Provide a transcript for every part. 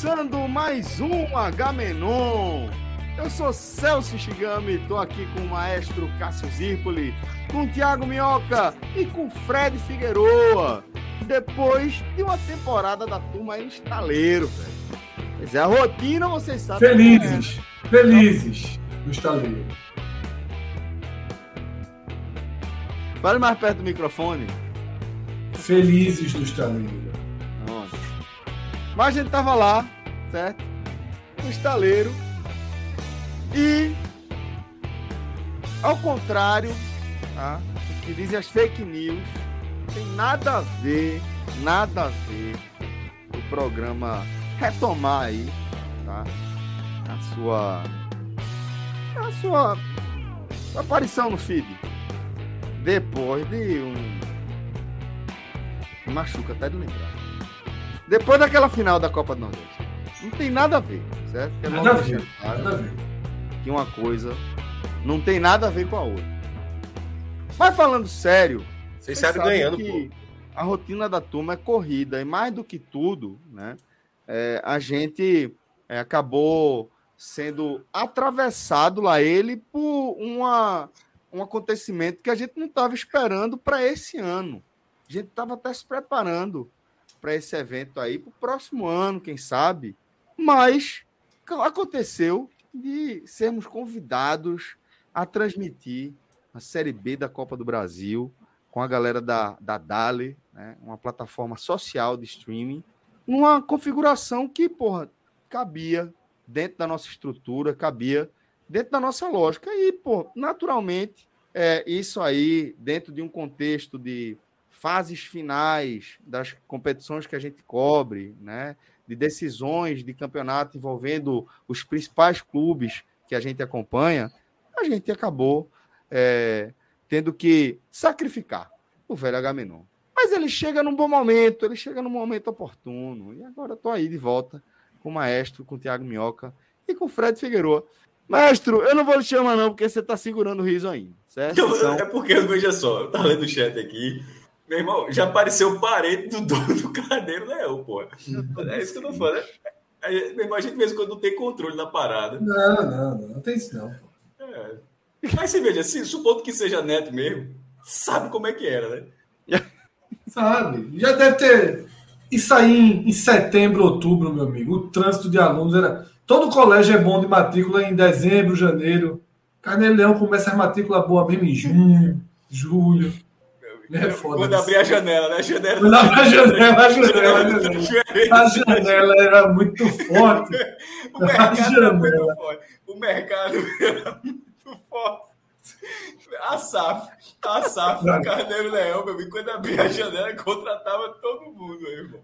Começando mais um H-Menon. Eu sou Celso Shigami, estou aqui com o maestro Cássio Zirpoli, com o Thiago Minhoca e com Fred Figueroa. Depois de uma temporada da turma aí no estaleiro, velho. Mas é a rotina, vocês sabem. Felizes, é. felizes no estaleiro. Fale mais perto do microfone. Felizes no estaleiro. Mas a gente tava lá, certo? No estaleiro. E, ao contrário, tá? O que dizem as fake news, tem nada a ver, nada a ver o programa retomar aí, tá? A sua. A sua aparição no feed. Depois de um. Machuca até de lembrar. Depois daquela final da Copa do Nordeste. Não tem nada a ver, certo? Que é nada, a ver, nada a ver. Que uma coisa não tem nada a ver com a outra. Mas falando sério, vocês sabem ganhando, que pô. a rotina da turma é corrida e mais do que tudo, né? É, a gente é, acabou sendo atravessado lá ele por uma, um acontecimento que a gente não estava esperando para esse ano. A gente estava até se preparando para esse evento aí para o próximo ano, quem sabe. Mas aconteceu de sermos convidados a transmitir a Série B da Copa do Brasil com a galera da, da Dale, né, uma plataforma social de streaming, numa configuração que, porra, cabia dentro da nossa estrutura, cabia dentro da nossa lógica. E, pô, naturalmente, é, isso aí, dentro de um contexto de fases finais das competições que a gente cobre, né? De decisões de campeonato envolvendo os principais clubes que a gente acompanha, a gente acabou é, tendo que sacrificar o velho Agamenon. Mas ele chega num bom momento, ele chega num momento oportuno. E agora estou aí de volta com o maestro, com o Thiago Minhoca e com o Fred Figueroa. Maestro, eu não vou lhe chamar não, porque você está segurando o riso ainda, certo? Então... É porque, veja só, eu estava lendo o chat aqui, meu irmão, já apareceu o parente do dono do Carneiro Leão, pô. É isso que eu tô falando. É, meu irmão, a gente mesmo quando não tem controle na parada. Não, não, não, não tem isso não. É. Mas se veja, se, supondo que seja neto mesmo, sabe como é que era, né? Sabe. Já deve ter. Isso aí em, em setembro, outubro, meu amigo. O trânsito de alunos era. Todo colégio é bom de matrícula em dezembro, janeiro. Carneiro Leão começa a matrícula boa mesmo em junho, julho. É Quando abrir a janela, né? A janela. Quando abrir a janela, a janela. A janela, a janela era muito forte. o mercado era muito forte. O mercado era muito forte. A SAF, a SAF, o Carneiro Leão, meu amigo, quando abria a janela, contratava todo mundo, meu irmão.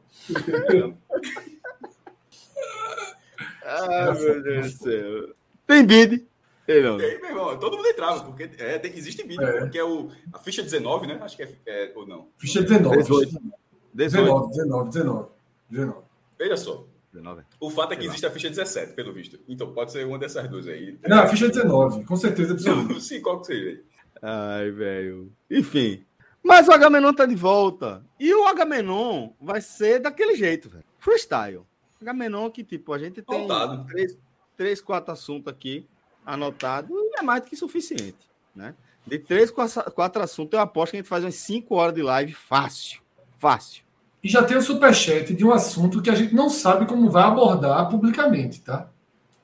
ah, meu Deus do céu. Tem bid. Tem, meu irmão, todo mundo entrava, porque é, tem, existe vídeo, é. que é o, a ficha 19, né? Acho que é, é ou não. Ficha 19. 18. 19, 19, 19. 19. Veja só. 19. O fato é que 19. existe a ficha 17, pelo visto. Então pode ser uma dessas duas aí. Não, a ficha 19, com certeza absoluta. Sim, qual que seja aí. Ai, velho. Enfim. Mas o Agamenon tá de volta. E o Agamenon vai ser daquele jeito, velho. Freestyle. Agamenon que, tipo, a gente tem três, três, quatro assuntos aqui anotado e é mais do que suficiente, né? De três, quatro assuntos, eu aposto que a gente faz umas cinco horas de live fácil. Fácil. E já tem o superchat de um assunto que a gente não sabe como vai abordar publicamente, tá?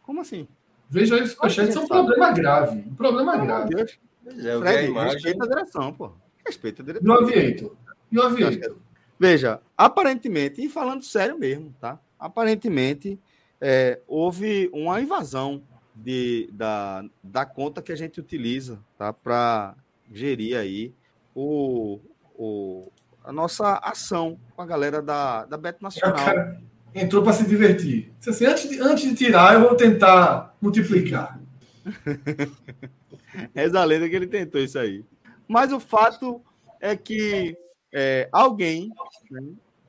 Como assim? Veja aí, o superchat é um problema grave. Um problema oh, grave. Deus. É, Fred, a imagem... respeita a direção, pô. Respeita a direção. E o Aviator? E o Aviator? Veja, aparentemente, e falando sério mesmo, tá? Aparentemente, é, houve uma invasão de, da, da conta que a gente utiliza tá? para gerir aí o, o, a nossa ação com a galera da, da Beto Nacional. Cara, entrou para se divertir. Assim, antes, de, antes de tirar, eu vou tentar multiplicar. Reza a lenda que ele tentou isso aí. Mas o fato é que é, alguém né,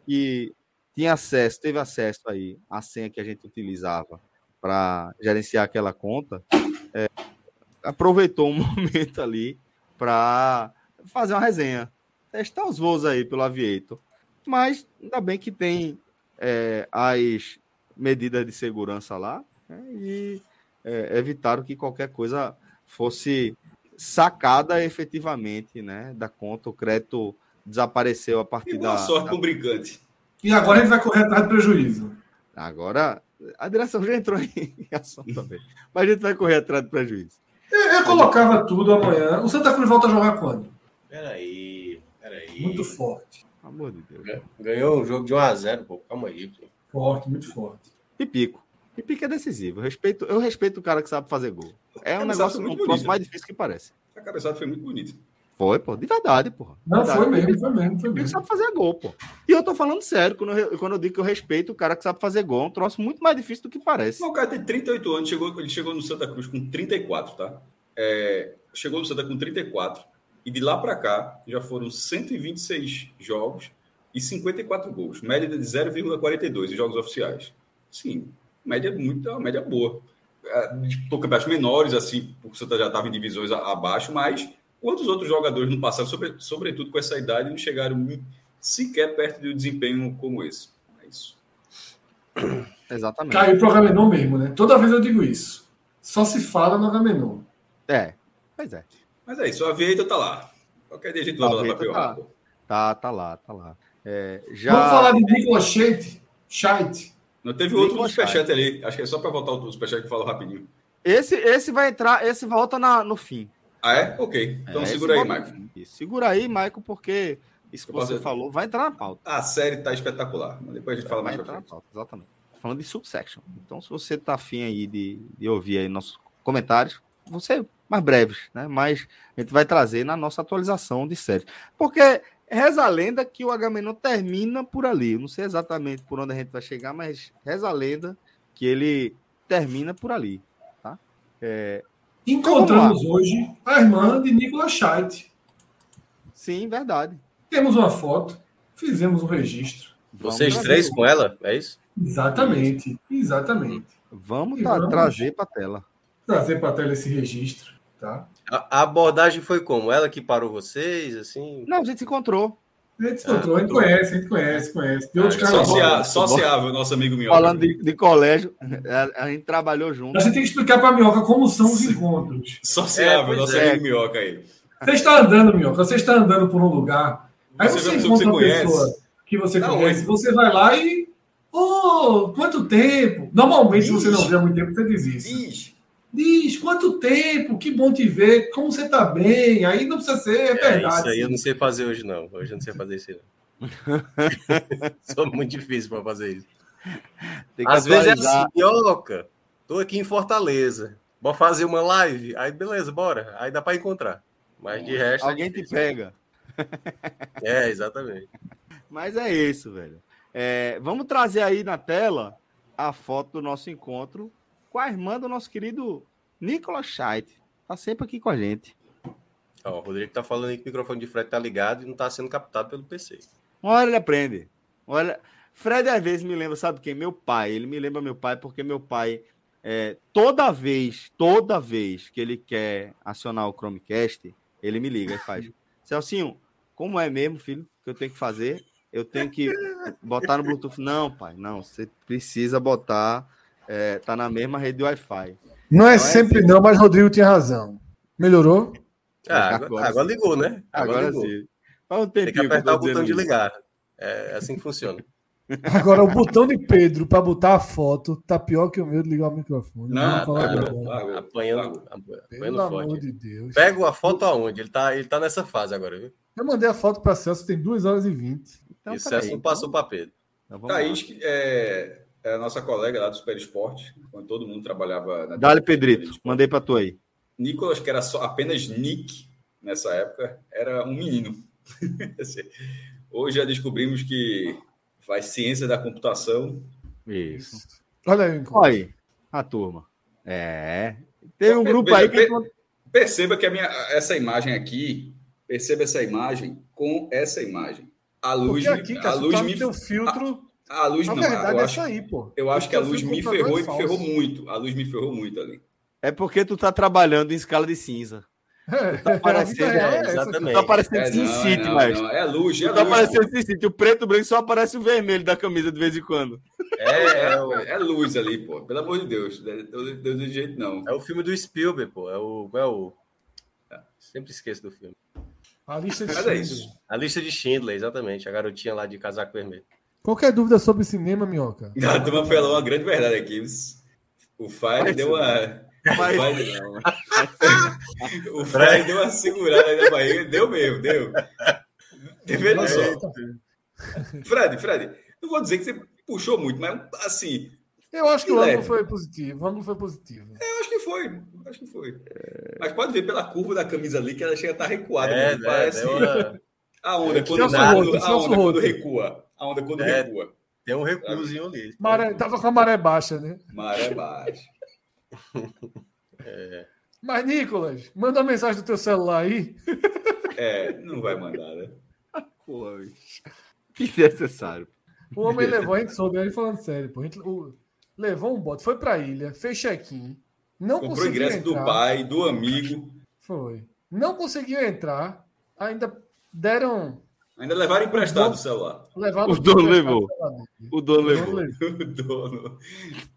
que tinha acesso, teve acesso aí à senha que a gente utilizava para gerenciar aquela conta, é, aproveitou um momento ali para fazer uma resenha, testar os voos aí pelo Aviator. Mas ainda bem que tem é, as medidas de segurança lá né, e é, evitaram que qualquer coisa fosse sacada efetivamente né, da conta. O crédito desapareceu a partir e boa da. sorte da... com o brincante. E agora a gente vai correr atrás do prejuízo. Agora, a direção já entrou em ação também. Mas a gente vai correr atrás do prejuízo. Eu, eu colocava tudo amanhã. O Santa Cruz volta a jogar quando? Peraí, peraí. Muito forte. Amor de Deus. Ganhou um jogo de 1x0, pô. Calma aí, pô. Forte, muito forte. E pico. E pico é decisivo. Eu respeito, eu respeito o cara que sabe fazer gol. É um negócio muito mais difícil que parece. A cabeçada foi muito bonita. Foi, pô, de verdade, porra. Não, verdade. foi mesmo, foi mesmo, foi mesmo. sabe fazer gol, pô. E eu tô falando sério, quando eu, quando eu digo que eu respeito o cara que sabe fazer gol, é um troço muito mais difícil do que parece. o cara tem 38 anos, chegou, ele chegou no Santa Cruz com 34, tá? É, chegou no Santa com 34. E de lá para cá, já foram 126 jogos e 54 gols. Média de 0,42 em jogos oficiais. Sim, média muito, uma média boa. É, Estou campeonatos menores, assim, porque o Santa já estava em divisões abaixo, mas Quantos outros jogadores no passado, sobre, sobretudo com essa idade, não chegaram sequer perto de um desempenho como esse? É isso. Exatamente. Caiu pro Agamenon mesmo, né? Toda vez eu digo isso. Só se fala no Agamenon. É, pois é. Mas é isso, a Vieira tá lá. Qualquer dia a gente vai lá para piorar. Tá, tá, tá lá, tá lá. É, já... Vamos falar de Nicolas Scheidt. Scheidt. Não teve outro do superchat ali. Acho que é só para voltar o superchat que falou rapidinho. Esse, esse vai entrar, esse volta na, no fim. Ah, é? Ok. Então é, segura aí, Michael. Segura aí, Michael, porque isso que você falou vai entrar na pauta. A série tá espetacular. Depois a gente fala vai mais pra frente. exatamente. Falando de subsection. Então, se você tá afim aí de, de ouvir aí nossos comentários, você mais breves, né? Mas a gente vai trazer na nossa atualização de série. Porque reza a lenda que o Agamenon termina por ali. Eu não sei exatamente por onde a gente vai chegar, mas reza a lenda que ele termina por ali. Tá? É, Encontramos hoje a irmã de Nicolas Scheidt. Sim, verdade. Temos uma foto, fizemos um registro. Vocês três com ela, é isso? Exatamente, exatamente. Vamos, vamos trazer para a tela. Trazer para a tela esse registro, tá? A, a, abordagem foi como? Ela que parou vocês, assim? Não, a gente se encontrou. A gente encontrou, ah, a gente conhece, a gente conhece, conhece. De outros ah, sociável, nosso amigo Minhoca. Falando de, de, colégio, a, gente trabalhou junto. A gente tem que explicar para a Minhoca como são os encontros. Sociável, é, nosso é. amigo Minhoca aí. Você está andando, Minhoca, você está andando por um lugar, aí você, você encontra uma conhece. pessoa que você não, conhece, você vai lá e. Oh, quanto tempo? Normalmente, se você não vê há muito tempo, você diz isso. Diz. Diz, quanto tempo, que bom te ver, como você tá bem, aí não precisa ser, é, é verdade. Isso aí eu não sei fazer hoje, não. Hoje eu não sei fazer isso, não. Sou muito difícil para fazer isso. Às vezes é assim, Ioca, tô aqui em Fortaleza, vou fazer uma live, aí beleza, bora, aí dá para encontrar. Mas de resto. Alguém é te pega. É, exatamente. Mas é isso, velho. É, vamos trazer aí na tela a foto do nosso encontro com a irmã do nosso querido Nicolas Scheidt. Tá sempre aqui com a gente. Ó, o Rodrigo tá falando aí que o microfone de Fred tá ligado e não tá sendo captado pelo PC. Uma hora ele aprende. Olha, Fred às vezes me lembra, sabe quem? Meu pai. Ele me lembra meu pai porque meu pai, é, toda vez, toda vez que ele quer acionar o Chromecast, ele me liga e faz. Celcinho, como é mesmo, filho, que eu tenho que fazer? Eu tenho que botar no Bluetooth. Não, pai, não. Você precisa botar é, tá na mesma rede de Wi-Fi. Não é então, é sempre assim. não, mas Rodrigo tinha razão. Melhorou? Ah, agora, agora, ligou, né? Agora, agora ligou. sim. um Tem que apertar que o botão de ligar. É assim que funciona. Agora, o botão de Pedro para botar a foto tá pior que o meu de ligar o microfone. Não, Vamos tá, falar tá, agora. tá, Apanhando, tá. apanhando Pelo amor forte. de Deus. Pega a foto aonde? Ele tá, ele tá nessa fase agora, viu? Eu mandei a foto para Celso, tem 2 horas e 20. Então, e peraí, Celso não passou para Pedro. então. Thaís, que é, é a nossa colega lá do Super Esporte, quando todo mundo trabalhava na Dá-lhe, Pedrito. Mandei pra tu aí. Nicolas, que era só apenas Nick nessa época, era um menino. Assim, Hoje já descobrimos que faz ciência da computação. Isso. Olha aí. Olha aí, a turma. É. Tem um grupo aí que. Perceba que a minha, essa imagem aqui, perceba essa imagem com essa imagem. A luz, Porque me- aqui, a luz tá me, teu filtro. A luz A não, verdade eu é acho, aí, pô. eu acho que a luz me ferrou é e falso. ferrou muito. A luz me ferrou muito ali. É porque tu tá trabalhando em escala de cinza. É, Tá parecendo, é, é essa, exatamente. Tu tá parecendo É, Sin não, City, não, é luz, é Tu tá luz. parecendo Sin City. O preto e o branco só aparece o vermelho da camisa de vez em quando. É, é, é luz ali, pô. Pelo amor de Deus. Deus, do jeito não. É o filme do Spielberg, pô. É o. Qual é o. Sempre esqueço do filme. A lista de Mas é Schindler. isso. A lista de Schindler, exatamente. A garotinha lá de casaco vermelho. Qualquer dúvida sobre cinema, minhoca? A turma falou uma grande verdade aqui. O Fire Mas- deu uma. Mas- O Fire, o Fire deu uma segurada aí na barriga. Deu mesmo, deu. Veja só. Fred, Fred, não vou dizer que você puxou muito, mas assim, Eu acho que o ângulo foi positivo. O ângulo foi positivo. eu acho que foi. Acho que foi. Mas pode ver pela curva da camisa ali que ela chega a estar recuada. É, né? Parece uma- a onda quando, Celso a Roth, onda, a onda quando recua. A onda quando É. recua. Tem um recuozinho ali. Maré, tava com a maré baixa, né? Maré baixa. Mas, Nicolas, manda uma mensagem do teu celular aí. É, não vai mandar, né? Pô, bicho. Desnecessário. O homem levou, a gente soube, aí falando sério, pô. A gente, o- levou um bote, foi pra ilha, fez check-in. Não Comprou conseguiu ingresso entrar. do pai, do amigo. Foi. Não conseguiu entrar. Ainda deram. Ainda levaram emprestado o celular. Levaram O dono levou. dele. O dono levou. O dono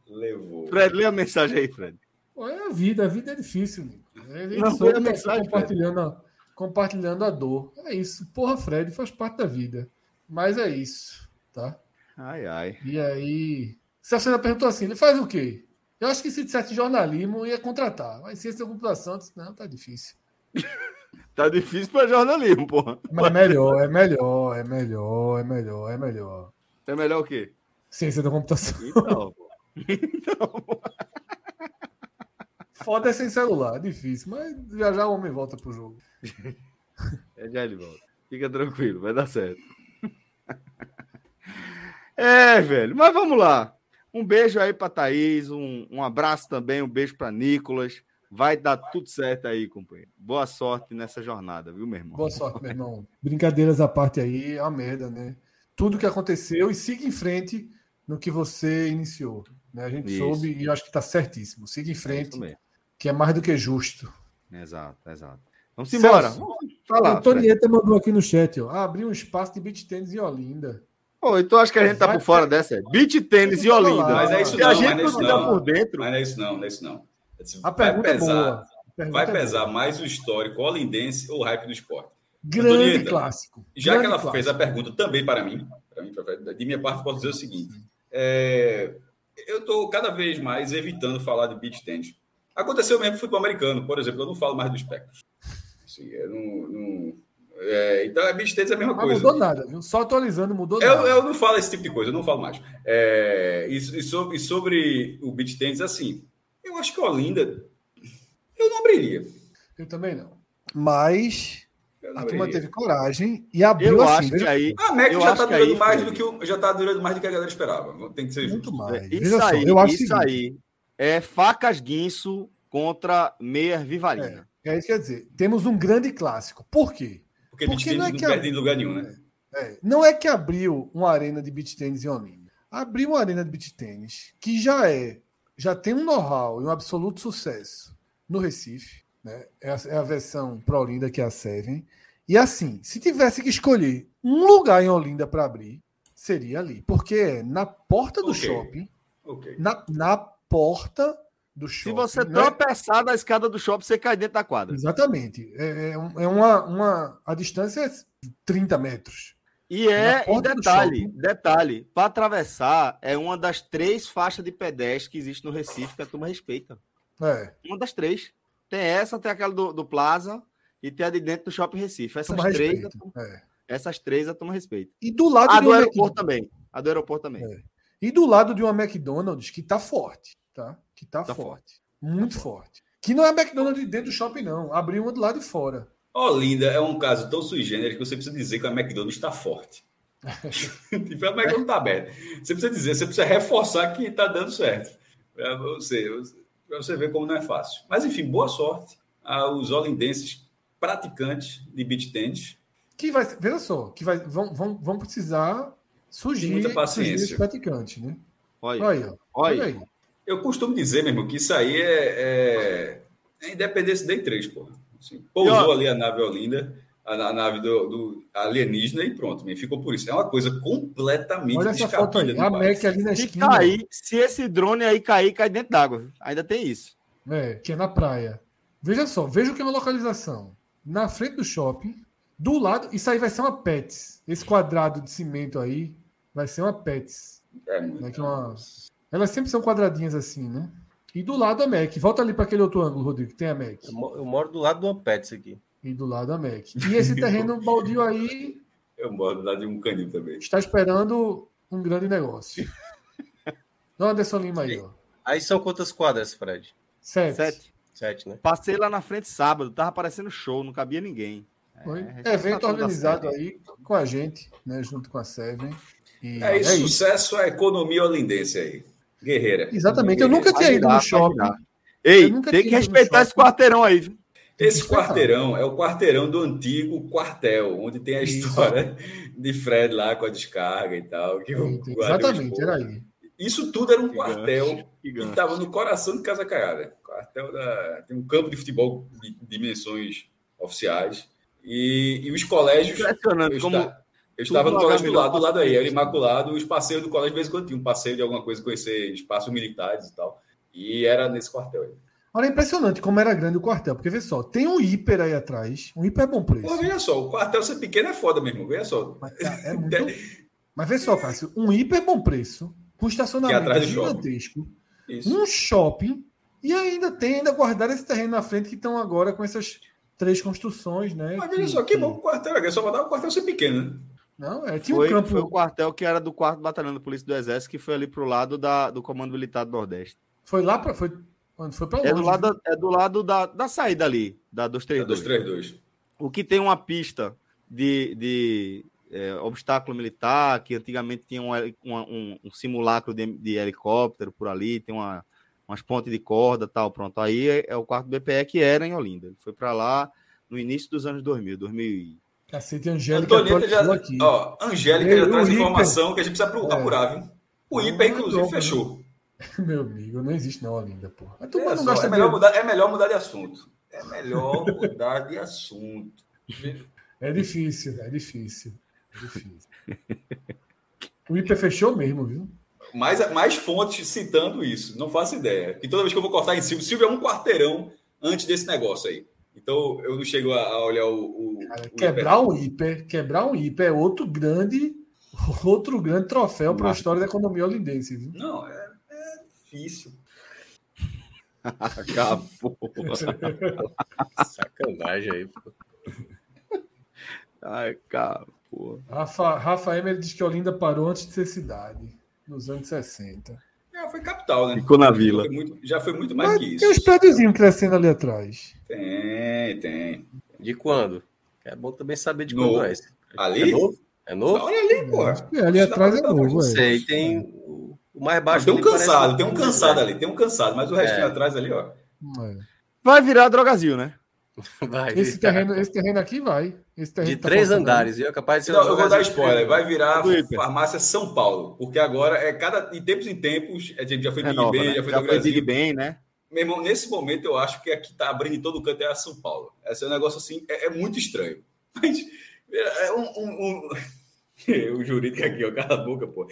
levou. Fred, lê a mensagem aí, Fred. É a vida, a vida é difícil. A gente Não, foi a que mensagem, compartilhando, a, compartilhando a dor. É isso. Porra, Fred, faz parte da vida. Mas é isso, tá? Ai, ai. E aí. Se a senhora perguntou assim, ele faz o quê? Eu acho que se dissesse jornalismo, ia contratar. Mas ciência da computação, disse, não, tá difícil. Tá difícil pra jornalismo, porra. Mas é melhor, é melhor, é melhor, é melhor, é melhor. É melhor o quê? Ciência da computação. Então, pô. Foda é sem celular, difícil. Mas já já o homem volta pro jogo. É já ele volta. Fica tranquilo, vai dar certo. É, velho. Mas vamos lá. Um beijo aí pra Thaís, um, um abraço também, um beijo pra Nicolas. Vai dar tudo certo aí, companheiro. Boa sorte nessa jornada, viu, meu irmão? Boa sorte, meu irmão. Brincadeiras à parte aí, é uma merda, né? Tudo que aconteceu e siga em frente no que você iniciou. Né? A gente Isso. soube e acho que tá certíssimo. Siga em É frente, que é mais do que justo. Exato, exato. Vamos embora. Fred. Antonieta mandou aqui no chat, ó. Abriu um espaço de beat tênis em Olinda. Pô, então acho que a gente tá por fora dessa. Beach tênis e Olinda. Mas é isso não, a gente é não isso tiver não. por dentro, Mas não é isso não, não é isso não. A vai pergunta é pesar. A pergunta vai é boa. pesar mais o histórico holindense ou o hype do esporte. Grande Antonieta, clássico. Já Grande que ela clássico. fez a pergunta também para mim, para mim, de minha parte, posso dizer o seguinte: é, eu estou cada vez mais evitando falar de beach tennis. Aconteceu mesmo com o futebol americano, por exemplo, eu não falo mais do espectro. Assim, não, não- é, então, a beach tennis é a mesma Mas coisa. mudou nada, viu? Só atualizando, mudou Eu, nada. eu não falo esse tipo de coisa, eu não falo mais. É, e, e sobre, e sobre o beach tennis, assim, acho que a Olinda, eu não abriria. Eu também não. Mas não a turma teve coragem e abriu eu assim. acho que aí. A eu já está durando aí, mais do que o, já tá durando mais do que a galera esperava. Tem que ser muito justo. mais. Isso Veja só, aí, eu acho isso aí é facas guinso contra meias vivarina. É isso que quer dizer. Temos um grande clássico. Por quê? Porque, Porque não é não, que a- perde em lugar nenhum, né? É, não é que abriu uma arena de beach tênis em Olinda. Abriu uma arena de beach tênis que já é, já tem um know-how e um absoluto sucesso no Recife. Né? É, a, é a versão para Olinda, que é a Seven. E assim, se tivesse que escolher um lugar em Olinda para abrir, seria ali. Porque é na porta do Ok. shopping, Ok. na, na porta do Se shopping. você não é- tropeçar da escada do shopping, você cai dentro da quadra. Exatamente. É, é é uma, uma. A distância é 30 metros. E é, e detalhe, detalhe, para atravessar é uma das três faixas de pedestre que existe no Recife que a turma respeita. É. Uma das três. Tem essa, tem aquela do, do Plaza e tem a de dentro do Shopping Recife. Essas Turma três, respeita, é. essas três a turma respeita. E do lado A do uma aeroporto também. A do aeroporto também. É. E do lado de uma McDonald's que tá forte, tá? Que tá, Tá forte. Muito forte. Que não é McDonald's dentro do shopping, não. Abriu uma do lado de fora. Olinda é um caso tão sui generis que você precisa dizer que a McDonald's está forte. tipo, a McDonald's está aberta. Você precisa dizer, você precisa reforçar que está dando certo. Para você, pra você ver como não é fácil. Mas, enfim, boa sorte aos olindenses praticantes de beach tennis. Que vai, veja só, que vai, vão, vão, vão precisar surgir, muita paciência. praticantes, né? Olha, Olha olha olha aí. Eu costumo dizer, meu irmão, que isso aí é, é, é Independência Day 3, porra. Assim, pousou E, ó- ali a nave Olinda, a, a nave do, do alienígena e pronto, man, ficou por isso. É uma coisa completamente Olha essa foto aí. descabida A. Mac ali na Se esquina. cair, se esse drone aí cair, cai dentro d'água. Ainda tem isso. É, que é na praia. Veja só, veja o que é uma localização. Na frente do shopping, do lado, isso aí vai ser uma Pets. Esse quadrado de cimento aí vai ser uma Pets. É muito. Né, é uma- Elas sempre são quadradinhas assim, né? E do lado a Mac. Volta ali para aquele outro ângulo, Rodrigo, que tem a Mac. Eu, mo- eu moro do lado de uma Pets aqui. E do lado a Mac. E esse terreno baldio aí Eu moro lá de um canil também. está esperando um grande negócio. Não, Anderson Lima aí, ó. Aí são quantas quadras, Fred? Sete. Sete. Sete, né? Passei lá na frente sábado, tava parecendo show, não cabia ninguém. Foi. É, Evento tá organizado aí com a gente, né? Junto com a Seven. E É isso, sucesso à economia olindense aí. Guerreira. Exatamente. Eu nunca tinha ido no shopping. Ei, tem que respeitar esse quarteirão aí. viu? Esse quarteirão é o quarteirão do antigo quartel, onde tem a Isso. história de Fred lá com a descarga e tal. Que Exatamente, era aí. Isso tudo era um Que quartel gancho, que estava no coração de Casa Caiada. Quartel da... Tem um campo de futebol de dimensões oficiais. E, e os colégios. Impressionante como eu estava no colégio do lado, do lado aí, era Imaculado, os passeios do colégio, de vez em quando tinha um passeio de alguma coisa, conhecer espaços militares e tal. E era nesse quartel aí. Olha, é impressionante como era grande o quartel. Porque vê só, tem um hiper aí atrás. Um hiper é bom preço. Pô, veja só, o quartel ser pequeno é foda mesmo, veja só. Mas, cara, é muito... Mas vê só, Cássio, um hiper é bom preço, com Que é estacionamento atrás do shopping. gigantesco, Isso. um shopping, e ainda tem ainda guardar esse terreno na frente que estão agora com essas três construções, né? Mas veja só, que bom que o quartel é só mandar o quartel ser pequeno, né? Não, é, tinha foi, um campo. foi o quartel que era do 4 Batalhão da Polícia do Exército, que foi ali pro lado da, do Comando Militar do Nordeste. Foi lá para. Foi, onde foi para longe. É do lado, é do lado da, da saída ali, da 232. 232. O que tem uma pista de, de é, obstáculo militar, que antigamente tinha um, um- um simulacro de, de helicóptero por ali, tem uma, umas pontes de corda tal, pronto. Aí é, é o quarto BPE que era em Olinda. Ele foi para lá no início dos anos 2000, 2000 e- Cacete, Angélica Antonieta já. aqui. Ó, Angélica já traz Hiper. informação que a gente precisa É. apurar, viu? O Não, é inclusive, né? fechou. Meu amigo, não existe não, Olinda, porra. A É, turma não só, gasta é, melhor mudar, é melhor mudar de assunto. É melhor mudar de assunto. É difícil, é difícil. É difícil. o hiper fechou mesmo, viu? Mais, mais fontes citando isso. Não faço ideia. E toda vez que eu vou cortar em Silvio, Silvio é um quarteirão antes desse negócio aí. Então eu não chego a, a olhar o. o- Cara, o quebrar um hiper, quebrar um hiper é outro grande, outro grande troféu para a história da economia olindense, viu? Não, é, é difícil. Acabou. Sacanagem aí, pô. Ai, acabou. Rafa, Rafa Emer diz que Olinda parou antes de ser cidade, nos anos 60. É, foi capital, né? Ficou na vila. Foi muito- já foi muito mais Mas que tem uns isso. prédiozinhos crescendo ali atrás. Tem, tem. De quando? É bom também saber de quando é esse. Ali? É novo? É novo? Olha ali, pô. É, ali atrás é novo, Não é. sei, tem o mais baixo. tem um cansado, tem um cansado ali, tem um cansado, mas o restinho É. atrás ali, ó. É. Vai virar Drogazil, né? Vai, Esse terreno, esse terreno aqui vai. Esse terreno De tá três andares, viu? É capaz de ser Não, eu vou dar spoiler. Vai virar farmácia São Paulo, porque agora é cada de tempos em tempos, a gente já foi Big Renova, Ben, né? já foi Já do foi Big Brasil. Ben, né? Meu irmão, nesse momento eu acho que aqui tá abrindo em todo canto é a São Paulo. Esse é um negócio assim, é, é muito estranho. Mas é um, um- um- o jurídico aqui, ó, cala a boca, pô.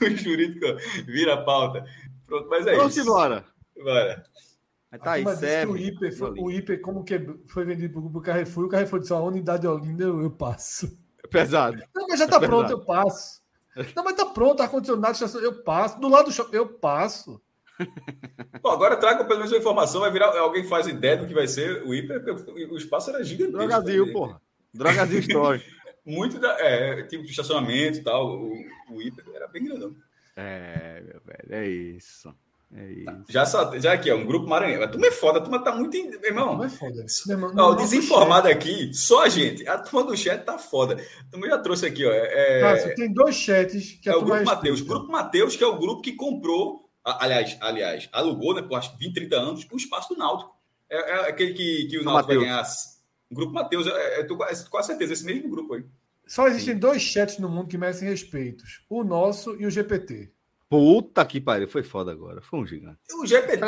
o jurídico ó, vira a pauta. Pronto, mas é Vamos isso. embora. Bora. Mas tá aí, que o serve. hiper, foi, o hiper como que foi vendido para o Carrefour, o Carrefour disse, a unidade de Olinda eu, eu passo. pesado. Não, mas já tá pronto, eu passo. Não, mas tá pronto, ar-condicionado, eu passo. Do lado do shopping, eu passo. Bom, agora traga pelo menos uma informação, vai virar. Alguém faz ideia do que vai ser o hiper, o espaço era gigantesco. Drogazil, porra. Drogazil Store. Muito da. É, tipo de estacionamento e tal. O, o hiper era bem grandão. É, meu velho, é isso. É isso. Já, só, já aqui, ó, um grupo Maranhão. A turma é foda, a turma tá muito. Meu irmão, é foda. Ó, o desinformado aqui, só a gente. A turma do chat tá foda. A turma já trouxe aqui, ó. É, Cássio, tem dois chats que é o Grupo Mateus. O Grupo Mateus, que é o grupo que comprou aliás, aliás, alugou, né, por acho que 20, 30 anos, o espaço do Náutico. É, é aquele que, que o Náutico Mateus. vai ganhar. O grupo Matheus, é, é, tô, é, com certeza, esse mesmo grupo aí. Só existem Sim. dois chats no mundo que merecem respeitos: o nosso e o GPT. Puta que pariu, foi foda agora. Foi um gigante. O GPT,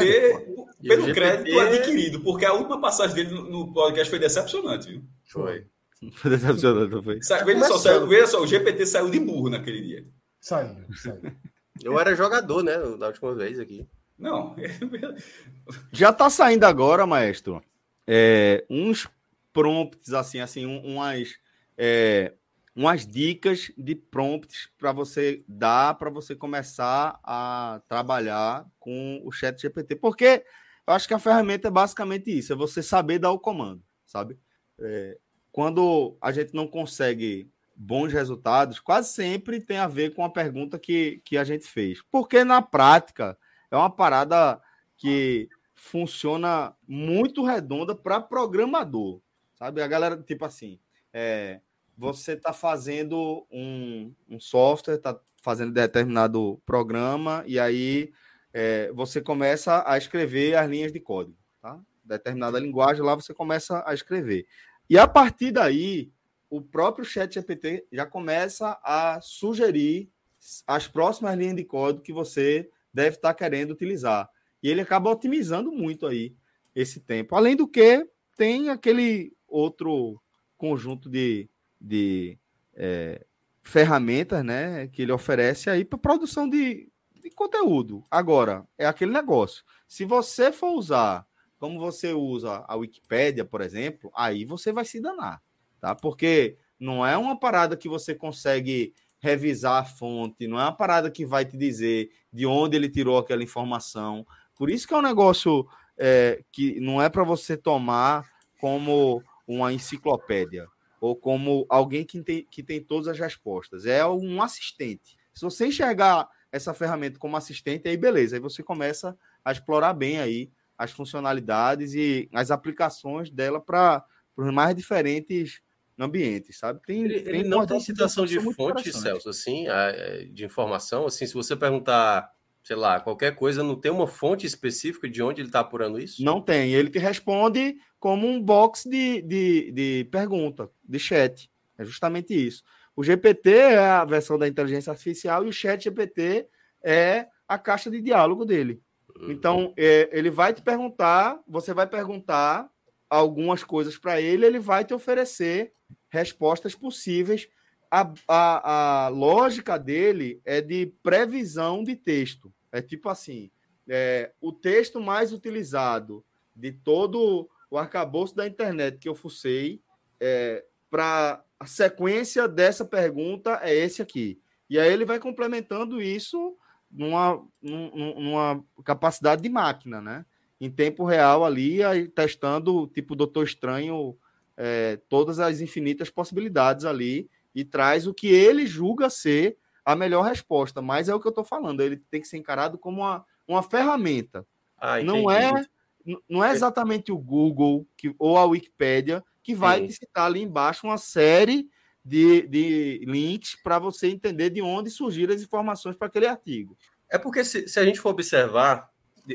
pelo o GPT... crédito adquirido, porque a última passagem dele no, no podcast foi decepcionante, viu? Foi. Foi decepcionante, não foi? veja, só, saiu, veja só, o GPT saiu de burro naquele dia. Saiu, saiu. Eu era jogador, né? Da última vez aqui. Não. Já tá saindo agora, maestro. É, uns prompts, assim, assim, umas, é, umas dicas de prompts para você dar para você começar a trabalhar com o Chat GPT. Porque eu acho que a ferramenta é basicamente isso: é você saber dar o comando, sabe? É, quando a gente não consegue bons resultados, quase sempre tem a ver com a pergunta que, que a gente fez. Porque na prática é uma parada que funciona muito redonda para programador, sabe? A galera, tipo assim, é, você está fazendo um, um software, está fazendo determinado programa, e aí é, você começa a escrever as linhas de código, tá? Determinada linguagem lá você começa a escrever. E a partir daí, o próprio chat GPT já começa a sugerir as próximas linhas de código que você deve estar querendo utilizar. E ele acaba otimizando muito aí esse tempo. Além do que, tem aquele outro conjunto de, de é, ferramentas né, que ele oferece aí para produção de, de conteúdo. Agora, é aquele negócio. Se você for usar como você usa a Wikipédia, por exemplo, aí você vai se danar tá? Porque não é uma parada que você consegue revisar a fonte, não é uma parada que vai te dizer de onde ele tirou aquela informação. Por isso que é um negócio é, que não é para você tomar como uma enciclopédia ou como alguém que tem, que tem todas as respostas. É um assistente. Se você enxergar essa ferramenta como assistente, aí beleza, aí você começa a explorar bem aí as funcionalidades e as aplicações dela para os mais diferentes ambientes, sabe? Tem, ele, tem ele não tem citação de fonte, Celso, assim, de informação, assim, se você perguntar, sei lá, qualquer coisa, não tem uma fonte específica de onde ele está apurando isso? Não tem, ele te responde como um box de, de, de pergunta, de chat, é justamente isso. O GPT é a versão da inteligência artificial e o chat GPT é a caixa de diálogo dele. Uhum. Então, é, ele vai te perguntar, você vai perguntar algumas coisas para ele, ele vai te oferecer respostas possíveis. A, a, a lógica dele é de previsão de texto. É tipo assim: é, o texto mais utilizado de todo o arcabouço da internet que eu fucei é, para a sequência dessa pergunta é esse aqui. E aí ele vai complementando isso numa, numa capacidade de máquina, né? Em tempo real ali, aí, testando, tipo Doutor Estranho é, todas as infinitas possibilidades ali e traz o que ele julga ser a melhor resposta. Mas é o que eu estou falando, ele tem que ser encarado como uma, uma ferramenta. Ah, não é não é exatamente o Google que, ou a Wikipédia que vai Sim. citar ali embaixo uma série de, de links para você entender de onde surgiram as informações para aquele artigo. É porque se, se a gente for observar,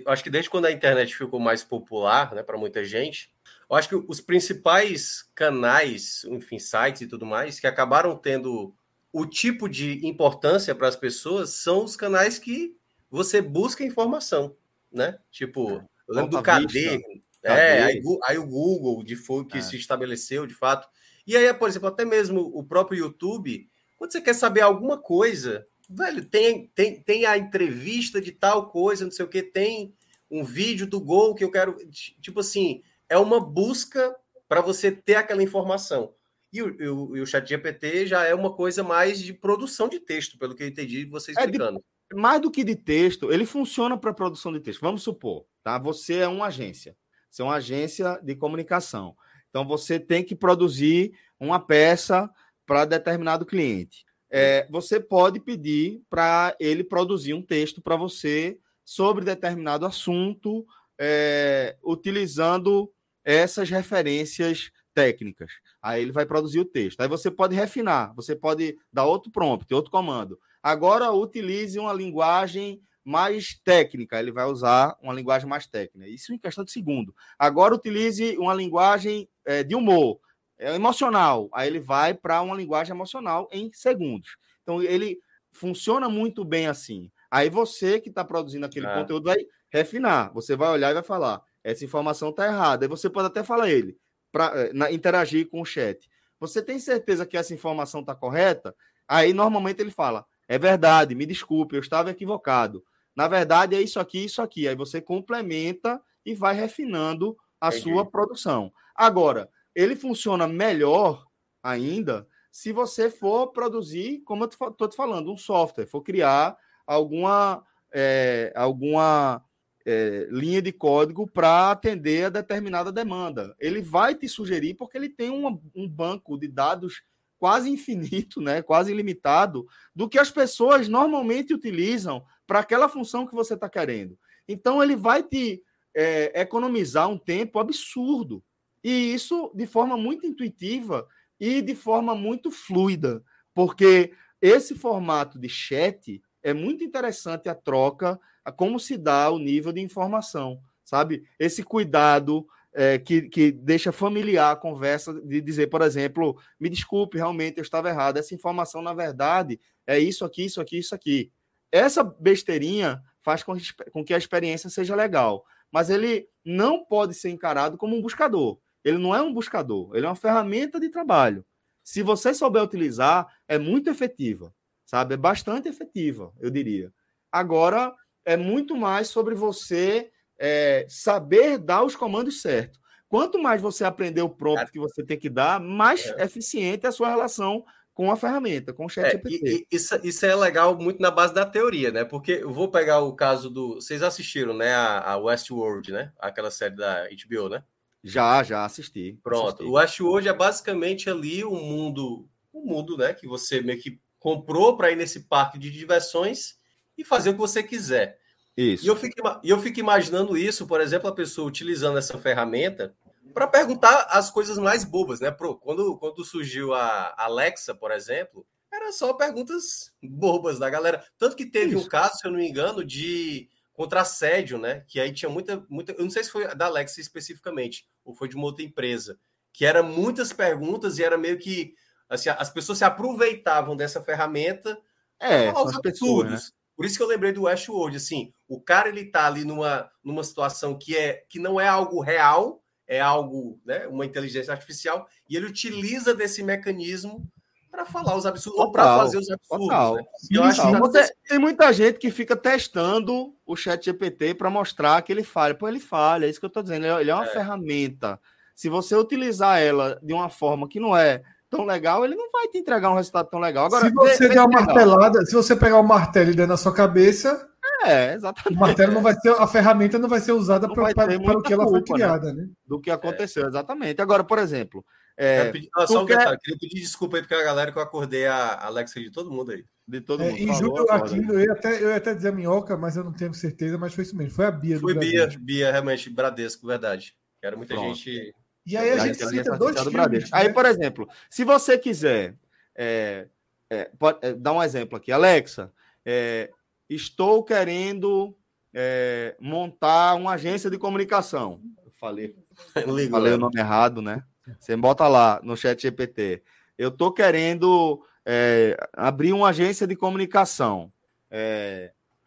acho que desde quando a internet ficou mais popular né, para muita gente, eu acho que os principais canais, enfim, sites e tudo mais, que acabaram tendo o tipo de importância para as pessoas são os canais que você busca informação, né? Tipo, é, eu lembro do KD, é, aí, aí, o Google de foi que é. se estabeleceu de fato. E aí, por exemplo, até mesmo o próprio YouTube, quando você quer saber alguma coisa, velho, tem, tem, tem a entrevista de tal coisa, não sei o que, tem um vídeo do Gol que eu quero, tipo assim, é uma busca para você ter aquela informação. E o, o, o chat GPT já é uma coisa mais de produção de texto, pelo que eu entendi você explicando. É de, mais do que de texto, ele funciona para produção de texto. Vamos supor, tá? Você é uma agência. Você é uma agência de comunicação. Então você tem que produzir uma peça para determinado cliente. É, você pode pedir para ele produzir um texto para você sobre determinado assunto, é, utilizando essas referências técnicas. Aí ele vai produzir o texto. Aí você pode refinar, você pode dar outro prompt, outro comando. Agora utilize uma linguagem mais técnica, ele vai usar uma linguagem mais técnica. Isso em questão de segundo. Agora utilize uma linguagem é, de humor, é, emocional. Aí ele vai para uma linguagem emocional em segundos. Então ele funciona muito bem assim. Aí você que está produzindo aquele é. conteúdo vai refinar. Você vai olhar e vai falar: essa informação está errada. Aí você pode até falar ele para eh, interagir com o chat. Você tem certeza que essa informação está correta? Aí normalmente ele fala: é verdade, me desculpe, eu estava equivocado. Na verdade, é isso aqui, isso aqui. Aí você complementa e vai refinando a Entendi. sua produção. Agora, ele funciona melhor ainda se você for produzir, como eu estou te falando, um software, for criar alguma, é, alguma é, linha de código para atender a determinada demanda. Ele vai te sugerir, porque ele tem um, banco de dados quase infinito, né, quase ilimitado, do que as pessoas normalmente utilizam para aquela função que você está querendo. Então, ele vai te é, economizar um tempo absurdo. E isso de forma muito intuitiva e de forma muito fluida, porque esse formato de chat é muito interessante a troca, a como se dá o nível de informação, sabe? Esse cuidado é, que, que deixa familiar a conversa de dizer, por exemplo, me desculpe, realmente eu estava errado, essa informação, na verdade, é isso aqui, isso aqui, isso aqui. Essa besteirinha faz com, com que a experiência seja legal, mas ele não pode ser encarado como um buscador. Ele não é um buscador, ele é uma ferramenta de trabalho. Se você souber utilizar, é muito efetiva sabe? É bastante efetiva, eu diria. Agora, é muito mais sobre você é, saber dar os comandos certos. Quanto mais você aprender o prompt que você tem que dar, mais é. eficiente é a sua relação com a ferramenta, com o chat é, isso, isso é legal muito na base da teoria, né? Porque eu vou pegar o caso do. Vocês assistiram, né? A, a Westworld, né? Aquela série da HBO, né? Já, já assisti. Pronto. Assisti. O Westworld é basicamente ali o um mundo, o um mundo, né? Que você meio que comprou para ir nesse parque de diversões e fazer o que você quiser. Isso. E eu fico, eu fico imaginando isso, por exemplo, a pessoa utilizando essa ferramenta para perguntar as coisas mais bobas, né? Pro, quando, quando surgiu a Alexa, por exemplo, era só perguntas bobas da galera. Tanto que teve isso. um caso, se eu não me engano, de contra assédio, né? Que aí tinha muita, muita. Eu não sei se foi da Alexa especificamente, ou foi de uma outra empresa, que era muitas perguntas e era meio que Assim, as pessoas se aproveitavam dessa ferramenta é, falar os absurdos. Pessoas, né? Por isso que eu lembrei do Westworld, assim, o cara ele tá ali numa, numa situação que é que não é algo real, é algo, né, uma inteligência artificial, e ele utiliza desse mecanismo para falar os absurdos, ou para fazer os absurdos. Né? Eu acho que você, tem muita gente que fica testando o chat GPT para mostrar que ele falha. Pô, ele falha, é isso que eu estou dizendo. Ele é uma é. ferramenta. Se você utilizar ela de uma forma que não é tão legal, ele não vai te entregar um resultado tão legal. Agora, se você der uma martelada, se você pegar o martelo e der na sua cabeça, é, exatamente. O martelo não vai ser, a ferramenta não vai ser usada para, o que ela foi né, criada, né? né? Do que aconteceu, é. exatamente. Agora, por exemplo. É, pedi, só um quer... detalhe, queria pedir desculpa aí para a galera que eu acordei a Alexa de todo mundo aí. De todo é, mundo. E Júlio Aquino, eu ia, até, eu ia até dizer minhoca, mas eu não tenho certeza, mas foi isso mesmo. Foi a Bia. Foi Bia, Bia, realmente, Bradesco, verdade. Era muita Pronto. gente e aí a gente cita dois filmes. Né? Aí, por exemplo, se você quiser é, é, pode, é, dar um exemplo aqui, Alexa, é, estou querendo é, montar uma agência de comunicação. Eu falei, falei o nome errado, né? Você bota lá no chat GPT. Eu estou querendo é, abrir uma agência de comunicação.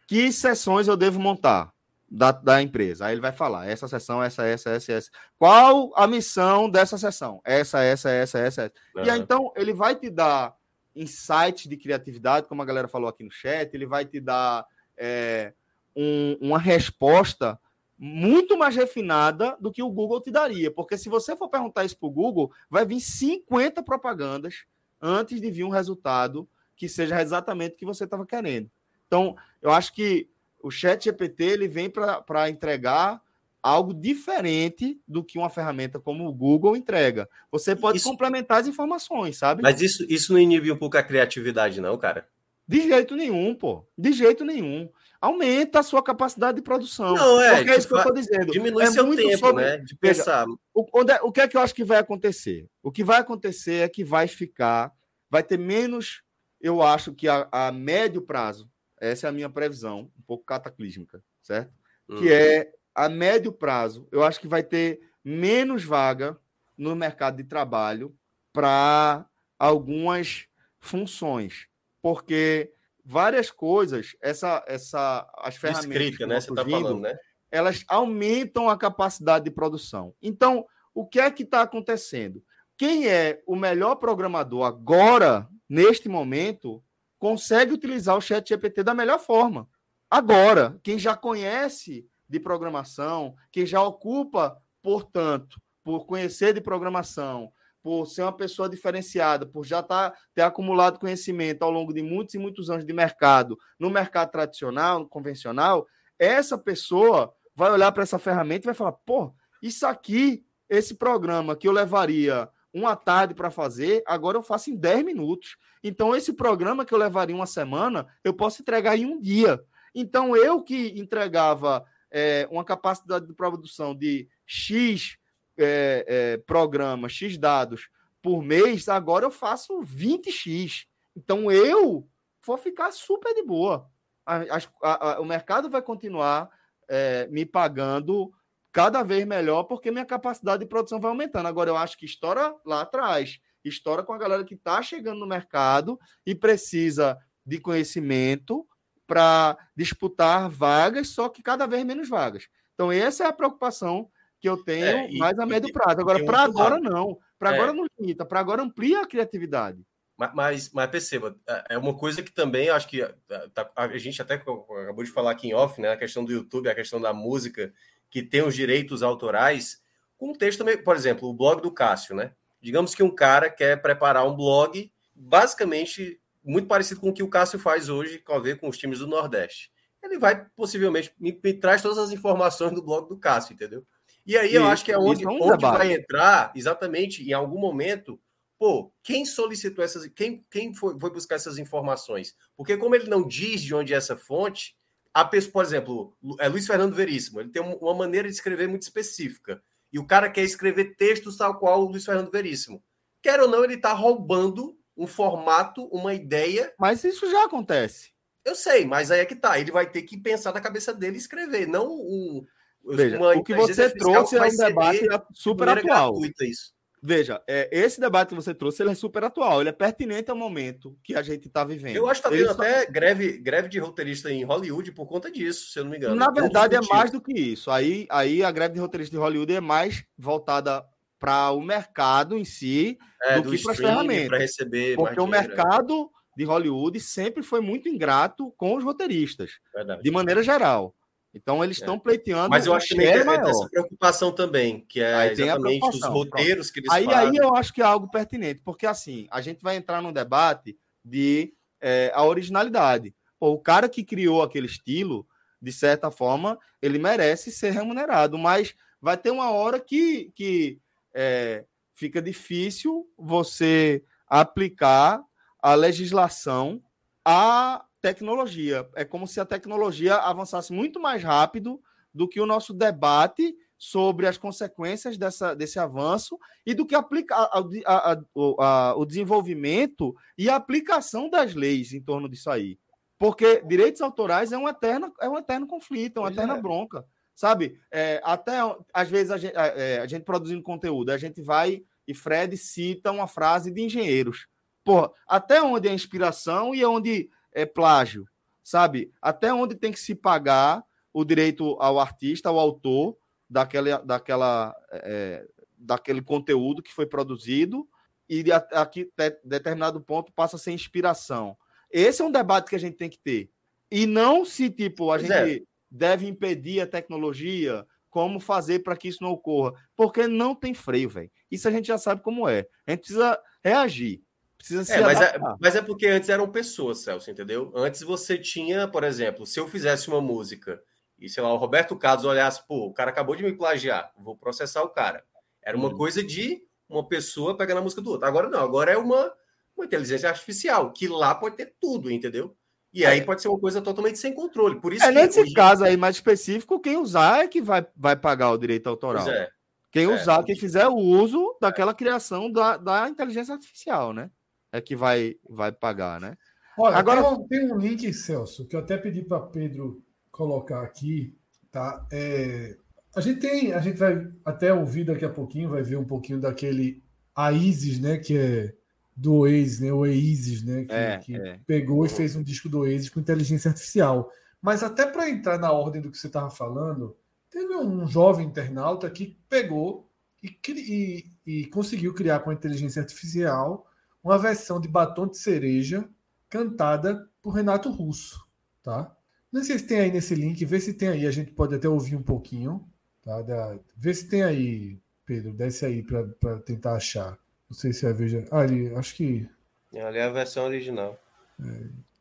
que sessões eu devo montar? Da, da empresa. Aí ele vai falar: essa sessão, essa, essa, essa, essa. Qual a missão dessa sessão? Essa, essa, essa, essa. essa. Uhum. E aí, então, ele vai te dar insights de criatividade, como a galera falou aqui no chat, ele vai te dar é, um, uma resposta muito mais refinada do que o Google te daria. Porque se você for perguntar isso para o Google, vai vir 50 propagandas antes de vir um resultado que seja exatamente o que você estava querendo. Então, eu acho que o Chat GPT ele vem para entregar algo diferente do que uma ferramenta como o Google entrega. Você pode isso... complementar as informações, sabe? Mas isso, isso não inibe um pouco a criatividade, não, cara? De jeito nenhum, pô. De jeito nenhum. Aumenta a sua capacidade de produção. Não, é, Porque é isso que eu estou dizendo. Diminui é seu tempo, sobre... né? De pensar. Veja, o, onde é, o que é que eu acho que vai acontecer? O que vai acontecer é que vai ficar, vai ter menos, eu acho que a, a médio prazo, essa é a minha previsão, um pouco cataclísmica, certo? Hum. Que é a médio prazo, eu acho que vai ter menos vaga no mercado de trabalho para algumas funções porque várias coisas, essa, essa, as ferramentas. Escrita, né? Você está falando, né? Elas aumentam a capacidade de produção. Então, o que é que está acontecendo? Quem é o melhor programador agora, neste momento, consegue utilizar o Chat GPT da melhor forma. Agora, quem já conhece de programação, quem já ocupa, portanto, por conhecer de programação, por ser uma pessoa diferenciada, por já tá, ter acumulado conhecimento ao longo de muitos e muitos anos de mercado, no mercado tradicional, convencional, essa pessoa vai olhar para essa ferramenta e vai falar: pô, isso aqui, esse programa que eu levaria uma tarde para fazer, agora eu faço em 10 minutos. Então, esse programa que eu levaria uma semana, eu posso entregar em um dia. Então, eu que entregava é, uma capacidade de produção de X é, é, programa, X dados por mês, agora eu faço 20x. Então eu vou ficar super de boa. A, a, a, o mercado vai continuar é, me pagando cada vez melhor, porque minha capacidade de produção vai aumentando. Agora eu acho que estoura lá atrás, estoura com a galera que está chegando no mercado e precisa de conhecimento para disputar vagas, só que cada vez menos vagas. Então, essa é a preocupação que eu tenho é, e, mais a médio prazo. Agora, para agora, não. Para é. agora não limita, para agora amplia a criatividade. Mas, mas, perceba, é, é uma coisa que também acho que é, tá, a gente até acabou de falar aqui em off, né? A questão do YouTube, a questão da música, que tem os direitos autorais. Com um texto por exemplo, o blog do Cássio, né? Digamos que um cara quer preparar um blog basicamente muito parecido com o que o Cássio faz hoje, com a ver com os times do Nordeste. Ele vai possivelmente me, me traz todas as informações do blog do Cássio, entendeu? E aí eu acho que é onde, é um onde vai entrar, exatamente, em algum momento, pô, quem solicitou essas. Quem, quem foi, foi buscar essas informações? Porque, como ele não diz de onde é essa fonte, a pessoa, por exemplo, é Luiz Fernando Veríssimo, ele tem uma maneira de escrever muito específica. E o cara quer escrever textos tal qual o Luiz Fernando Veríssimo. Quer ou não, ele está roubando um formato, uma ideia. Mas isso já acontece. Eu sei, mas aí é que tá. Ele vai ter que pensar na cabeça dele e escrever, não um, Veja, o que você trouxe é um debate super atual. Isso. Veja, é, esse debate que você trouxe ele é super atual, ele é pertinente ao momento que a gente está vivendo. Eu acho que está tendo até greve, greve de roteirista em Hollywood por conta disso, se eu não me engano. Na verdade, é mais do que isso. Aí, aí a greve de roteirista de Hollywood é mais voltada para o mercado em si é, do, do, que para as ferramentas. receber Porque o mercado de Hollywood sempre foi muito ingrato com os roteiristas, verdade. de maneira geral. Então eles estão é. pleiteando. Mas eu acho que tem essa preocupação também, que é aí exatamente os roteiros que eles aí, fazem. Aí eu acho que é algo pertinente, porque assim, a gente vai entrar num debate de é, a originalidade. Pô, o cara que criou aquele estilo, de certa forma, ele merece ser remunerado, mas vai ter uma hora que, que é, fica difícil você aplicar a legislação a tecnologia. É como se a tecnologia avançasse muito mais rápido do que o nosso debate sobre as consequências dessa, desse avanço e do que aplica, a, a, a, o desenvolvimento e a aplicação das leis em torno disso aí. Porque direitos autorais é um eterno, é um eterno conflito, é uma pois eterna é. bronca. Sabe? É, até às vezes a gente, é, a gente produzindo conteúdo, a gente vai e Fred cita uma frase de engenheiros. Porra, até onde é inspiração e onde é plágio, sabe? Até onde tem que se pagar o direito ao artista, ao autor daquela, daquela, é, daquele conteúdo que foi produzido e aqui determinado ponto passa a ser inspiração. Esse é um debate que a gente tem que ter. E não se, tipo, a pois gente é. deve impedir a tecnologia, como fazer para que isso não ocorra, porque não tem freio, velho. Isso a gente já sabe como é. A gente precisa reagir. Precisa é, mas, é, mas é porque antes eram pessoas, Celso, entendeu? Antes você tinha, por exemplo, se eu fizesse uma música e, sei lá, o Roberto Carlos olhasse, pô, o cara acabou de me plagiar, vou processar o cara. Era uma hum. coisa de uma pessoa pegando a música do outro. Agora não, agora é uma, uma inteligência artificial, que lá pode ter tudo, entendeu? E aí pode ser uma coisa totalmente sem controle. Por isso é, nesse hoje... caso aí mais específico, quem usar é que vai, vai pagar o direito autoral. É. Quem é, usar, quem fizer o uso daquela criação da, da inteligência artificial, né? É que vai, vai pagar, né? Olha, Agora tem um, link, Celso, que eu até pedi para Pedro colocar aqui, tá? É, a gente tem, a gente vai até ouvir daqui a pouquinho, vai ver um pouquinho daquele Aizes, né? Que é do Oasis, né? O Oasis, né? Que, é, que é. pegou e fez um disco do Oasis com inteligência artificial. Mas até para entrar na ordem do que você estava falando, teve um jovem internauta que pegou e, e, e conseguiu criar com a inteligência artificial uma versão de Batom de Cereja cantada por Renato Russo, tá? Não sei se tem aí nesse link, vê se tem aí, a gente pode até ouvir um pouquinho, tá? Da, vê se tem aí, Pedro, desce aí para tentar achar. Não sei se é veja. Ah, ali, acho que. Ali é a versão original. É.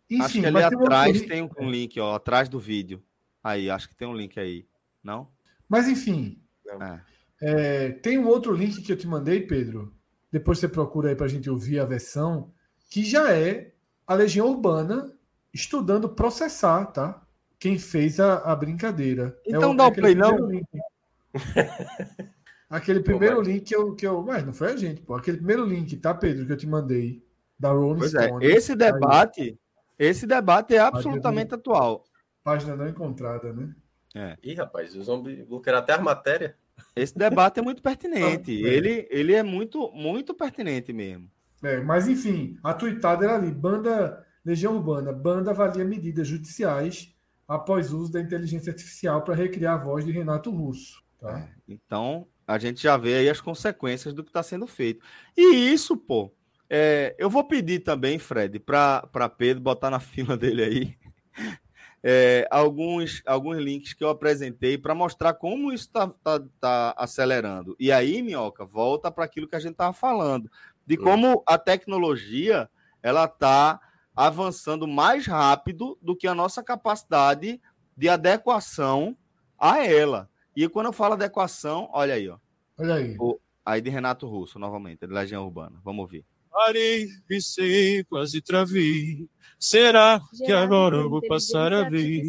Enfim, acho que ali atrás tem, um, tem um link, ó, atrás do vídeo. Aí, acho que tem um link aí. Não? Mas enfim. É. É, tem um outro link que eu te mandei, Pedro, depois você procura aí para a gente ouvir a versão, que já é a Legião Urbana estudando processar, tá? Quem fez a, a brincadeira. É então é o, dá o play, não? Link. aquele primeiro link que eu, que eu. Mas não foi a gente, pô. Aquele primeiro link, tá, Pedro, que eu te mandei. Da Rolling pois é, Stone. É, esse debate, aí. esse debate é absolutamente página, atual. Página não encontrada, né? É. Ih, rapaz, os homens bloquearam até a matéria. Esse debate é muito pertinente. é. Ele, ele é muito, muito pertinente mesmo. É, mas, enfim, a tuitada era ali: banda Legião Urbana, banda avalia medidas judiciais após uso da inteligência artificial para recriar a voz de Renato Russo. Tá? É, então, a gente já vê aí as consequências do que está sendo feito. E isso, pô, é, eu vou pedir também, Fred, para Pedro botar na fila dele aí é, alguns, alguns links que eu apresentei para mostrar como isso está tá, tá acelerando. E aí, Minhoca, volta para aquilo que a gente estava falando, de como a tecnologia ela está avançando mais rápido do que a nossa capacidade de adequação a ela. E quando eu falo adequação, olha aí, ó. Olha aí. O, aí de Renato Russo, novamente, de Legião Urbana. Vamos ouvir. Parei, pisei, quase travei. Será que agora eu vou passar a ver?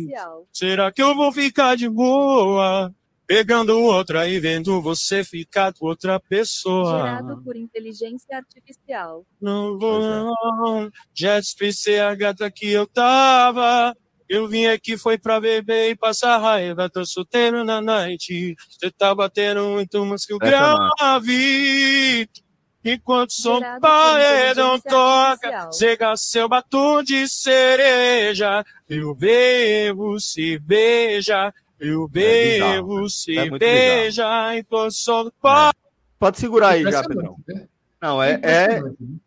Será que eu vou ficar de boa? Pegando outra e vendo você ficar com outra pessoa. Gerado por inteligência artificial. Não vou, não. Já a gata que eu tava. Eu vim aqui foi pra beber e passar raiva. Tô solteiro na night. Você tá batendo muito, mas que eu grave. Enquanto som paredão toca, chega seu batom de cereja. Eu bebo, se beija, eu é bebo, é se é beija, enquanto som é. Pode segurar aí já, Pedrão. Né? Não, é, é,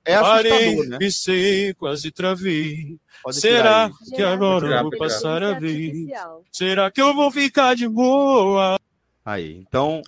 é assustador, né? Pisei, quase travei. Será que agora eu vou passar a vez? Será que eu vou ficar de boa? Aí, então,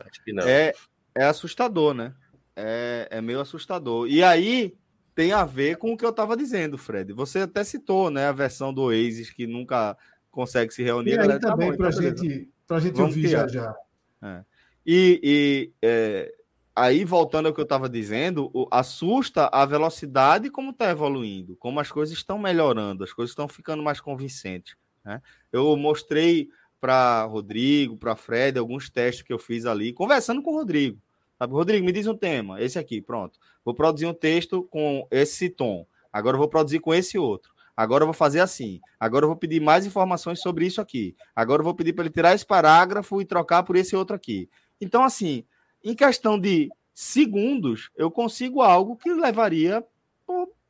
é, é assustador, né? É, é meio assustador. E aí tem a ver com o que eu estava dizendo, Fred. Você até citou, né, a versão do Oasis que nunca consegue se reunir. E aí também tá para então gente, a gente ouvir já já. É. E, e é, aí voltando ao que eu estava dizendo, o, assusta a velocidade como está evoluindo, como as coisas estão melhorando, as coisas estão ficando mais convincentes. Né? Eu mostrei para Rodrigo, para Fred, alguns testes que eu fiz ali, conversando com o Rodrigo. Sabe, Rodrigo, me diz um tema, esse aqui, pronto. Vou produzir um texto com esse tom. Agora eu vou produzir com esse outro. Agora eu vou fazer assim. Agora eu vou pedir mais informações sobre isso aqui. Agora eu vou pedir para ele tirar esse parágrafo e trocar por esse outro aqui. Então, assim, em questão de segundos, eu consigo algo que levaria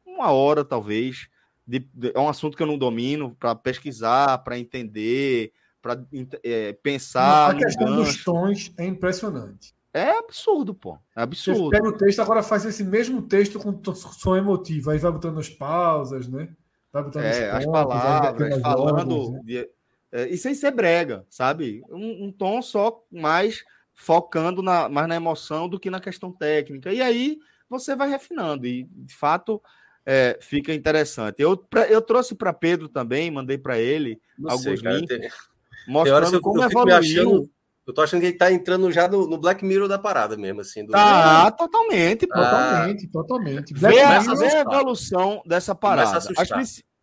uma hora, talvez. De, de, é um assunto que eu não domino, para pesquisar, para entender, para é, pensar. a questão dos tons é impressionante. É absurdo, pô. É absurdo. Você pega o texto, agora faz esse mesmo texto com som emotivo. Aí vai botando as pausas, né? Vai botando é, as, pontos, as palavras, falando, né? de, é, e sem ser brega, sabe? Um, um, tom só mais focando na, mais na emoção do que na questão técnica. E aí você vai refinando, e de fato é, fica interessante. Eu, pra, eu trouxe para Pedro também, mandei para ele Não alguns sei, cara, links tem- mostrando eu- como eu evoluiu. Eu tô achando que ele tá entrando já no, no Black Mirror da parada mesmo, assim. Do... Tá, totalmente, pô. Totalmente, totalmente. Vê Black a, evolução dessa parada.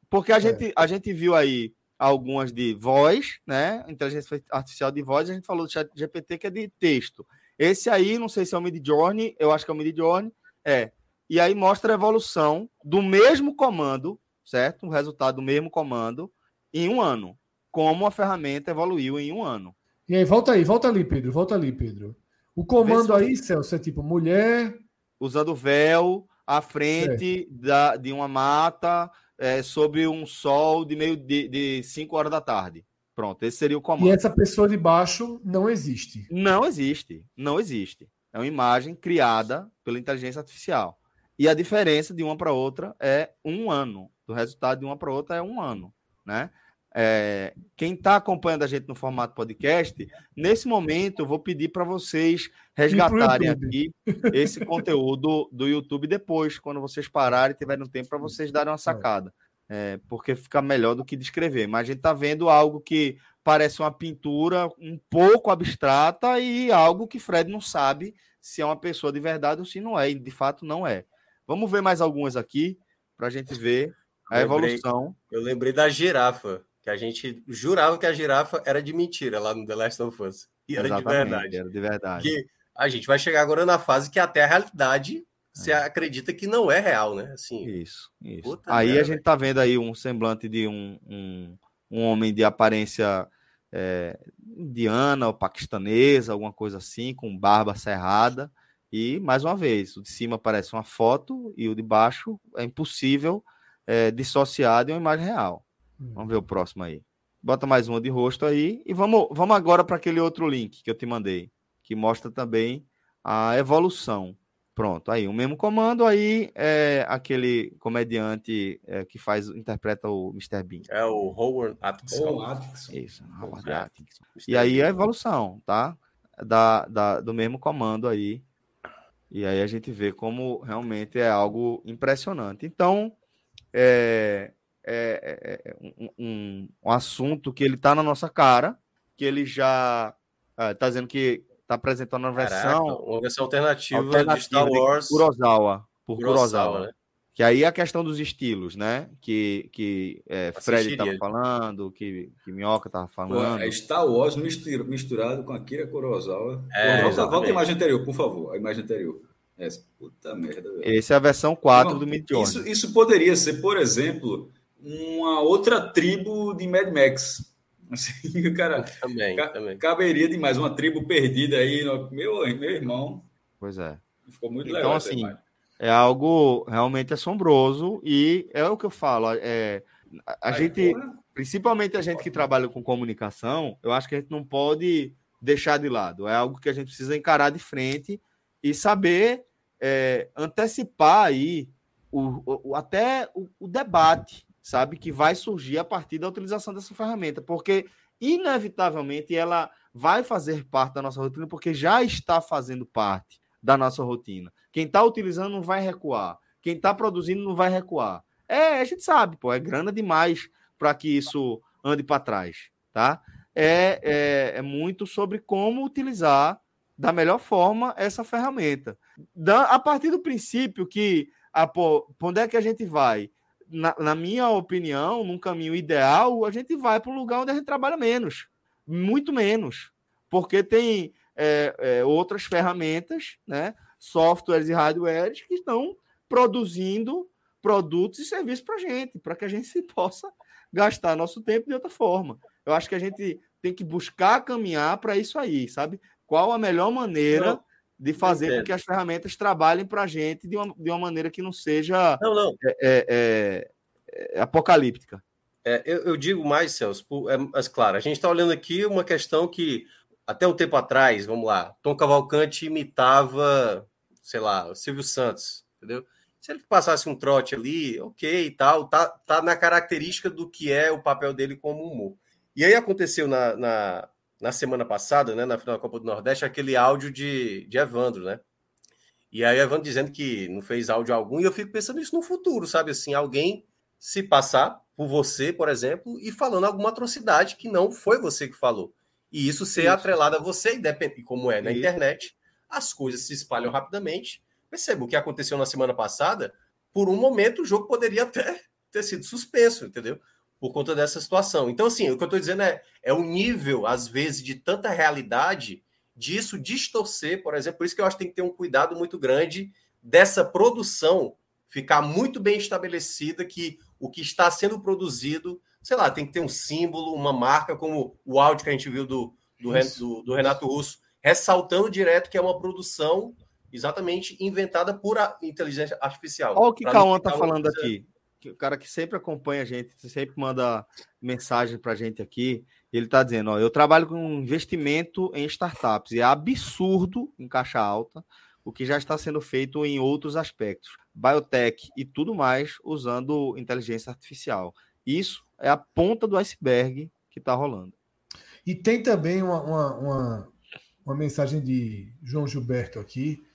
porque a gente, a gente viu aí algumas de voz, né? Inteligência artificial de voz, a gente falou do chat GPT que é de texto. Esse aí, não sei se é o Midjourney, eu acho que é o Midjourney, é. E aí mostra a evolução do mesmo comando, certo? O resultado do mesmo comando em um ano. Como a ferramenta evoluiu em um ano. E aí, volta aí, volta ali, Pedro, volta ali, Pedro. O comando aí, Celso, é tipo mulher, usando véu à frente da, de uma mata é, sobre um sol de meio de 5 horas da tarde. Pronto, esse seria o e comando. essa pessoa de baixo não existe. Não existe, não existe. É uma imagem criada pela inteligência artificial. E a diferença de uma para outra é um ano. Do resultado de uma para outra é um ano, né? É, quem está acompanhando a gente no formato podcast, nesse momento eu vou pedir para vocês resgatarem aqui esse conteúdo do YouTube depois, quando vocês pararem e tiverem um tempo para vocês darem uma sacada. É, porque fica melhor do que descrever. Mas a gente está vendo algo que parece uma pintura um pouco abstrata e algo que Fred não sabe se é uma pessoa de verdade ou se não é, e de fato não é. Vamos ver mais algumas aqui para a gente ver a Lembrei. evolução. Eu lembrei da girafa, que a gente jurava que a girafa era de mentira lá no The Last of Us. E era de Exatamente, verdade. Era de verdade. Que a gente vai chegar agora na fase que até a realidade você acredita que não é real, né? Assim, Isso, isso. Aí merda, a gente tá vendo aí um semblante de um, um, um homem de aparência é, indiana ou paquistanesa, alguma coisa assim, com barba cerrada. E, mais uma vez, o de cima parece uma foto e o de baixo é impossível é, dissociar de uma imagem real. Vamos ver o próximo aí. Bota mais uma de rosto aí. E vamos, vamos agora para aquele outro link que eu te mandei, que mostra também a evolução. Pronto, aí o mesmo comando, aí é aquele comediante é, que faz, interpreta o Mr. Bean. é o Howard Atkinson. Atkinson. Isso, Howard É. Atkinson. E aí a evolução, tá? Da, da, do mesmo comando aí. E aí a gente vê como realmente é algo impressionante. Então, é, é, é um, um, um assunto que ele tá na nossa cara, que ele já está dizendo que está apresentando uma Caraca, versão uma versão alternativa, de alternativa Star de Wars. Kurosawa, por Kurosawa, Kurosawa. né? Que aí é a questão dos estilos, né? Que, que é, Fred estava falando, que, que Minhoca estava Pô, falando. é Star Wars mistur- misturado com Akira Kurosawa. É, Pô, volta, volta a imagem anterior, por favor. A imagem anterior. Essa. Puta merda, velho. Essa é a versão 4 Não, do Midjourney. Isso, isso poderia ser, por exemplo, uma outra tribo de Mad Max. Assim, o cara Também, Ca- também. caberia demais uma tribo perdida aí. Meu, meu irmão, Pois é. ficou muito Então, legal. essa assim. É algo realmente assombroso e é o que eu falo. É, a a Aí, gente, porra, principalmente a gente que trabalha com comunicação, eu acho que a gente não pode deixar de lado. É algo que a gente precisa encarar de frente e saber é, antecipar aí o, o- até o, o debate, sabe, que vai surgir a partir da utilização dessa ferramenta, porque inevitavelmente ela vai fazer parte da nossa rotina, porque já está fazendo parte da nossa rotina. Quem está utilizando não vai recuar. Quem está produzindo não vai recuar. É, a gente sabe, pô, é grana demais para que isso ande para trás, tá? É, é, é muito sobre como utilizar da melhor forma essa ferramenta. Da, a partir do princípio que, a, pô, pra onde é que a gente vai? Na, na minha opinião, num caminho ideal, a gente vai para um lugar onde a gente trabalha menos, muito menos, porque tem é, é, outras ferramentas, né, softwares e hardwares que estão produzindo produtos e serviços para a gente, para que a gente possa gastar nosso tempo de outra forma. Eu acho que a gente tem que buscar caminhar para isso aí, sabe? Qual a melhor maneira de fazer com que as ferramentas trabalhem para a gente de uma, de uma maneira que não seja Não, não. é, é, é, apocalíptica. É, eu, eu digo mais, Celso, por- é, mas claro, a gente está olhando aqui uma questão que até um tempo atrás, vamos lá, Tom Cavalcante imitava, sei lá, o Silvio Santos, entendeu? Se ele passasse um trote ali, ok e tal, tá, tá na característica do que é o papel dele como humor. E aí aconteceu na, na, na, semana passada, né, na final da Copa do Nordeste, aquele áudio de, de Evandro, né? E aí Evandro dizendo que não fez áudio algum, e eu fico pensando isso no futuro, sabe? Assim, alguém se passar por você, por exemplo, e falando alguma atrocidade que não foi você que falou. E isso ser isso. atrelado a você, e como é na isso. internet, as coisas se espalham rapidamente. Perceba o que aconteceu na semana passada, por um momento o jogo poderia até ter sido suspenso, entendeu? Por conta dessa situação. Então, assim, o que eu estou dizendo é, é o nível, às vezes, de tanta realidade disso distorcer, por exemplo, por isso que eu acho que tem que ter um cuidado muito grande dessa produção ficar muito bem estabelecida que o que está sendo produzido, sei lá, tem que ter um símbolo, uma marca, como o áudio que a gente viu do, do, do, do Renato Russo, ressaltando direto que é uma produção exatamente inventada por inteligência artificial. Olha o que Cauã está falando aqui. O cara que sempre acompanha a gente, sempre manda mensagem para a gente aqui, ele está dizendo: ó, eu trabalho com investimento em startups e é absurdo em caixa alta o que já está sendo feito em outros aspectos, biotech e tudo mais, usando inteligência artificial. Isso é a ponta do iceberg que está rolando. E tem também uma, uma, uma, uma, mensagem de João Gilberto aqui,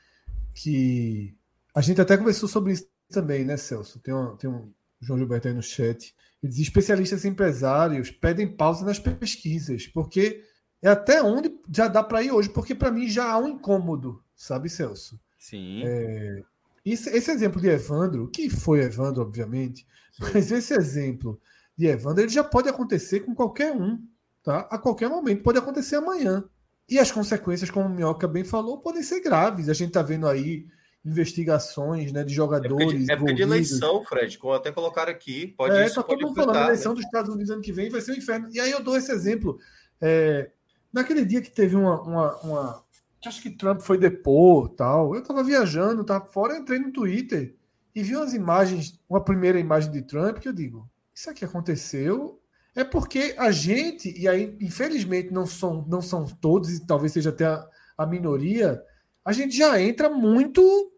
que a gente até conversou sobre isso também, né, Celso? Tem, uma, tem um João Gilberto aí no chat. Ele diz: especialistas empresários pedem pausa nas pesquisas, porque é até onde já dá para ir hoje, porque para mim já há um incômodo, sabe, Celso? Sim. É, esse, esse, exemplo de Evandro, que foi Evandro, obviamente, mas esse exemplo de Evandro ele já pode acontecer com qualquer um, tá? A qualquer momento, pode acontecer amanhã. E as consequências, como o Minhoca bem falou, podem ser graves. A gente está vendo aí investigações né, de jogadores. É porque, de eleição, Fred, como até colocaram aqui. Pode é, tá todo mundo falando da eleição né? dos Estados Unidos ano que vem vai ser um inferno. E aí eu dou esse exemplo. É, naquele dia que teve uma, uma, uma. Acho que Trump foi depor tal. Eu estava viajando, estava fora, entrei no Twitter e vi umas imagens, uma primeira imagem de Trump que eu digo: Isso aqui aconteceu. É porque a gente, e aí, infelizmente, não são, não são todos, e talvez seja até a, a minoria, a gente já entra muito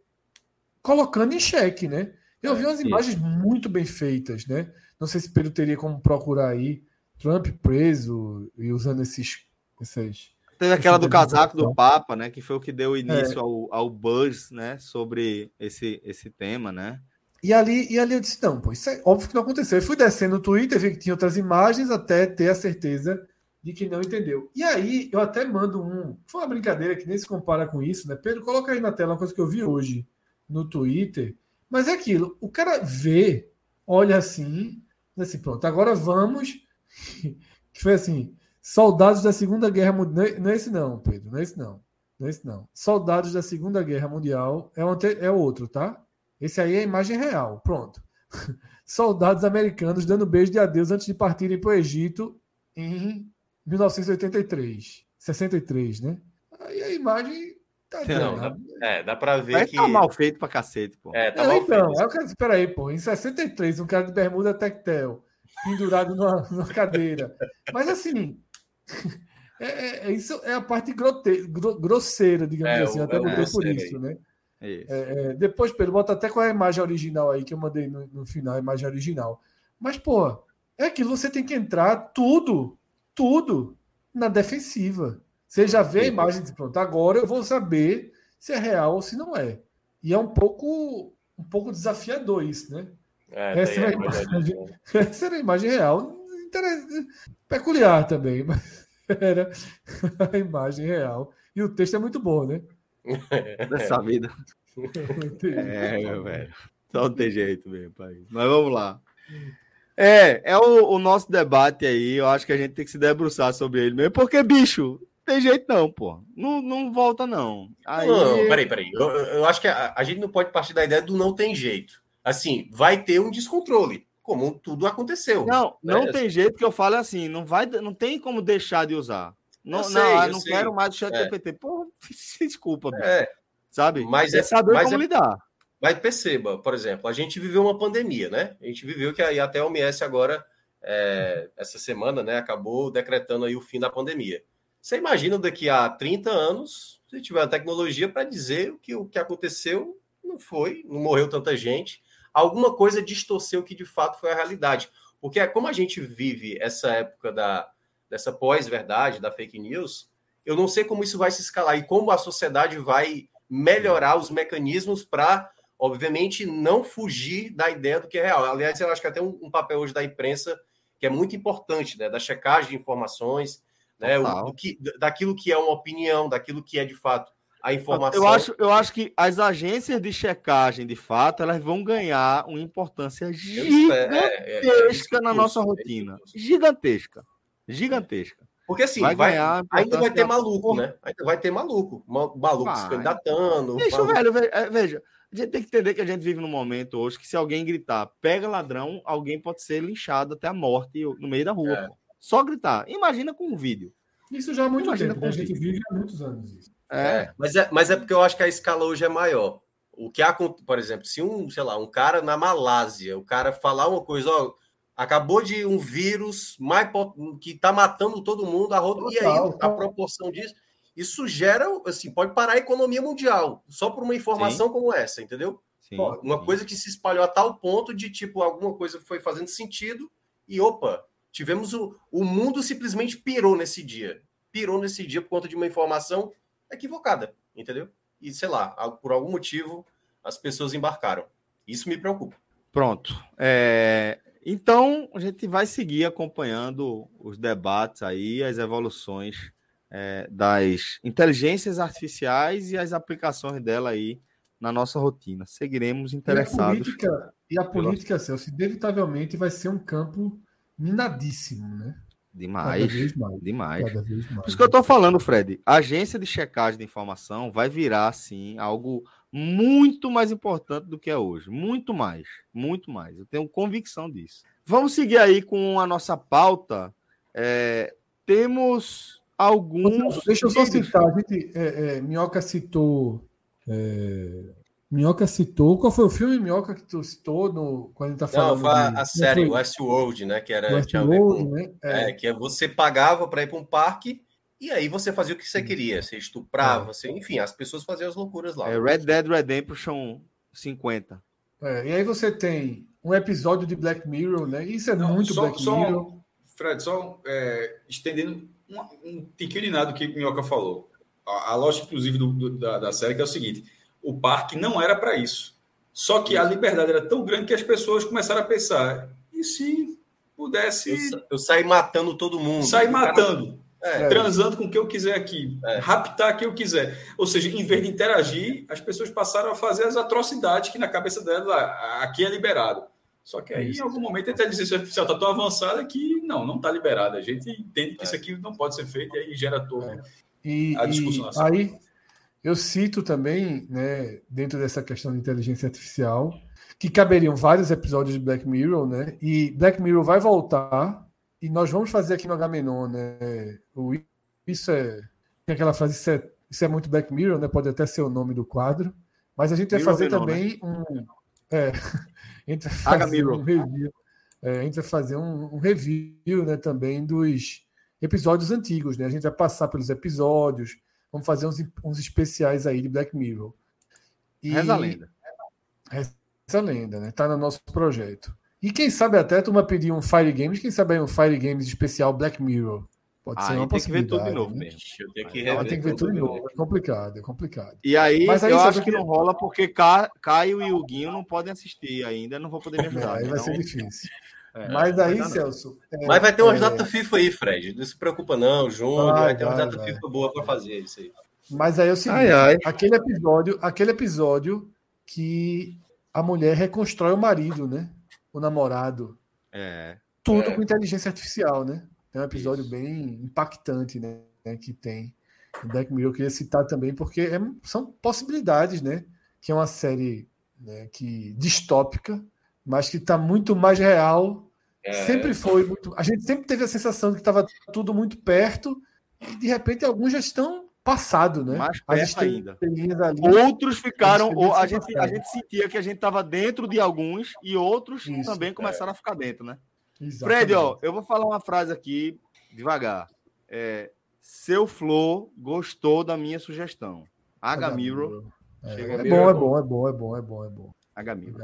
colocando em xeque, né? Eu vi umas imagens muito bem feitas, né? Não sei se Pedro teria como procurar aí Trump preso e usando esses. esses Teve aquela do casaco do Papa, né? Que foi o que deu início é. ao, ao buzz, né? Sobre esse, esse tema, né? E ali, e ali eu disse: não, pô, isso é óbvio que não aconteceu. Eu fui descendo no Twitter, vi que tinha outras imagens até ter a certeza de que não entendeu. E aí eu até mando um. Foi uma brincadeira que nem se compara com isso, né? Pedro, coloca aí na tela uma coisa que eu vi hoje no Twitter. Mas é aquilo, o cara vê, olha assim, assim, pronto, agora vamos. que foi assim: soldados da Segunda Guerra Mundial. Não é esse não, Pedro, não é esse não. Não é esse não. Soldados da Segunda Guerra Mundial é, um, é outro, tá? Esse aí é a imagem real. Pronto. Soldados americanos dando beijo de adeus antes de partirem para o Egito em 1983. 63, né? Aí a imagem Tá não, dá, é, dá pra ver Mas que. Tá mal feito pra cacete, pô. É, tá é, mal então, feito. Então, espera aí, pô. Em 63, um cara de bermuda tectel, pendurado numa, numa cadeira. Mas assim. É, é, é, isso é a parte grote, gro, grosseira, digamos é, assim. Até botei por isso, né? É, depois, Pedro, bota até com a imagem original aí que eu mandei no, no final, a imagem original. Mas, pô, é aquilo, você tem que entrar tudo, tudo na defensiva. Você já vê a imagem de pronto, agora eu vou saber se é real ou se não é. E é um pouco, um pouco desafiador isso, né? É, essa, era a imagem, essa era a imagem real. Peculiar também, mas era a imagem real. E o texto é muito bom, né? Dessa vida. é, meu velho. Só não tem jeito mesmo, pai. Mas vamos lá. É, é o, o, nosso debate aí. Eu acho que a gente tem que se debruçar sobre ele mesmo, porque, bicho, tem jeito não, pô. Não, não volta, não. Aí... Não, peraí, peraí. Eu, eu acho que a, a, gente não pode partir da ideia do não tem jeito. Assim, vai ter um descontrole, como tudo aconteceu. Não, né? não tem jeito que eu falo assim, não vai, não tem como deixar de usar. Não, eu sei, não, eu não sei. quero mais o chat é. GPT. Pô, desculpa, é. sabe? Mas é, é saber mas como é, lidar. Mas perceba, por exemplo, a gente viveu uma pandemia, né? A gente viveu que aí até a OMS agora, é, essa semana, né, acabou decretando aí o fim da pandemia. Você imagina daqui a 30 anos, se tiver a tecnologia para dizer que o que aconteceu não foi, não morreu tanta gente, alguma coisa distorceu que de fato foi a realidade. Porque é como a gente vive essa época da, dessa pós-verdade, da fake news, eu não sei como isso vai se escalar e como a sociedade vai melhorar os mecanismos para, obviamente, não fugir da ideia do que é real. Aliás, eu acho que até um, um papel hoje da imprensa que é muito importante, né, da checagem de informações, né, o, do que, daquilo que é uma opinião, daquilo que é de fato a informação. Eu acho, eu acho que as agências de checagem, de fato, elas vão ganhar uma importância gigantesca é, é, é, na nossa rotina. Gigantesca. Gigantesca. Porque assim, vai, vai ainda vai ter maluco, né? Ainda vai ter maluco. Maluco vai. se candidatando. Deixa, maluco. velho, veja. A gente tem que entender que a gente vive num momento hoje que se alguém gritar, pega ladrão, alguém pode ser linchado até a morte no meio da rua. Só gritar. Imagina com um vídeo. Isso já é muito Imagina tempo, né? a gente vive há muitos anos isso. É. é. Mas, é, mas é porque eu acho que a escala hoje é maior. O que há, por exemplo, se um, sei lá, um cara na Malásia, o cara falar uma coisa, ó, acabou de um vírus mais que está matando todo mundo, a roda, e aí a proporção disso, isso gera, assim, pode parar a economia mundial, só por uma informação Sim. como essa, entendeu? Sim. Uma coisa que se espalhou a tal ponto de, tipo, alguma coisa foi fazendo sentido e, opa, tivemos o, o mundo simplesmente pirou nesse dia. Pirou nesse dia por conta de uma informação equivocada, entendeu? E sei lá, por algum motivo as pessoas embarcaram. Isso me preocupa. Pronto. É... Então a gente vai seguir acompanhando os debates aí, as evoluções é, das inteligências artificiais e as aplicações dela aí na nossa rotina. Seguiremos interessados. E a política, e a política Celso, inevitavelmente vai ser um campo minadíssimo, né? Demais. mais. Demais. Cada vez mais. Por isso que eu estou falando, Fred. A agência de checagem de informação vai virar, sim, algo muito mais importante do que é hoje. Muito mais. Muito mais. Eu tenho convicção disso. Vamos seguir aí com a nossa pauta. É, temos alguns. Deixa eu só citar. A gente, é, é, Minhoca citou. É, Minhoca citou. Qual foi o filme, Minhoca, que tu citou no, quando ele tá falando? Não, foi a, a série Westworld, né? Que era. Westworld, né? É. é. que você pagava para ir para um parque e aí você fazia o que você queria. Você estuprava, é. você, enfim, as pessoas faziam as loucuras lá. É Red Dead Redemption 50. É, e aí você tem um episódio de Black Mirror, né? Isso é Não, muito só, Black só, Mirror. Fred, só é, estendendo um, um tiquinho de nada do que Minhoca falou. A, a lógica, inclusive, do, do, da, da série que é o seguinte o parque não era para isso. Só que a liberdade era tão grande que as pessoas começaram a pensar: e se pudesse. Eu, eu sair matando todo mundo. Sair matando. É, transando com o que eu quiser aqui, é. raptar quem eu quiser. Ou seja, em vez de interagir, as pessoas passaram a fazer as atrocidades que na cabeça delas aqui é liberado. Só que aí, em algum momento, a inteligência artificial está tão avançada que não, não está liberada. A gente entende que é. isso aqui não pode ser feito e aí gera todo é. a discussão. E aí, eu cito também, né, dentro dessa questão de inteligência artificial, que caberiam vários episódios de Black Mirror, né? E Black Mirror vai voltar e nós vamos fazer aqui no Agamenon, né? O, isso é tem aquela frase isso é, isso é muito Black Mirror, né? Pode até ser o nome do quadro, mas a gente vai fazer também né? um é, a gente vai fazer um review, é, a gente vai fazer um, um review, né? Também dos episódios antigos, né? A gente vai passar pelos episódios Vamos fazer uns, uns especiais aí de Black Mirror. E... Reza a lenda. Reza a lenda, né? Tá no nosso projeto. E quem sabe até tu vai pedir um Fire Games, quem sabe aí um Fire Games especial Black Mirror. Pode ah, ser uma tem que ver tudo de novo né? mesmo. Eu que, ah, tem que ver tudo de novo. É complicado, é complicado. E aí, Mas aí eu acho que não rola porque Caio e o Guinho não podem assistir ainda, não vou poder me ajudar. aí vai ser difícil. É, mas aí, Celso. É, mas vai ter uma é... data FIFA aí, Fred. Não se preocupa, não, Júnior. Vai, vai ter uma data FIFA boa para fazer isso aí. Mas aí é o seguinte: ai, ai. aquele episódio, aquele episódio que a mulher reconstrói o marido, né? O namorado. É. Tudo é. com inteligência artificial, né? É um episódio isso. bem impactante, né? Que tem. O Black Mirror eu queria citar também, porque é, são possibilidades, né? Que é uma série né, que distópica, mas que está muito mais real. É... Sempre foi muito. A gente sempre teve a sensação de que estava tudo muito perto e de repente alguns já estão passado, né? Mais perto ainda. Outros ficaram, ou a gente, a gente sentia que a gente estava dentro de alguns e outros Isso, também é. começaram é. a ficar dentro, né? Exatamente. Fred, ó, eu vou falar uma frase aqui devagar. É, seu Flor gostou da minha sugestão. Agamiro. É, é, bom, é bom, é bom, é bom, é bom, é bom. Agamiro.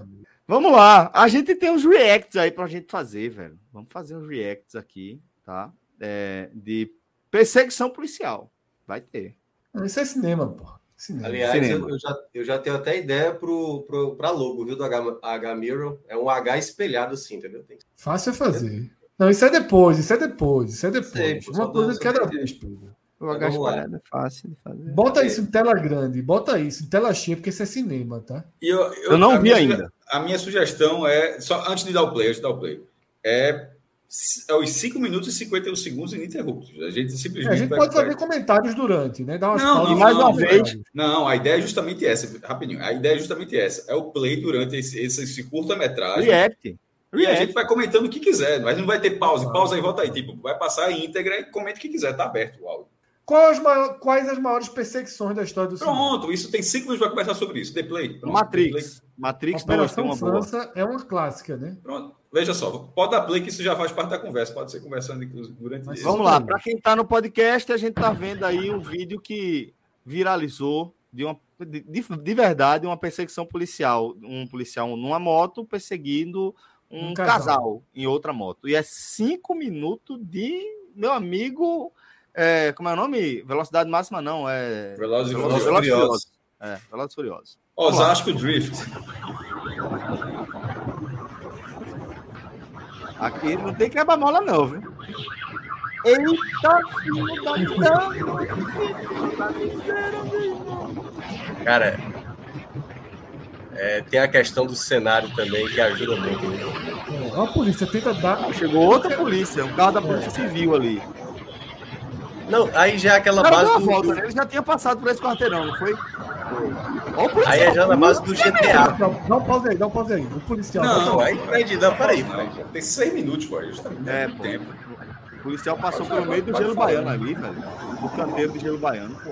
Vamos lá. A gente tem uns reacts aí pra gente fazer, velho. Vamos fazer uns reacts aqui, tá? é, de perseguição policial. Vai ter. Isso é cinema, pô. Cinema. Aliás, Cinema. eu, eu já, eu já tenho até ideia pro, pro, pra logo, viu, do H, H Mirror. É um H espelhado assim, entendeu? Tem Fácil é fazer. Não, isso é depois, isso é depois, isso é depois. Sei, pô, Uma coisa de cada vez, Pedro. O H espalhado é fácil de fazer. Bota isso em tela grande, bota isso em tela cheia, porque isso é cinema, tá? E eu, Eu não vi ainda. A minha sugestão é, só antes de dar o play, antes de dar o play, é, é os 5 minutos e 51 segundos ininterruptos. A gente É, simplesmente a gente pode vai- fazer comentários durante, né? Dar umas Não, não, mais uma vez. Não, a ideia é justamente essa, rapidinho. A ideia é justamente essa. É o play durante esse, esse, esse curta-metragem. React. E a gente vai comentando o que quiser, mas não vai ter pause. Pausa aí, volta aí. Tipo, vai passar a íntegra e comente o que quiser, tá aberto o áudio. Quais quais as maiores perseguições da história do cinema? Pronto, isso tem cinco minutos para conversar sobre isso. The play. Pronto, The play. Matrix. Matrix 2 tem Operação uma boa. França é uma clássica, né? Pronto. Veja só, pode dar play que isso já faz parte da conversa. Pode ser conversando inclusive, durante Mas esse- Vamos lá, para quem está no podcast, a gente está vendo aí um vídeo que viralizou de uma de, de- de verdade uma perseguição policial, um policial numa moto perseguindo um, Um casal. casal. em outra moto. E é cinco minutos de meu amigo, é, como é o nome? Velocidade máxima não, é Velozes e Velozes Furiosos. e. É, Velozes e Furiosos. Osasco Drift. Aqui não tem quebra-mola não, viu? Eita, filho da Cara, é, tem a questão do cenário também que ajuda muito. É, A polícia tenta dar. Chegou outra polícia, um carro da polícia civil ali. Não, aí já é aquela cara base do, volta, né? Ele já tinha passado por esse quarteirão, não foi? Ó, o policial. Aí é já na base do GTA. Dá um pause aí, dá um pause aí. O policial. Não, Não, aí Fred, não, peraí, Fred. tem seis minutos, pô. Justamente. É, É, pô. tempo. O policial passou pelo meio do gelo baiano ali, velho. Do canteiro do gelo baiano, pô.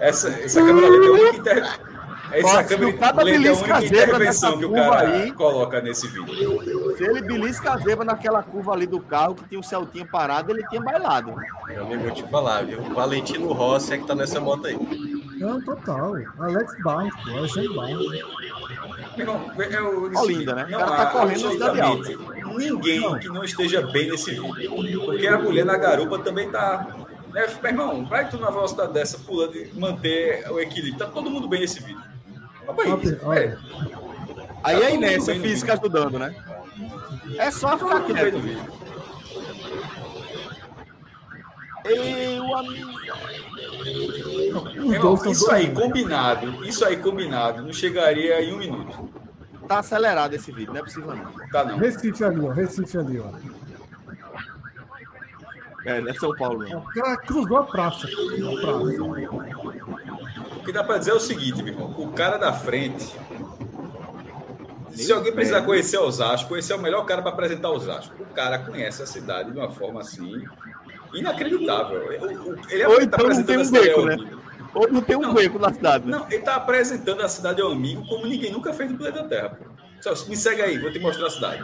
Essa, essa câmera lenta é a única inter... Essa câmera cara lenta é a belisca única intervenção que o cara aí. coloca nesse vídeo. Se ele belisca a zebra naquela curva ali do carro, que tinha o Celtinha parado, ele tinha bailado. Meu amigo, vou te falar, viu? O Valentino Rossi é que tá nessa moto aí. Não, total. Alex Barnes, pô. Alexandre Barnes. Meu irmão, é o- Olinda, né? O Não cara tá correndo na cidade absolutamente Ninguém que não esteja bem nesse vídeo. Porque a mulher na garupa também tá. Né? Meu irmão, vai tu numa velocidade dessa, pulando e manter o equilíbrio. Tá todo mundo bem nesse vídeo. Aí, é, Aí Tá é mundo inércia física ajudando, né? É só todo ficar quieto. vídeo. Eu, amigo. Irmão, isso aí combinado, isso aí combinado, não chegaria em um minuto. Tá acelerado esse vídeo, não é possível não. Tá não. Recife ali, ó. Recife ali, ó. É, não é São Paulo, não. O cara cruzou a praça. A praça. O que dá pra dizer é o seguinte, meu irmão. O cara da frente. Se alguém precisar conhecer Osasco, conhecer é o melhor cara para apresentar Osasco. O cara conhece a cidade de uma forma assim inacreditável. Ele Ou tá então não tem apresentando a um cidade beco, né? Ou não tem um Não. beco na cidade, né? Não, ele tá apresentando a cidade ao amigo como ninguém nunca fez no planeta Terra. Pô. Celso, me segue aí, vou te mostrar a cidade.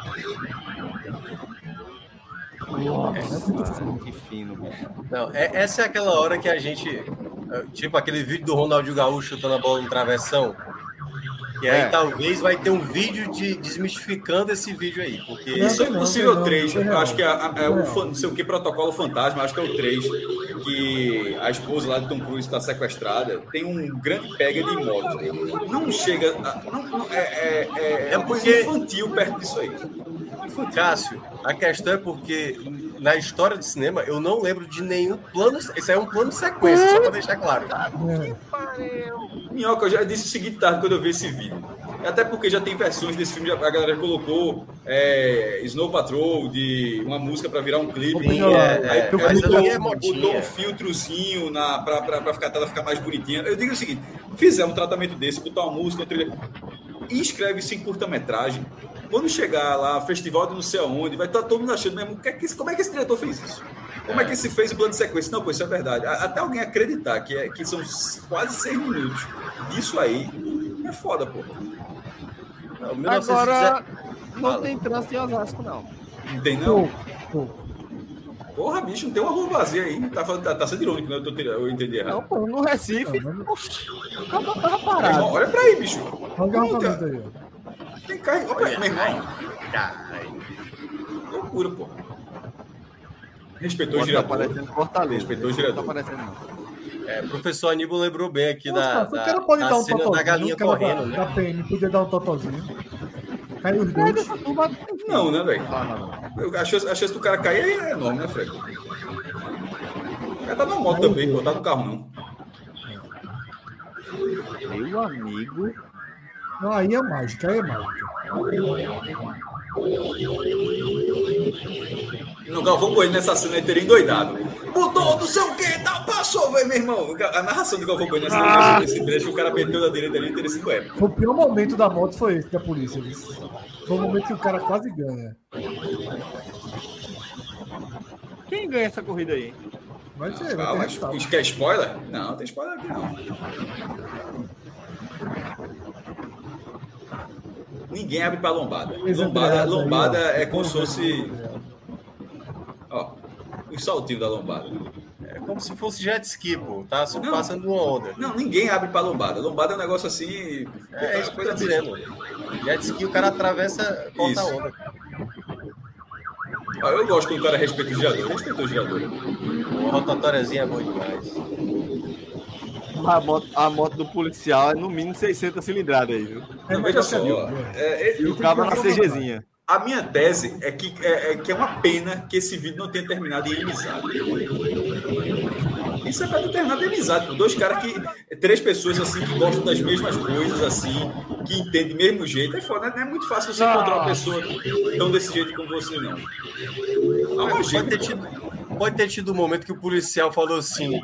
Nossa, que fino, bicho. Não, é- essa é aquela hora que a gente. é, Tipo aquele vídeo do Ronaldinho Gaúcho chutando a bola no travessão. Que aí É. talvez vai ter um vídeo de desmistificando esse vídeo aí. Porque Não, Isso é possível não, 3. não, não. Acho que é, é Não. o fan- não sei o que protocolo fantasma, acho que é o 3. Que a esposa lá de Tom Cruise está sequestrada. Tem um grande pega de moto. Não chega. a- não- não- é, é, é, é uma coisa porque- infantil perto disso aí. Cássio, a questão é porque na história do cinema eu não lembro de nenhum plano. Isso aí é um plano de sequência, só pra deixar claro. É. Minhoca, eu já disse o seguinte tarde quando eu vi esse vídeo. Até porque já tem versões desse filme, já- a galera colocou é, Snow Patrol, de uma música para virar um clipe. Sim, Aí- é, aí é, ali é botou um filtrozinho na, pra, pra, pra ficar, a tela ficar mais bonitinha. Eu digo o seguinte: fizer um tratamento desse, botar uma música, uma trilha, e escreve isso em curta-metragem. Quando chegar lá, festival de não sei aonde, vai estar todo mundo achando mesmo, "Que é que como é que esse diretor fez isso? Como é que se fez o plano de sequência? Não, pô, isso é verdade. Até alguém acreditar que, é, que são quase seis minutos disso aí, é foda, pô. Não, 1917 Agora, não tem trânsito em Osasco, não. Não tem não? Pô, pô. Porra, bicho, não tem uma rua vazia aí. Tá, tá, tá sendo irônico, né? Eu, tô, eu entendi Não, errado. pô, no Recife, Não, mas- oxi, tava Meu parado. irmão, olha pra aí, bicho. Não, garrafamento tem, aí. Tem carro. Olha pra aí, meu irmão. Caralho. Loucura, pô. Respeitou o Pode tá girador. aparecendo Fortaleza. Respeitou o Não tá girador. aparecendo, não. É, o professor Aníbal lembrou bem aqui Nossa, da, o cara da, pode da dar um cena totozinho. da galinha o correndo, da, né? da PM podia dar um totozinho. Caiu os dois. Não, né, velho? Ah, A chance, a chance do cara cair é enorme, né, Fred? O cara tá na moto também, pô, tá no carro não. Meu amigo. Não, aí é mágica, aí é mágica. No Galvão Bueno, nessa cena, ele teria endoidado. Botou não sei o que, tá, passou, velho, meu irmão. A narração do Galvão Bueno nessa Ah! nesse trecho, o cara meteu da direita ali, teria sido épico. O pior momento da moto foi esse da polícia. Foi o momento que o cara quase ganha. Quem ganha essa corrida aí? Vai vai Ah, ter mas resultado. isso quer spoiler? Não, não tem spoiler aqui não. Ninguém abre pra lombada. Lombada, lombada é como se fosse. Ó, o saltinho da lombada. É como se fosse jet ski, pô. Tá só Não. passando uma onda. Não, ninguém abre pra lombada. Lombada é um negócio assim. É isso que eu tô coisa dizendo. Jet ski, o cara atravessa, corta a Isso. onda. Ó, eu gosto quando o cara respeita o girador. Respeitou o girador. Uma rotatóriazinha é bom demais. A moto, a moto do policial é no mínimo 600 cilindradas aí, viu? Não, veja só. ó, é, é, E o cabo na CGzinha. A minha tese é que é, é que é uma pena que esse vídeo não tenha terminado em amizade. Isso é pra ter terminado em amizade. pô. Dois caras que. Três pessoas assim que gostam das mesmas coisas, assim, que entendem do mesmo jeito. É foda, não é muito fácil você encontrar uma pessoa tão desse jeito como você, não. Há uma Pode ter, tido, pode ter tido um momento que o policial falou assim: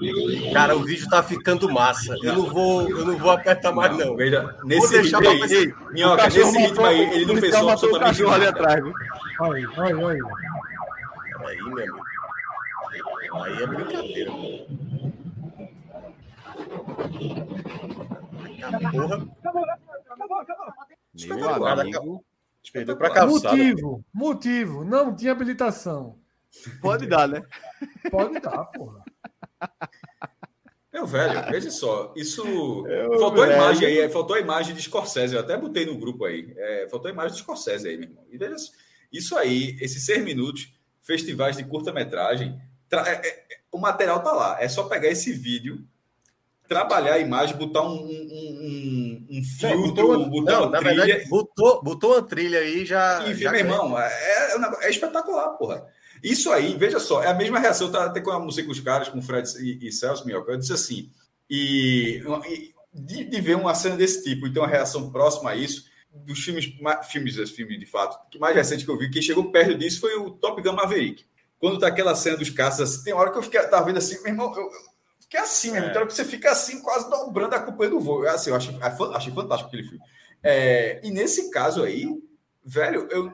Cara, o vídeo tá ficando massa. Eu não vou, eu não vou apertar mais, não. Veja, Vou nesse deixar ritmo aí. Minhoca, nesse ritmo aí, ele não pensou absolutamente cachorro ali nada. atrás, viu? Olha aí, olha aí. Aí, meu amigo. Aí é brincadeira. Porra. Meu Espetacular. amigo. Perdeu pra calçada. Motivo, motivo. Não tinha habilitação. Pode dar, né? Pode dar, porra. Meu velho, veja só, isso. Eu, faltou a velho. imagem aí, é, faltou a imagem de Scorsese, eu até botei no grupo aí. É, faltou a imagem de Scorsese aí, meu irmão. E veja só, isso aí, esses seis minutos, festivais de curta-metragem, tra- é- é- o material tá lá. É só pegar esse vídeo, trabalhar a imagem, botar um, um, um- um filtro, botou- botar Não, uma na trilha. verdade, botou, botou uma trilha aí já. Enfim, já meu irmão, é, é negócio- é espetacular, porra. Isso aí, veja só, é a mesma reação, tá, até quando eu almocei com os caras, com o Fred e, e Celso Minhoca, eu disse assim, e, e de, de ver uma cena desse tipo, então a reação próxima a isso, dos filmes, filmes, filmes de fato, que mais recente que eu vi, quem chegou perto disso foi o Top Gun Maverick. Quando tá aquela cena dos caças, assim, tem hora que eu fiquei, tava vendo assim, meu irmão, eu, eu fiquei assim mesmo, É. que você fica assim, quase dobrando, acompanhando o voo. Assim, eu achei, achei fantástico aquele filme. É, e nesse caso aí, velho, eu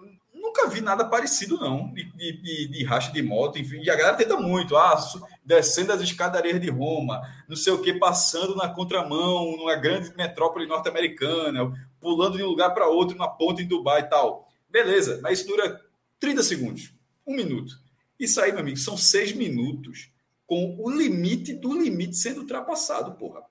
nunca vi nada parecido, não, de, de, de, racha de moto, enfim, e a galera tenta muito, ah, descendo as escadarias de Roma, não sei o que, passando na contramão, numa grande metrópole norte-americana, pulando de um lugar para outro, na ponta em Dubai e tal. Beleza, mas isso dura 30 segundos, um minuto. Isso aí, meu amigo, são seis minutos com o limite do limite sendo ultrapassado, porra.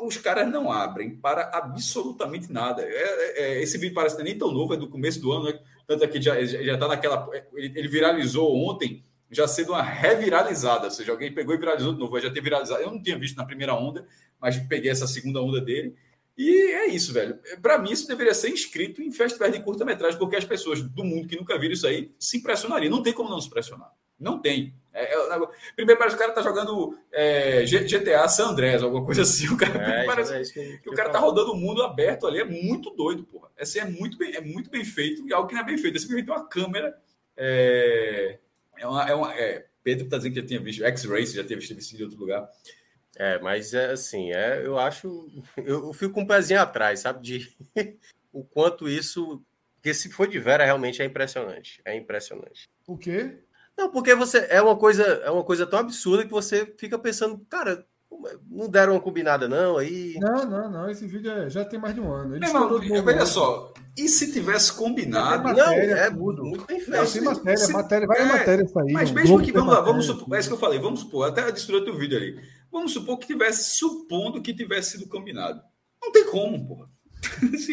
Os caras não abrem para absolutamente nada. É- é- é, esse vídeo parece nem tão novo, é do começo do ano, né? Tanto é que já está naquela. Ele, ele viralizou ontem, já sendo uma reviralizada, ou seja, alguém pegou e viralizou de novo. Já ter viralizado. Eu não tinha visto na primeira onda, mas peguei essa segunda onda dele. E é isso, velho. Para mim, isso deveria ser inscrito em festivais de curta-metragem, porque as pessoas do mundo que nunca viram isso aí se impressionariam. Não tem como não se impressionar. Não tem. É, é Primeiro, parece que o cara tá jogando é, GTA San Andreas, alguma coisa assim. O cara É, parece é que, que o cara tá rodando o mundo aberto ali, é muito doido, porra. Esse é muito bem, é muito bem feito, e algo que não é bem feito. É simplesmente uma câmera. É, é uma, é uma- é, Pedro tá dizendo que já tinha visto X-Race, já teve visto isso em outro lugar. É, mas é assim, é, eu acho. Eu, eu fico com um pezinho atrás, sabe? De o quanto isso. Porque se for de vera, realmente é impressionante. É impressionante. O quê? Não, porque você é uma coisa, é uma coisa tão absurda que você fica pensando, cara, não deram uma combinada, não, aí. Não, não, não. Esse vídeo é- já tem mais de um ano. Ele novo veja hoje. só, e se tivesse combinado? Mas Não, matéria, é tudo. muito bem Não, feito. tem matéria, se- matéria, várias é, matérias saíram. Mas o mesmo que, vamos lá, vamos matéria, supor, é isso que eu falei, vamos supor, até destruiu teu vídeo ali. Vamos supor que tivesse, supondo que tivesse sido combinado. Não tem como, porra.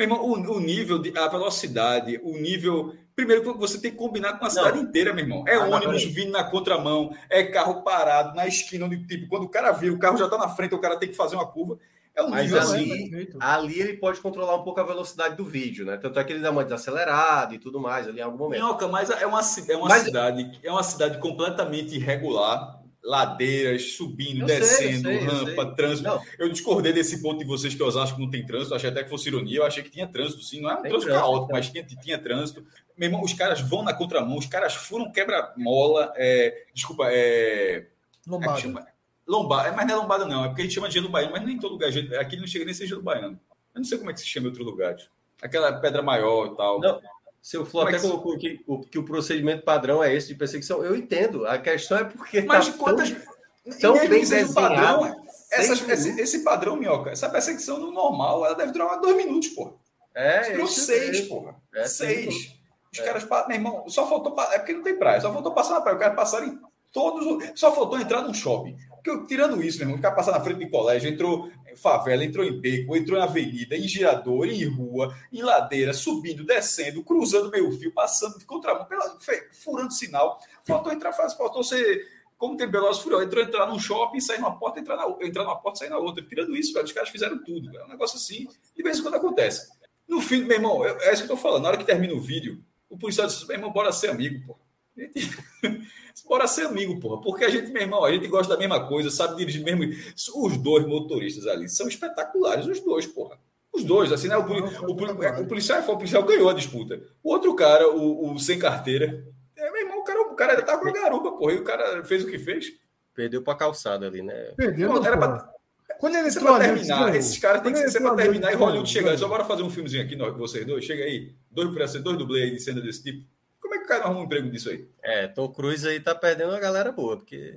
Meu irmão, o, o nível, de, a velocidade, o nível. Primeiro, você tem que combinar com a cidade Não. inteira, meu irmão. É Ah, não, ônibus peraí. vindo na contramão, é carro parado na esquina, onde, tipo, quando o cara vira, o carro já tá na frente, o cara tem que fazer uma curva. É um Mas nível Não, é assim. Ali ele pode controlar um pouco a velocidade do vídeo, né? Tanto é que ele dá uma desacelerada e tudo mais ali em algum momento. Minhoca, mas é uma, é uma Mas- cidade, é uma cidade completamente irregular, ladeiras, subindo, Eu sei, eu descendo, sei, eu rampa, sei. trânsito. Não, Eu discordei desse ponto de vocês que Osasco não tem trânsito, achei até que fosse ironia, eu achei que tinha trânsito, sim, não é um Tem trânsito caótico, tem mas tinha, tinha trânsito. Meu irmão, os caras vão na contramão, os caras furam quebra-mola, é, desculpa, é, é que Lombada. chama? Lombada, é, mas não é lombada não, é porque a gente chama de gelo baiano, mas nem em todo lugar, aqui não chega nem a ser gelo baiano. Eu não sei como é que se chama em outro lugar. tipo. Aquela pedra maior e tal. Não, Seu Flo é até colocou que que o procedimento padrão é esse de perseguição. Eu entendo. A questão é porque. Mas tá de quantas. tão mesmo bem desenhado, padrão, essas- esse, esse padrão, minhoca, essa perseguição no normal, ela deve durar dois minutos, pô. É, Durou isso seis, mesmo. porra. É, seis. Os É. caras, meu irmão, só faltou. É porque não tem praia, só faltou passar na praia. O cara passaram em todos. os- Só faltou entrar num shopping. Porque, tirando isso, meu irmão, o cara passar na frente de colégio, entrou em favela, entrou em beco, entrou em avenida, em girador, em rua, em ladeira, subindo, descendo, cruzando meio fio, passando de contramão, furando sinal. Faltou entrar, faltou ser. Como tem Veloz Furioso, entrou entrar num shopping, sair numa porta, entrar, na, entrar numa porta, sair na outra. Tirando isso, velho, os caras fizeram tudo. É um negócio assim, de vez em quando acontece. No fim, meu irmão, eu- é isso que eu tô falando. Na hora que termina o vídeo, o policial disse: meu irmão, bora ser amigo, pô. bora ser amigo, porra. Porque a gente, meu irmão, a gente gosta da mesma coisa, sabe dirigir mesmo. Os dois motoristas ali são espetaculares, os dois, porra. Os dois, assim, né? O, poli- o, poli- o policial, o policial ganhou a disputa. O outro cara, o, o sem carteira, é, meu irmão, o cara, o cara ainda tá com a garupa, porra. E o cara fez o que fez. Perdeu pra calçada ali, né? Perdeu, Pô, era porra. Quando ele é entrou pra terminar. Esses caras têm que ser pra terminar e Hollywood chegar. Só bora fazer um filmezinho aqui, nós, vocês dois. Chega aí. Dois, pra ser dois dublês aí de cena desse tipo. Como é que o cara arruma um emprego disso aí? É, Tom Cruise aí tá perdendo uma galera boa, porque.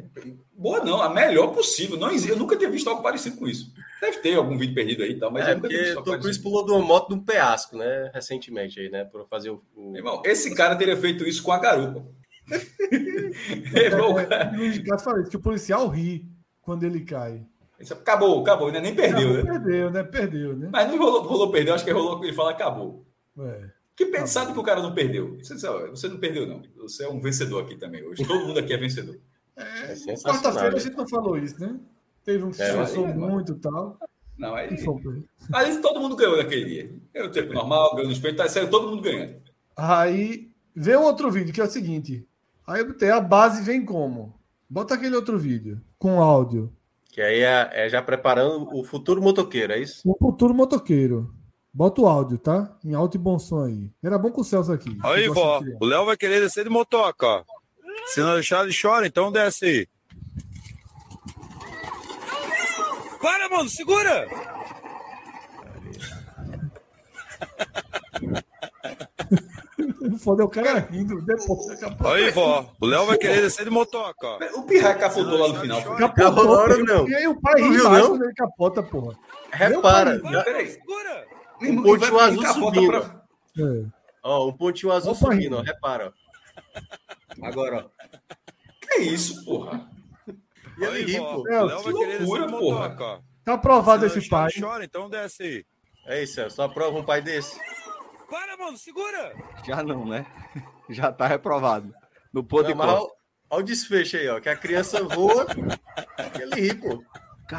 Boa não, a melhor possível. Não, existe- eu nunca tinha visto algo parecido com isso. Deve ter algum vídeo perdido aí e tal, mas é, eu nunca tinha visto Tom Cruise parecido. pulou de uma moto de um penhasco, né? Recentemente aí, né? Por fazer o. Irmão, esse cara teria feito isso com a garupa. Meu irmão, o cara- É, isso, que o policial ri quando ele cai. Acabou, acabou, ainda nem perdeu, Não, né? Perdeu, né? Perdeu, né? Mas não rolou, rolou perdeu, acho que rolou, ele fala acabou. É. Que pensado que o cara não perdeu. Você, não perdeu, não. Você é um vencedor aqui também hoje. Todo mundo aqui é vencedor. É sensacional. Quarta-feira a gente não falou isso, né? Teve um que se É, esforçou aí, muito e tal. Não, aí. Aí todo mundo ganhou naquele dia. Ganhou o tempo normal, ganhou nos peitos, tá, saiu todo mundo ganhando. Aí vê um outro vídeo que é o seguinte. Aí eu botei a base vem como? Bota aquele outro vídeo com áudio. Que aí é, é já preparando o futuro motoqueiro, é isso? O futuro motoqueiro. Bota o áudio, tá? Em alto e bom som aí. Era bom com o Celso aqui. Aí, vó, criança. o Léo vai querer descer de motoca, ó. Se não deixar, ele chora, então desce aí. Para, mano, segura! Foda o cara rindo depois. Acabou. Aí, vó, o Léo vai querer descer de motoca, ó. O Pirra capotou lá no final. Capotou, não. E aí o pai Não ri viu, mais não? ele capota, porra. Repara, Meu Peraí. Segura! Irmão, pontinho vai- azul subindo. pra- É. ó, um pontinho azul Opa, subindo, ó, repara. ó. Agora, ó. Que isso, porra? E ele Aí, pô. É, que loucura, porra. motoca. Tá aprovado esse pai. chora, então desce aí. É isso, só prova um pai desse. Para, mano, segura! Já não, né? Já tá reprovado. No ponto Não, de olha o desfecho aí, ó. Que a criança voa e ele ri, pô.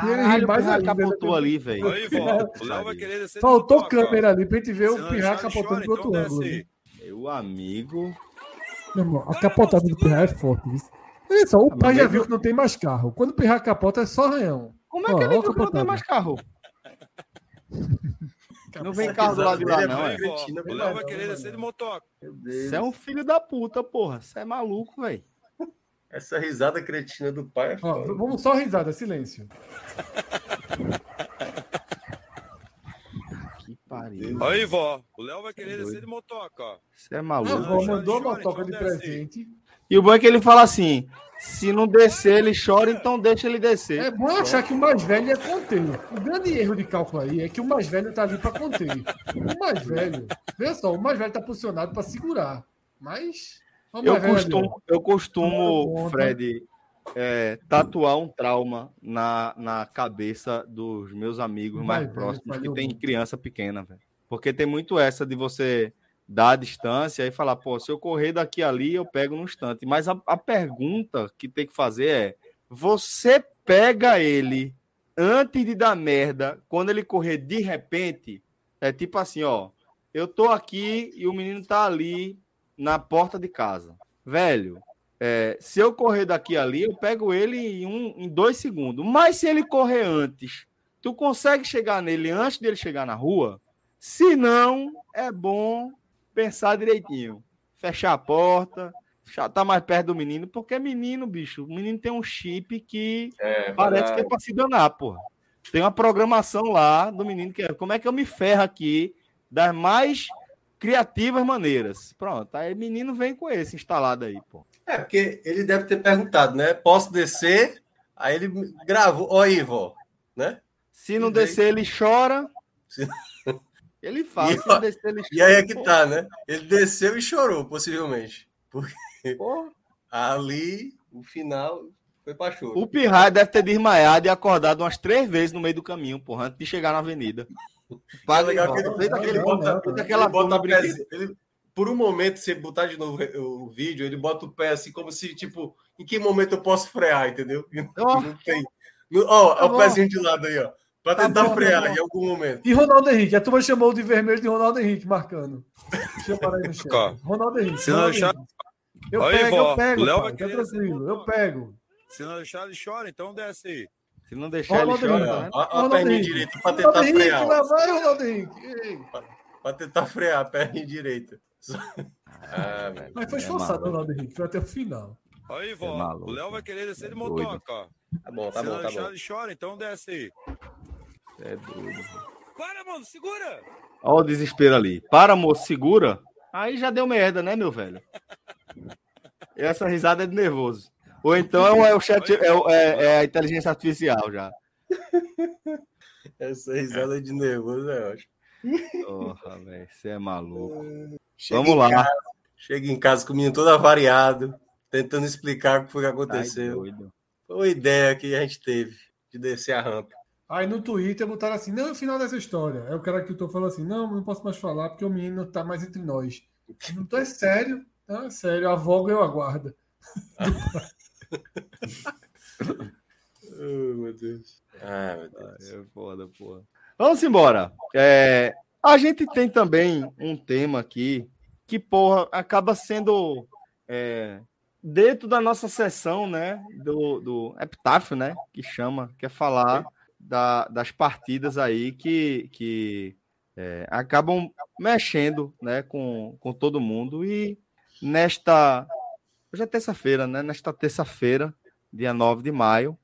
Caralho, o mais Pirra ainda, capotou ali, velho. Aí, vó, o Léo vai querer descer de Faltou câmera ali pra gente ver Se o Pirra capotando pro outro então ângulo. Meu amigo. Meu irmão, a capotada do Pirra é forte. Olha só, o Ah, pai já viu que não tem mais carro. Quando o Pirra capota é só ranhão. Como é Ó, que ele ó viu que não tem mais carro? Não vem carro do lado de lá, é não, é? cretina, O. Léo vai querer descer de motoca. Você é um filho da puta, porra. Você é maluco, velho. Essa risada cretina do pai é Ó, vamos só risada, silêncio. Que pariu. Aí, vó, o Léo vai querer Doido. descer de motoca, ó. Você é maluco. avó chora, mandou a motoca de presente. E o bom é que ele fala assim: se não descer, ele chora, então deixa ele descer. É bom achar que o mais velho é conter. O grande erro de cálculo aí é que o mais velho tá ali para conter. O mais velho, veja só, o mais velho tá posicionado para segurar. Mas. Eu costumo, eu costumo. Fred, é, tatuar um trauma na, na cabeça dos meus amigos mais próximos que tem criança pequena, velho. Porque tem muito essa de você dar a distância e falar, pô, se eu correr daqui ali, eu pego no instante. Mas a, a pergunta que tem que fazer é: você pega ele antes de dar merda, quando ele correr de repente, é tipo assim, ó, eu tô aqui e o menino tá ali na porta de casa. Velho, é, se eu correr daqui ali, eu pego ele em, um, em dois segundos. Mas se ele correr antes, tu consegue chegar nele antes dele chegar na rua? Se não, é bom pensar direitinho. Fechar a porta, tá mais perto do menino, porque menino, bicho, o menino tem um chip que é, parece que é pra se danar, porra. Tem uma programação lá do menino que é como é que eu me ferro aqui das mais criativas maneiras. Pronto, aí o menino vem com esse instalado aí, pô. É, porque ele deve ter perguntado, né? Posso descer? Aí ele gravou, ó vó, né? Se não e descer, daí... ele chora. Se... Ele fala, e, se não descer, ele chora. E aí é que pô. tá, né? Ele desceu e chorou, possivelmente. Porque Porra. ali, o final, foi pra choro. O Pirraia deve ter desmaiado e acordado umas três vezes no meio do caminho, porra, antes de chegar na avenida. É legal que ele, fez aquele, bota, aquela ele bota ele, por um momento, se botar de novo o vídeo, ele bota o pé assim, como se, tipo, em que momento eu posso frear, entendeu? Oh. Não tem. Ó, oh, tá o pezinho de lado aí, ó. Pra tá tentar tá bom, frear tá em algum momento. E Ronaldo Henrique, a turma chamou de vermelho de Ronaldo Henrique, marcando. Deixa eu parar aí no chat. Ronaldo Henrique. Se não deixar... Eu Aí, pego, eu pego, o Léo pai, tá tranquilo, eu pego. Se não deixar, ele chora, então desce aí. Se não deixar, ele chora. Né? A, a perninha direita pra tentar Ronaldo frear. Henrique, lá vai, Ronaldo Henrique. Pra, pra tentar frear a perninha direita. Ah, Mas foi esforçado, é Ronaldo Henrique, foi até o final. Aí, vó, é o Léo vai querer descer de é motoca, ó. Tá bom, tá Se bom, tá deixar, bom. ele chora, então desce aí. É doido. Para, mano, segura! Olha o desespero ali. Para, moço, segura. Aí já deu merda, né, meu velho? Essa risada é de nervoso. Ou então é o chat, é, é, é a inteligência artificial já. Essa risada é de nervoso é ótimo. Porra, velho, você é maluco. Chega Vamos lá. Casa, chega em casa com o menino todo avariado, tentando explicar o que foi que aconteceu. Ai, foi uma ideia que a gente teve de descer a rampa. Aí no Twitter botaram assim: não, é o final dessa história. Aí o cara que eu tô falando assim: não, não posso mais falar porque o menino tá mais entre nós. Não tô, é sério. Não, é sério, a voga eu aguardo. oh, meu Deus. Ah, meu Deus. é foda, porra. Vamos embora. É, a gente tem também um tema aqui que, porra, acaba sendo é, dentro da nossa sessão, né? Do, do epitáfio, né? Que chama, que é falar da, das partidas aí que, que é, acabam mexendo né, com, com todo mundo. E nesta. Hoje é terça-feira, né? Nesta terça-feira, dia 9 de maio,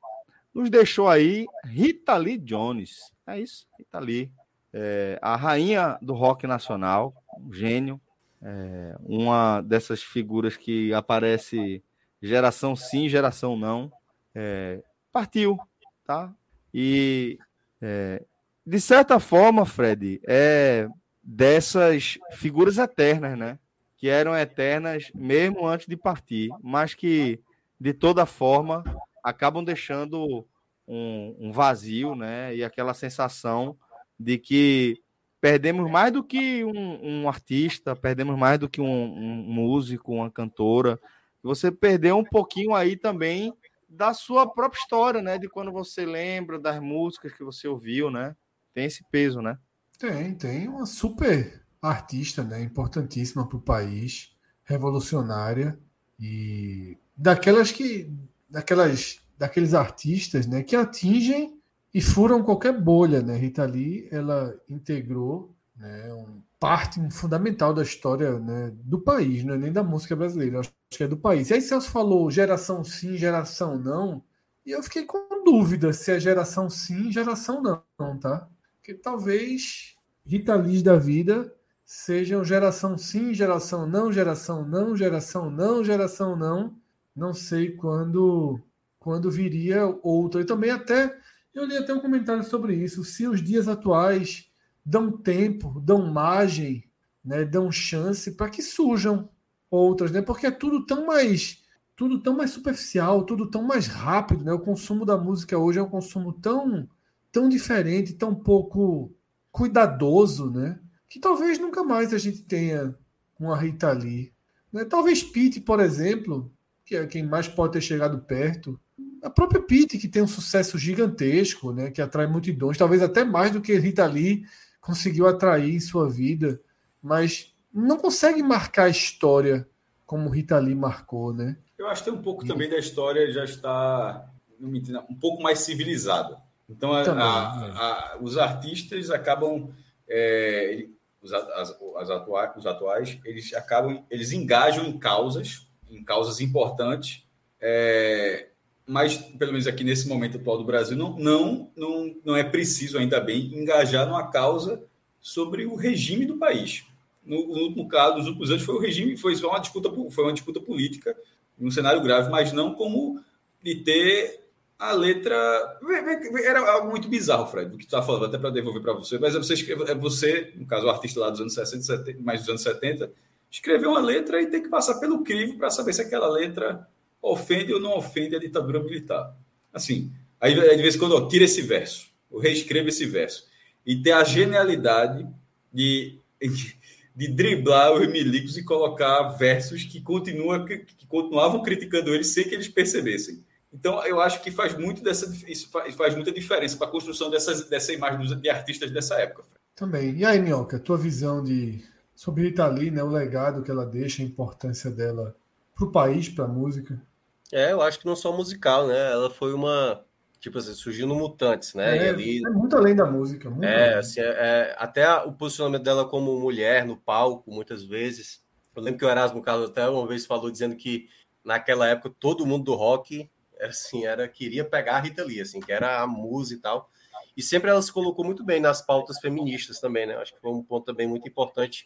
nos deixou aí Rita Lee Jones. É isso, Rita Lee. É, a rainha do rock nacional, um gênio, é, uma dessas figuras que aparece geração sim, geração não. É, partiu, tá? E é, de certa forma, Fred, é dessas figuras eternas, né? Que eram eternas mesmo antes de partir, mas que de toda forma acabam deixando um, um vazio, né? E aquela sensação de que perdemos mais do que um, um artista, perdemos mais do que um, um, músico, uma cantora. Você perdeu um pouquinho aí também da sua própria história, né? De quando você lembra das músicas que você ouviu, né? Tem esse peso, né? Tem, tem uma super artista, né? Importantíssima para o país, revolucionária e daquelas que, daquelas, daqueles artistas, né? Que atingem e furam qualquer bolha, né? Rita Lee, ela integrou, né? Um, parte fundamental da história né, do país, não é nem da música brasileira, acho que é do país. E aí Celso falou geração sim, geração não, e eu fiquei com dúvida se é geração sim, geração não, tá? Porque talvez Rita Lee da vida sejam geração sim, geração não, geração não, geração não, geração não. Não sei quando quando viria outra. E também até eu li até um comentário sobre isso, se os dias atuais dão tempo, dão margem, né, dão chance para que surjam outras, né? Porque é tudo tão mais tudo tão mais superficial, tudo tão mais rápido, né? O consumo da música hoje é um consumo tão tão diferente, tão pouco cuidadoso, né? Que talvez nunca mais a gente tenha uma Rita Lee. Né? Talvez Pete, por exemplo, que é quem mais pode ter chegado perto. A própria Pete, que tem um sucesso gigantesco, né? que atrai multidões, talvez até mais do que Rita Lee conseguiu atrair em sua vida, mas não consegue marcar a história como Rita Lee marcou, né? Eu acho que tem um pouco também da história já está um pouco mais civilizada. Então, a, também, a, é. a, os artistas acabam é, os, as, as atuais, os atuais, eles acabam, eles engajam em causas, em causas importantes, é, mas pelo menos aqui nesse momento atual do Brasil não, não, não, não é preciso ainda bem engajar numa causa sobre o regime do país. No, no caso, nos últimos anos foi o regime, foi uma disputa, foi uma disputa política, um cenário grave, mas não como de ter a letra. Era algo muito bizarro, Fred, o que tu está falando, até para devolver para você. Mas é você, é você, no caso, o artista lá dos anos 60, 70, mais dos anos 70, escrever uma letra e tem que passar pelo crivo para saber se aquela letra ofende ou não ofende a ditadura militar. Assim, aí de vez em quando, ó, tira esse verso, eu reescreva esse verso. E ter a genialidade de, de driblar os milicos e colocar versos que, continua, que continuavam criticando eles sem que eles percebessem. Então, eu acho que faz muito dessa, isso faz, faz muita diferença para a construção dessas, dessa imagem de artistas dessa época. Também. E aí, Minhoca, tua visão de sobre Rita Lee, né, o legado que ela deixa, a importância dela para o país, para a música? É, eu acho que não só musical, né? Ela foi uma tipo assim, surgiu no Mutantes, né? É, ali... é muito além da música. Muito é, além. assim, é, é, até o posicionamento dela como mulher no palco, muitas vezes. Eu lembro que o Erasmo Carlos até uma vez falou dizendo que naquela época todo mundo do rock assim, era queria pegar a Rita Lee, assim, que era a musa e tal. E sempre ela se colocou muito bem nas pautas feministas também, né? Acho que foi um ponto também muito importante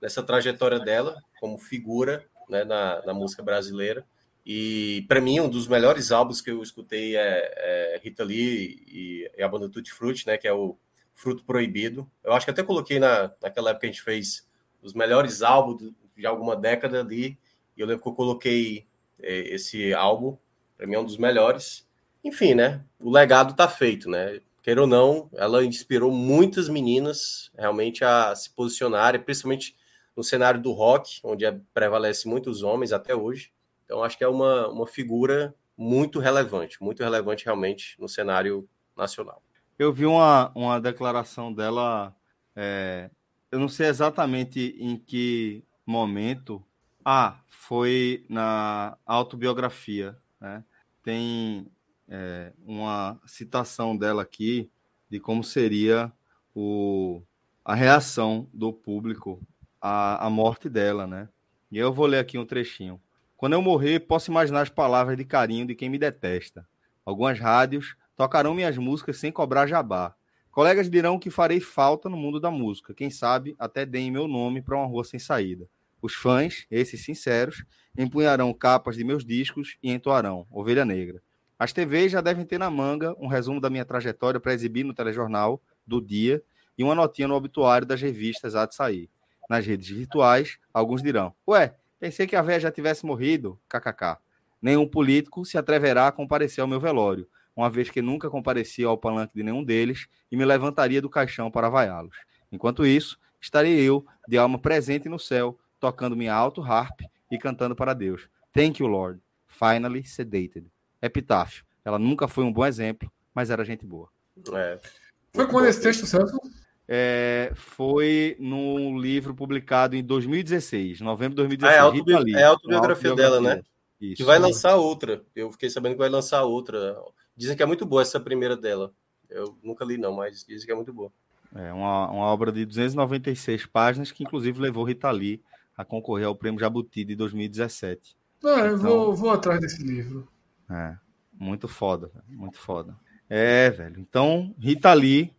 nessa trajetória dela como figura né, na, na música brasileira. E para mim, um dos melhores álbuns que eu escutei é, é Rita Lee e, e, a banda Tutti Frutti, né, que é o Fruto Proibido. Eu acho que até coloquei na, naquela época que a gente fez os melhores álbuns de alguma década ali. E eu lembro que eu coloquei é, esse álbum para mim é um dos melhores. Enfim, né? O legado está feito, né? Queira ou não, ela inspirou muitas meninas realmente a se posicionarem, principalmente no cenário do rock, onde é, prevalece muitos homens até hoje. Então, acho que é uma, uma figura muito relevante, muito relevante realmente no cenário nacional. Eu vi uma, uma declaração dela, é, eu não sei exatamente em que momento. Ah, foi na autobiografia, né? Tem é, uma citação dela aqui de como seria o, a reação do público à, à morte dela, né? E eu vou ler aqui um trechinho. Quando eu morrer, posso imaginar as palavras de carinho de quem me detesta. Algumas rádios tocarão minhas músicas sem cobrar jabá. Colegas dirão que farei falta no mundo da música. Quem sabe até deem meu nome para uma rua sem saída. Os fãs, esses sinceros, empunharão capas de meus discos e entoarão Ovelha Negra. As TVs já devem ter na manga um resumo da minha trajetória para exibir no telejornal do dia e uma notinha no obituário das revistas há de sair. Nas redes virtuais, alguns dirão: Ué, pensei que a véia já tivesse morrido. KKK. Nenhum político se atreverá a comparecer ao meu velório, uma vez que nunca compareci ao palanque de nenhum deles e me levantaria do caixão para vaiá-los. Enquanto isso, estarei eu, de alma presente no céu, tocando minha alto harp e cantando para Deus. Thank you, Lord. Finally sedated. Epitáfio. Ela nunca foi um bom exemplo, mas era gente boa. É. Foi quando esse texto, Celso? É, foi no livro publicado em 2016, novembro de 2016. Ah, é, autobi é a autobiografia dela, né? Isso. Que vai lançar outra. Eu fiquei sabendo que vai lançar outra. Dizem que é muito boa essa primeira dela. Eu nunca li, não, mas dizem que é muito boa. É uma, uma obra de 296 páginas que, inclusive, levou Rita Lee a concorrer ao Prêmio Jabuti de 2017. Ah, então, eu vou, vou atrás desse livro. É, muito foda, muito foda. É, velho. Então, Rita Lee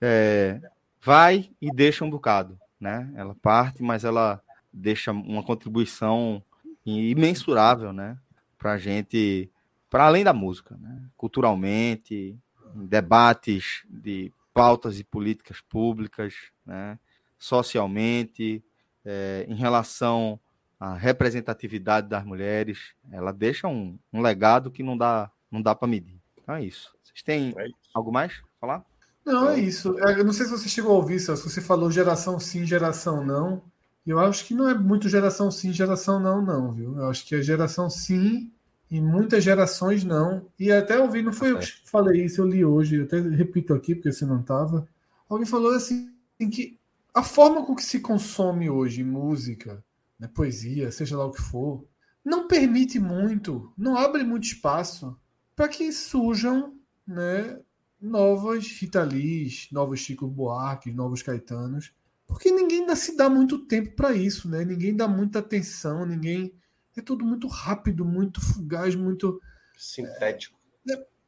é, vai e deixa um bocado, né? Ela parte, mas ela deixa uma contribuição imensurável, né? Pra gente, para além da música, né? Culturalmente, debates de pautas e políticas públicas, né? Socialmente, é, em relação à representatividade das mulheres, ela deixa um, um legado que não dá, não dá para medir. Então é isso. Vocês têm é isso. algo mais falar? Não, é isso. É, Eu não sei se você chegou a ouvir, Celso. Você falou geração sim, geração não. Eu acho que não é muito geração sim, geração não, não, viu? Eu acho que é geração sim e muitas gerações não. E até ouvi, não foi eu que falei isso, eu li hoje, eu até repito aqui, porque você não estava. Alguém falou assim que a forma com que se consome hoje música, né, poesia, seja lá o que for, não permite muito, não abre muito espaço para que surjam né, novas Rita Lees, novos Chico Buarque, novos Caetanos, porque ninguém ainda se dá muito tempo para isso, né? Ninguém dá muita atenção, ninguém é tudo muito rápido, muito fugaz, muito Sintético.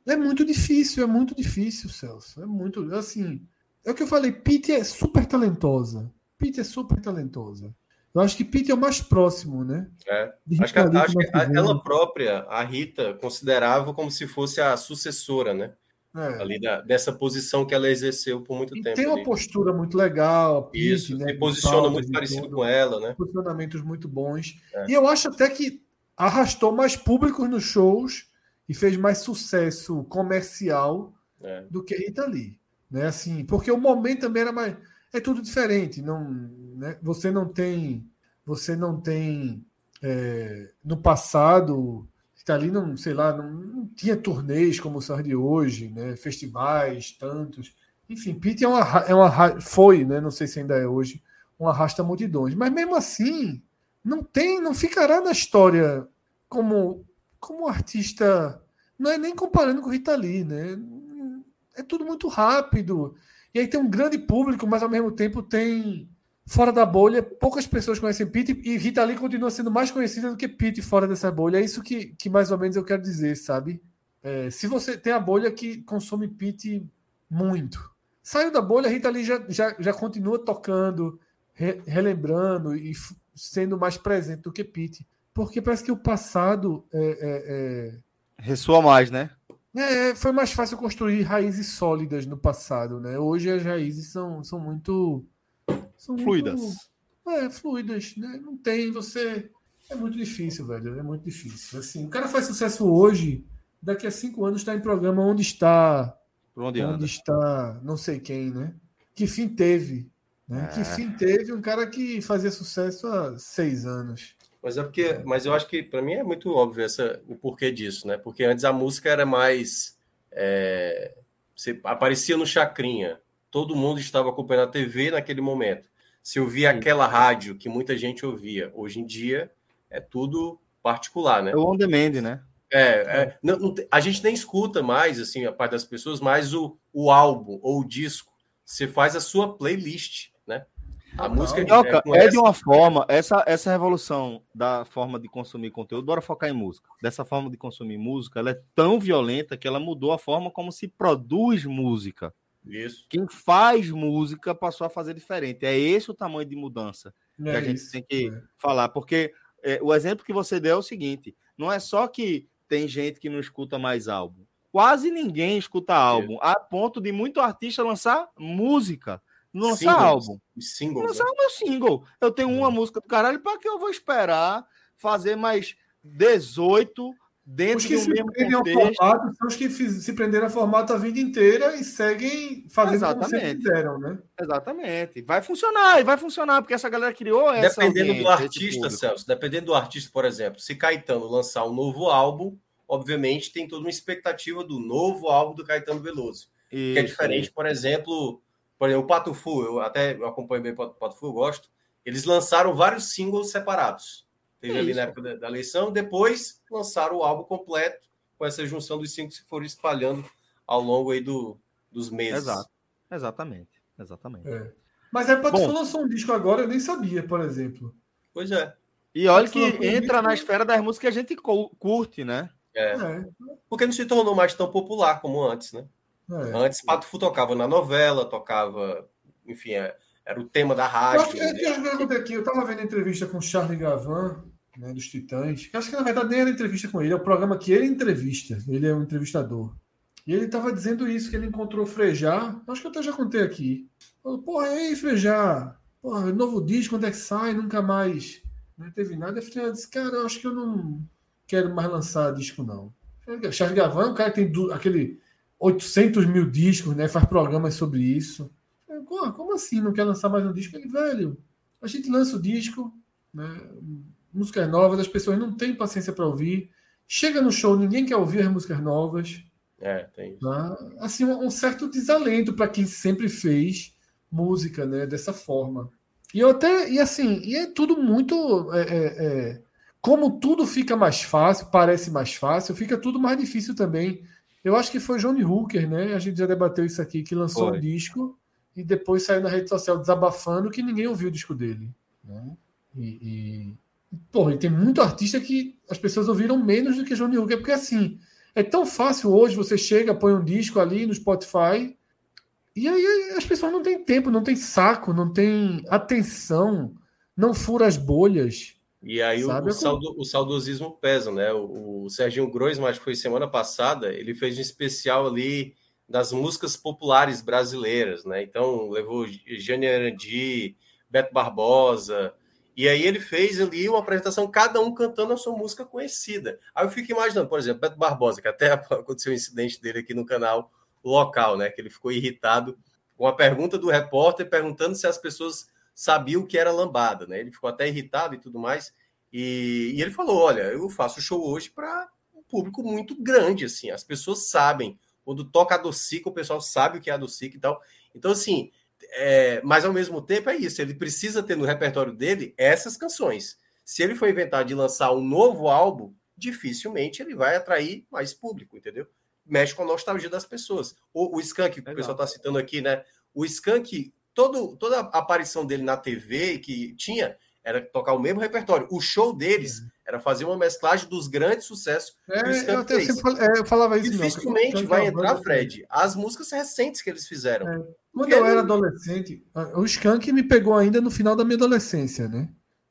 é muito difícil, é muito difícil, Celso. É muito assim. É o que eu falei, Pete é super talentosa. Pete é super talentosa. Eu acho que Pete é o mais próximo, né? É. Acho que, acho que tivemos. ela própria, a Rita, considerava como se fosse a sucessora, né? É. Ali da- dessa posição que ela exerceu por muito E tempo. tem uma ali. postura muito legal, a Pete, Isso, né? se posiciona muito parecido tudo. com ela, né? posicionamentos muito bons. É. E eu acho até que arrastou mais públicos nos shows e fez mais sucesso comercial É. do que Rita Lee. Né? Assim, porque o momento também era mais. É tudo diferente. Não, né? Você não tem. Você não tem. é, no passado, Rita Lee não, sei lá, não, não tinha turnês como são de hoje, né? festivais, tantos. Enfim, Pete é uma, é uma foi, né? não sei se ainda é hoje, um arrasta multidões. Mas mesmo assim, não tem, não ficará na história como como artista, não é nem comparando com Rita Lee, né? É tudo muito rápido. E aí tem um grande público, mas ao mesmo tempo tem fora da bolha, poucas pessoas conhecem Pete e Rita Lee continua sendo mais conhecida do que Pete fora dessa bolha. É isso que, que mais ou menos eu quero dizer, sabe? É, se você tem a bolha que consome Pete muito. Saiu da bolha, Rita Lee já, já, já continua tocando, re- relembrando e sendo mais presente do que Pete. Porque parece que o passado é, Ressoa mais, né? É, é, foi mais fácil construir raízes sólidas no passado, né? Hoje as raízes são, são muito. São muito- Fluidas. é, fluidas, né? Não tem, você. É muito difícil, velho. É muito difícil. Assim, o cara faz sucesso hoje, daqui a cinco anos está em programa onde está. Por onde Onde está não sei quem, né? Que fim teve? Né? É. Que fim teve um cara que fazia sucesso há seis anos. Mas é porque, mas eu acho que para mim é muito óbvio essa, o porquê disso, né? Porque antes a música era mais. é, você aparecia no Chacrinha, todo mundo estava acompanhando a TV naquele momento. Se ouvia aquela rádio que muita gente ouvia, hoje em dia é tudo particular, né? É o on demand, né? É, é, não- não a gente nem escuta mais, assim, a parte das pessoas, mais o, o álbum ou o disco. Você faz a sua playlist, A música Minhoca, com é essa- de uma forma, essa, essa revolução da forma de consumir conteúdo, bora focar em música. Dessa forma de consumir música, ela é tão violenta que ela mudou a forma como se produz música. Isso. Quem faz música passou a fazer diferente. É esse o tamanho de mudança que É a gente isso, tem que é. falar. Porque é, o exemplo que você deu é o seguinte: não é só que tem gente que não escuta mais álbum. Quase ninguém escuta álbum, a ponto de muito artista lançar música. Não lançar Singles. álbum. Singles, Lançar né? o meu single. Eu tenho uma música do caralho, para que eu vou esperar fazer mais 18 dentro Os que do se mesmo contexto? formato são os que se prenderam a formato a vida inteira e seguem fazendo como sempre Exatamente. fizeram, né? Exatamente. Vai funcionar, e vai funcionar, porque essa galera criou essa Dependendo do artista. Celso, dependendo do artista, por exemplo, se Caetano lançar um novo álbum, obviamente tem toda uma expectativa do novo álbum do Caetano Veloso. que é Isso, diferente, por exemplo, por exemplo, o Pato Fu, eu até eu acompanho bem o Pato, Pato Fu, eu gosto. Eles lançaram vários singles separados. Teve ali Isso. na época da, da eleição, depois lançaram o álbum completo, com essa junção dos singles que foram espalhando ao longo aí do, dos meses. Exato. Exatamente. Exatamente. É. Mas é Pato Bom. Fu lançou um disco agora, eu nem sabia, por exemplo. Pois é. E olha que entra na esfera das músicas que a gente cu- curte, né? é. É, Porque não se tornou mais tão popular como antes, né? É. Antes, Pato Fu tocava na novela, tocava, enfim, é- era o tema da Eu rádio. acho que, é eu eu estava vendo entrevista com o Charlie Gavan, né, dos Titãs, que acho que na verdade nem era entrevista com ele, é o programa que ele entrevista, ele é um entrevistador. E ele estava dizendo isso, que ele encontrou Frejá, acho que eu até já contei aqui. Falou, porra, e aí, Frejá? Porra, novo disco, quando é que sai? Nunca mais. Não teve nada. Eu falei, disse, cara, eu acho que eu não quero mais lançar disco, não. Charles Gavan, o cara que tem du- aquele 800 mil discos, né? Faz programas sobre isso. Como, assim? Não quer lançar mais um disco? Ele, velho, a gente lança o disco, né? músicas novas, as pessoas não têm paciência para ouvir. Chega no show, ninguém quer ouvir as músicas novas. É, tem. Tá? Assim, um certo desalento para quem sempre fez música, né? Dessa forma. E eu até, e assim, e é tudo muito. É, é, é, como tudo fica mais fácil, parece mais fácil, fica tudo mais difícil também. Eu acho que foi Johnny Hooker, né? A gente já debateu isso aqui, que lançou foi. um disco e depois saiu na rede social desabafando que ninguém ouviu o disco dele. Né? E, e, porra, e tem muito artista que as pessoas ouviram menos do que Johnny Hooker, porque assim, é tão fácil hoje, você chega, põe um disco ali no Spotify, e aí as pessoas não têm tempo, não têm saco, não têm atenção, não fura as bolhas. E aí o, o, saudo, o, saudosismo pesa, né? O, o Serginho Groisman, acho que foi semana passada, ele fez um especial ali das músicas populares brasileiras, né? Então levou Jane Arandi, Beto Barbosa, e aí ele fez ali uma apresentação, cada um cantando a sua música conhecida. Aí eu fico imaginando, por exemplo, Beto Barbosa, que até aconteceu um incidente dele aqui no canal local, né? Que ele ficou irritado com a pergunta do repórter perguntando se as pessoas sabiam o que era lambada, né? Ele ficou até irritado e tudo mais. E, e ele falou: Olha, eu faço show hoje para um público muito grande, assim. As pessoas sabem. Quando toca a docica, o pessoal sabe o que é a docica e tal. Então, assim, é, mas ao mesmo tempo é isso. Ele precisa ter no repertório dele essas canções. Se ele for inventar de lançar um novo álbum, dificilmente ele vai atrair mais público, entendeu? Mexe com a nostalgia das pessoas. O, o Skank, que o pessoal está citando aqui, né? O Skank, todo, toda a aparição dele na TV que tinha era tocar o mesmo repertório. O show deles era fazer uma mesclagem dos grandes sucessos é, eu, até falei, é, eu falava isso. Dificilmente não, vai entrar, Fred, as músicas recentes que eles fizeram. É. Quando eu era adolescente, o Skank me pegou ainda no final da minha adolescência, né?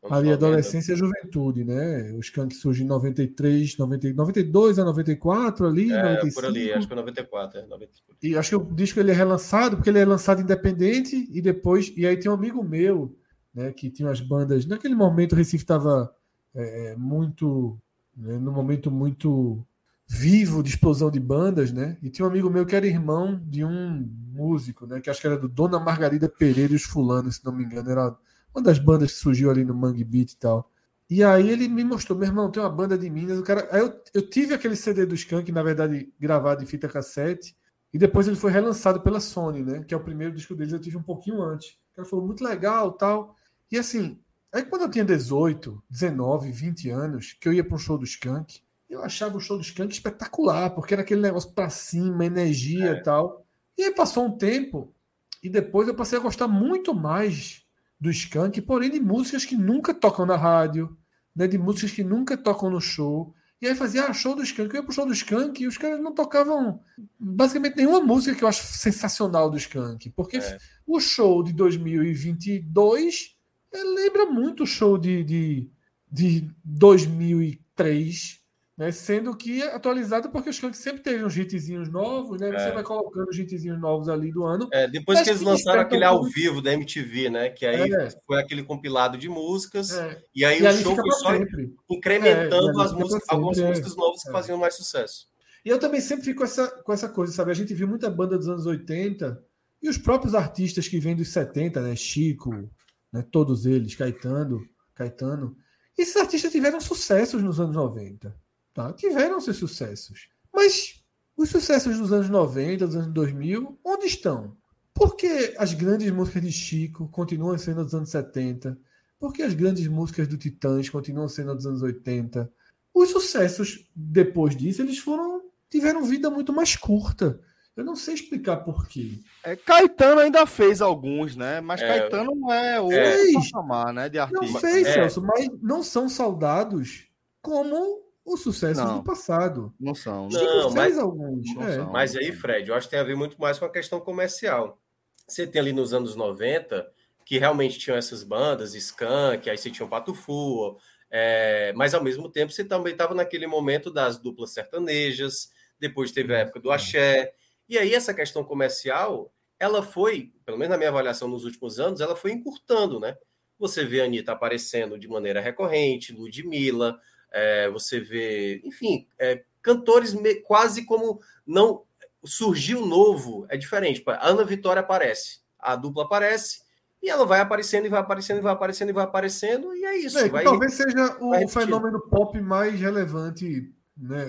Ali, adolescência e juventude, né? O Skank surge em 93, 90, 92 a 94, ali, é, 95. por ali, acho que é 94, é, 94. E acho que o disco ele é relançado, porque ele é lançado independente, e depois... E aí tem um amigo meu, né, que tinha as bandas... Naquele momento o Recife estava é, é, muito... Né, num momento muito vivo de explosão de bandas, né? E tinha um amigo meu que era irmão de um músico, né? Que acho que era do Dona Margarida Pereira e os Fulanos, se não me engano. Era uma das bandas que surgiu ali no Mangue Beat e tal. E aí ele me mostrou, meu irmão, tem uma banda de Minas. O cara... Aí eu, eu tive aquele CD do Skank, na verdade, gravado em fita cassete. E depois ele foi relançado pela Sony, né? Que é o primeiro disco deles, eu tive um pouquinho antes. O cara falou, muito legal tal. E assim, aí quando eu tinha 18, 19, 20 anos, que eu ia para um show do Skank, eu achava o show do Skank espetacular, porque era aquele negócio para cima, energia é. e tal. E aí passou um tempo, e depois eu passei a gostar muito mais do Skank, porém de músicas que nunca tocam na rádio, né, de músicas que nunca tocam no show. E aí fazia ah, show do Skank, eu ia pro show do Skank e os caras não tocavam basicamente nenhuma música que eu acho sensacional do Skank, porque é. o show de 2022 lembra muito o show de, de, de 2003, né? Sendo que atualizado porque o Skank sempre teve uns hitzinhos novos, né? Você é. vai colocando os hitzinhos novos ali do ano. É, depois que eles lançaram aquele ao vivo da MTV, né? Que aí é. foi aquele compilado de músicas. É. E aí e o show foi só sempre. incrementando é, as músicas, algumas é. músicas novas que faziam mais sucesso. E eu também sempre fico com essa, com essa coisa, sabe? A gente viu muita banda dos anos 80 e os próprios artistas que vêm dos 70, né? Chico, né? todos eles, Caetano, Caetano. Esses artistas tiveram sucessos nos anos 90 tá? tiveram seus sucessos. Mas os sucessos dos anos 90, dos anos 2000, onde estão? Por que as grandes músicas de Chico continuam sendo dos anos 70? Por que as grandes músicas do Titãs continuam sendo dos anos 80? Os sucessos depois disso, eles foram tiveram vida muito mais curta. Eu não sei explicar por quê. É, Caetano ainda fez alguns, né? Mas é, Caetano não é o é, patamar, né, de artista. Não fez, é. Celso, mas não são saudados como o sucesso não, do passado. Não são. Não, mas, alguns. Não é. são, mas aí, Fred, eu acho que tem a ver muito mais com a questão comercial. Você tem ali nos anos 90, que realmente tinham essas bandas, Skank, aí você tinha o Pato Fu, é, mas ao mesmo tempo você também estava naquele momento das duplas sertanejas, depois teve a época do axé, e aí essa questão comercial, ela foi, pelo menos na minha avaliação nos últimos anos, ela foi encurtando, né? Você vê a Anitta aparecendo de maneira recorrente, Ludmilla, é, você vê, enfim, é, cantores quase como não surgiu novo é diferente. A Ana Vitória aparece, a dupla aparece, e ela vai aparecendo e vai aparecendo e vai aparecendo e vai aparecendo, e é isso. É, vai, talvez seja o fenômeno pop mais relevante né,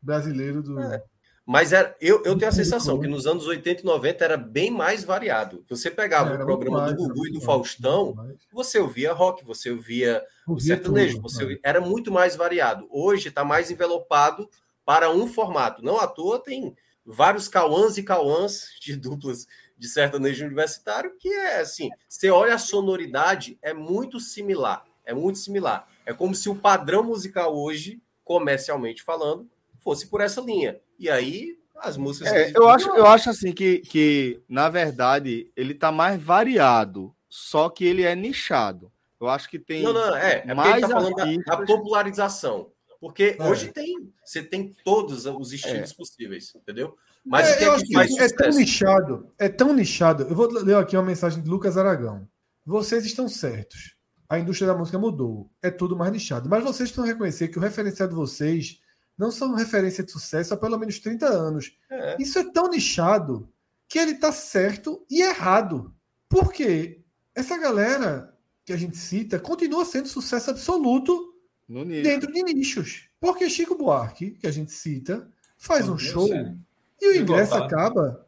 brasileiro do. É. Mas era, eu, eu tenho a sensação que nos anos 80 e 90 era bem mais variado. Você pegava Era o programa mais, do Gugu e do Faustão, mais, mais. você ouvia rock, você ouvia o sertanejo, tudo, você é. ouvia- era muito mais variado. Hoje está mais envelopado para um formato. Não à toa tem vários cauãs e cauãs de duplas de sertanejo universitário que é assim, você olha a sonoridade, é muito similar, é muito similar. É como se o padrão musical hoje, comercialmente falando, fosse por essa linha. E aí as músicas É, eu, acho, eu acho assim que, que, na verdade, ele tá mais variado, só que ele é nichado. Eu acho que tem. Não, não, é. É porque mais ele tá falando da, artistas. da popularização. Porque É. hoje tem, você tem todos os estilos possíveis, entendeu? Mas É, eu é acho que é tão nichado, é tão nichado. Eu vou ler aqui uma mensagem de Lucas Aragão. Vocês estão certos. A indústria da música mudou. É tudo mais nichado. Mas vocês precisam reconhecer que o referencial de vocês não são referência de sucesso há pelo menos 30 anos. É. Isso é tão nichado que ele está certo e errado. Por quê? Essa galera que a gente cita continua sendo sucesso absoluto dentro de nichos. Porque Chico Buarque, que a gente cita, faz um Meu show Deus, e o ingresso acaba.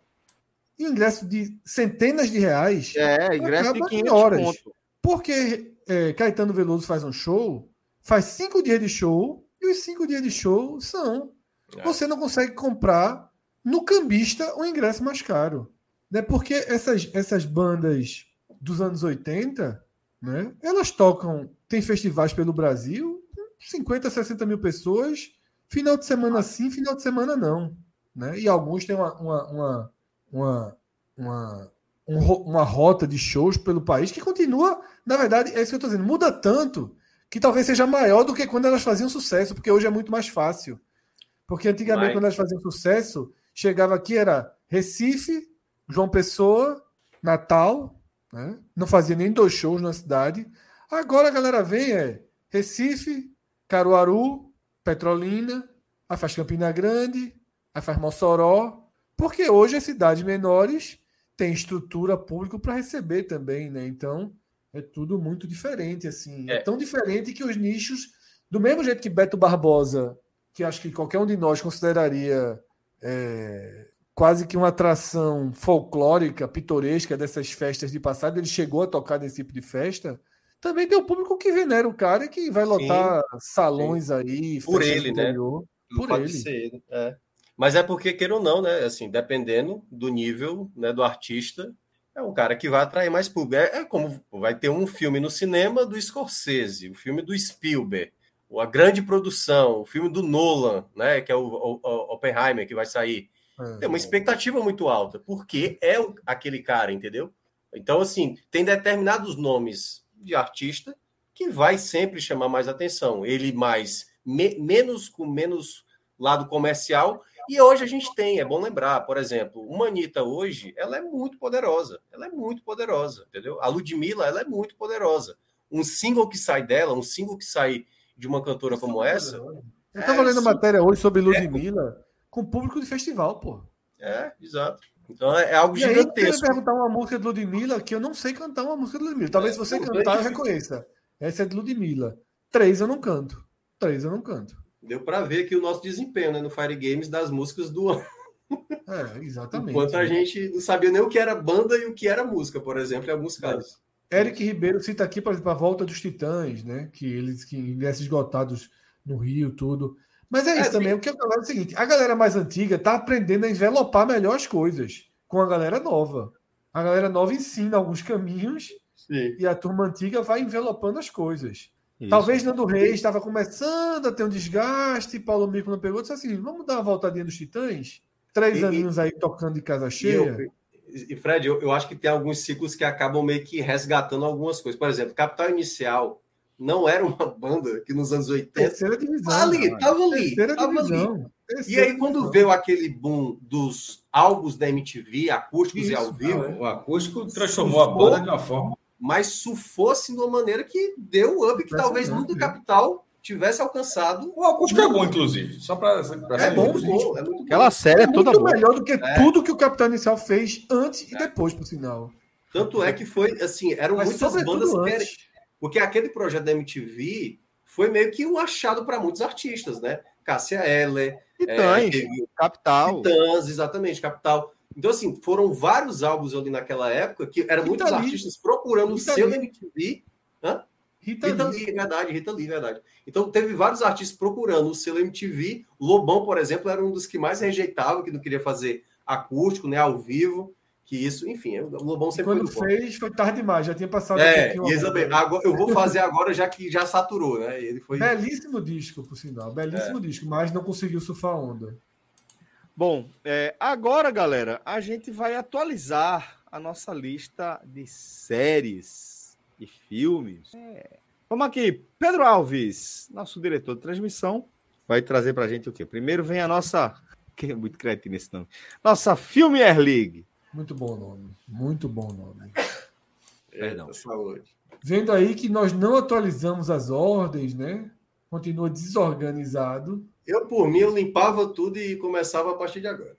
E o ingresso de centenas de reais. É, ingresso de Acaba em 500 horas. conto. Porque é, Caetano Veloso faz um show, faz cinco dias de show, e os cinco dias de show são. É. Você não consegue comprar no cambista o ingresso mais caro. Né? Porque essas, essas bandas dos anos 80, né, elas tocam, tem festivais pelo Brasil, 50, 60 mil pessoas, final de semana sim, final de semana não. Né? E alguns têm uma, uma, uma, uma, um uma rota de shows pelo país que continua, na verdade, é isso que eu estou dizendo, muda tanto que talvez seja maior do que quando elas faziam sucesso, porque hoje é muito mais fácil. Porque antigamente, quando elas faziam sucesso, chegava aqui, era Recife, João Pessoa, Natal, né? não fazia nem dois shows na cidade. Agora a galera vem, é Recife, Caruaru, Petrolina, aí faz Campina Grande, aí faz Mossoró, porque hoje as cidades menores têm estrutura pública para receber também, né? Então é tudo muito diferente, assim. É. É. tão diferente que os nichos, do mesmo jeito que Beto Barbosa, que acho que qualquer um de nós consideraria é, quase que uma atração folclórica, pitoresca dessas festas de passado, ele chegou a tocar nesse tipo de festa. Também tem o público que venera o cara e que vai lotar salões aí, Por ele, né? Por ele, é. Mas é porque, queira ou não, né? Assim, dependendo do nível né, do artista, é um cara que vai atrair mais público. É, é como vai ter um filme no cinema do Scorsese, o filme do Spielberg, a grande produção, o filme do Nolan, né? Que é o, o- o Oppenheimer que vai sair. Tem uma expectativa muito alta, porque é aquele cara, entendeu? Então, assim, tem determinados nomes de artista que vai sempre chamar mais atenção. Ele mais, me- menos com menos lado comercial. E hoje a gente tem, é bom lembrar, por exemplo, uma Anitta hoje, ela é muito poderosa. Ela é muito poderosa, entendeu? A Ludmilla, ela é muito poderosa. Um single que sai dela, um single que sai de uma cantora como essa, Eu É, tava lendo sim. matéria hoje sobre Ludmilla com público de festival, pô. é, exato. Então é, é algo E aí, você vai gigantesco. perguntar uma música de Ludmilla que eu não sei cantar uma música de Ludmilla. Talvez se você cantar, eu reconheça. Essa é de Ludmilla. Três eu não canto. Três eu não canto. Deu para ver aqui o nosso desempenho né, no Fire Games das músicas do ano. É, exatamente. Enquanto a gente não sabia nem o que era banda e o que era música, por exemplo, em alguns casos. Eric Ribeiro cita aqui, por exemplo, a volta dos Titãs, né? Que eles que ingressos esgotados no Rio, tudo. Mas é isso É, também. O que eu falo é o seguinte: a galera mais antiga tá aprendendo a envelopar melhor as coisas com a galera nova. A galera nova ensina alguns caminhos Sim. e a turma antiga vai envelopando as coisas. Isso. Talvez Nando Reis estava começando a ter um desgaste, Paulo Mico não pegou, disse assim: vamos dar uma voltadinha dos Titãs? Três E- aninhos aí tocando de casa E, cheia. eu- e, Fred, eu, eu acho que tem alguns ciclos que acabam meio que resgatando algumas coisas. Por exemplo, Capital Inicial não era uma banda que nos anos 80 Terceira divisão. ali, cara. tava ali, Terceira tava ali. divisão. E Terceira aí, quando veio aquele boom dos álbuns da MTV, acústicos e Isso, ao vivo, O acústico transformou a banda de uma forma. Mas sufou-se de uma maneira que deu o up que talvez nunca né? Capital tivesse alcançado. O acústico é bom, inclusive. Só para. É bom, pô, é muito bom. Aquela série é toda muito boa. melhor do que É. tudo que o Capitão Inicial fez antes e depois, por sinal. Tanto é que foi assim, eram Mas muitas bandas que antes. Porque aquele projeto da MTV foi meio que um achado para muitos artistas, né? Cássia Eller, Titãs, teve Capital. Titãs, exatamente, Capital. Então, assim, foram vários álbuns ali naquela época que eram Rita muitos Lee. artistas procurando o Rita seu Lee. MTV. Rita, Rita Lee. Lee, verdade, Rita Lee, verdade. Então, teve vários artistas procurando o selo MTV. Lobão, por exemplo, era um dos que mais rejeitava, que não queria fazer acústico, né, ao vivo. Que isso, enfim, o Lobão sempre Quando foi do bom. fez, foi tarde demais, já tinha passado É, um pouquinho e a Isabel, moda. agora, eu vou fazer agora já que já saturou, né? Ele foi. Belíssimo disco, por sinal. Belíssimo disco, mas não conseguiu surfar a onda. Bom, é, agora, galera, a gente vai atualizar a nossa lista de séries e filmes. É. Vamos aqui, Pedro Alves, nosso diretor de transmissão, vai trazer pra gente o quê? Primeiro vem a nossa. Que é muito cretino esse nome. Nossa Filmier League. Muito bom nome. Muito bom nome. Perdão. Saúde. Vendo aí que nós não atualizamos as ordens, né? Continua desorganizado. Eu, por mim, eu limpava tudo e começava a partir de agora.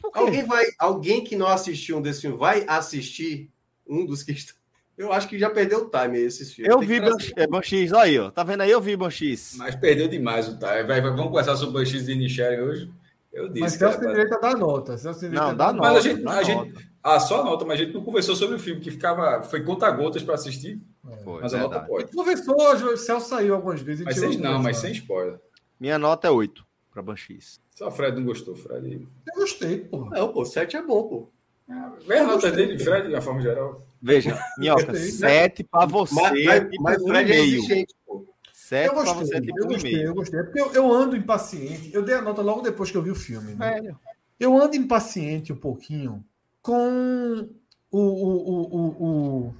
Por quê? Alguém vai, alguém que não assistiu um desses filmes vai assistir um dos que estão. Eu acho que já perdeu o time esses filmes. Eu Tem que vi trazer. Ban- é, Banchis, olha aí, ó. Tá vendo aí? Eu vi Banchis. Mas perdeu demais o time. Vai, vai- vamos conversar sobre o X de Nichelle hoje. Eu disse. Mas que Celso tem direito a dar nota. Celso Não, a dá nota. Mas a gente- dá a gente- nota. Ah, só a nota, mas a gente não conversou sobre o filme, que ficava. Foi conta-gotas para assistir. Foi, Mas a nota verdade. pode. Conversou, o Celso saiu algumas vezes. e Mas sem, não, mas conversar. sem spoiler. Minha nota é 8 para Banchis. Só o Fred não gostou, Fred. Eu gostei, porra. Não, pô, 7 é bom, pô. Vê a nota dele, Fred, de uma forma geral. Veja, Minhoca, Gostei. 7 para você. Mas, mas, e mas um Fred é exigente, pô. 7 Eu para gostei, você, eu tipo gostei, eu gostei. É porque eu, eu ando impaciente. Eu dei a nota logo depois que eu vi o filme. né? Eu ando impaciente um pouquinho com o, o, o, o, o-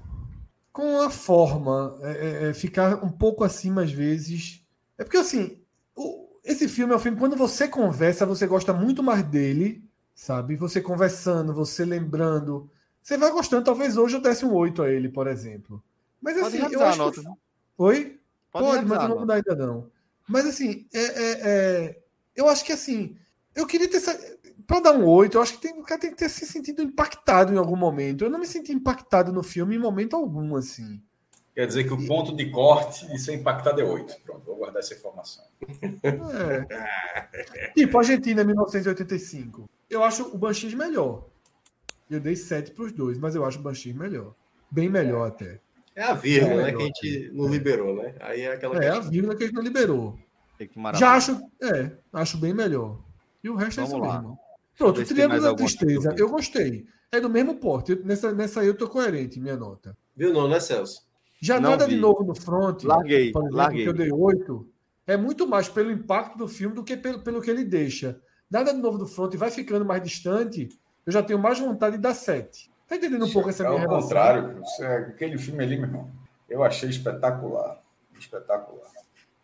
com a forma, é, é, é, ficar um pouco acima às vezes. É porque assim, esse filme é um filme quando você conversa, você gosta muito mais dele, sabe? Você conversando, você lembrando, você vai gostando. Talvez hoje eu desse um 8 a ele, por exemplo. Mas Pode assim, eu revisar a acho nota. que... Oi? Pode, Pode, mas eu não vou dar ainda não. Mas assim, é, é- é- eu acho que assim, eu queria ter. Para dar um 8, eu acho que tem, o cara tem que ter se sentido impactado em algum momento. Eu não me senti impactado no filme em momento algum, assim. Quer dizer que o ponto de corte de ser impactado é 8. Pronto, vou guardar essa informação. É. tipo, Argentina 1985. Eu acho o Banshees melhor. Eu dei 7 para os dois, mas eu acho o Banshees melhor. Bem melhor até. É a vírgula, É, né? Que a gente não liberou, né? Aí é aquela É a questão. vírgula que a gente não liberou. Já acho, é, acho bem melhor. E o resto é Vamos isso lá. mesmo. Pronto, o Triângulo da Tristeza, eu gostei. É do mesmo porte. Nessa, nessa aí eu tô coerente, minha nota. Viu não, né, Celso? Já Não nada vi. de novo no front, Larguei, por exemplo, larguei. que eu dei 8, é muito mais pelo impacto do filme do que pelo, pelo que ele deixa. Nada de novo do front vai ficando mais distante, eu já tenho mais vontade de dar 7. Tá entendendo um pouco essa minha Ao relação? contrário, você- aquele filme ali, meu irmão, eu achei espetacular. Espetacular.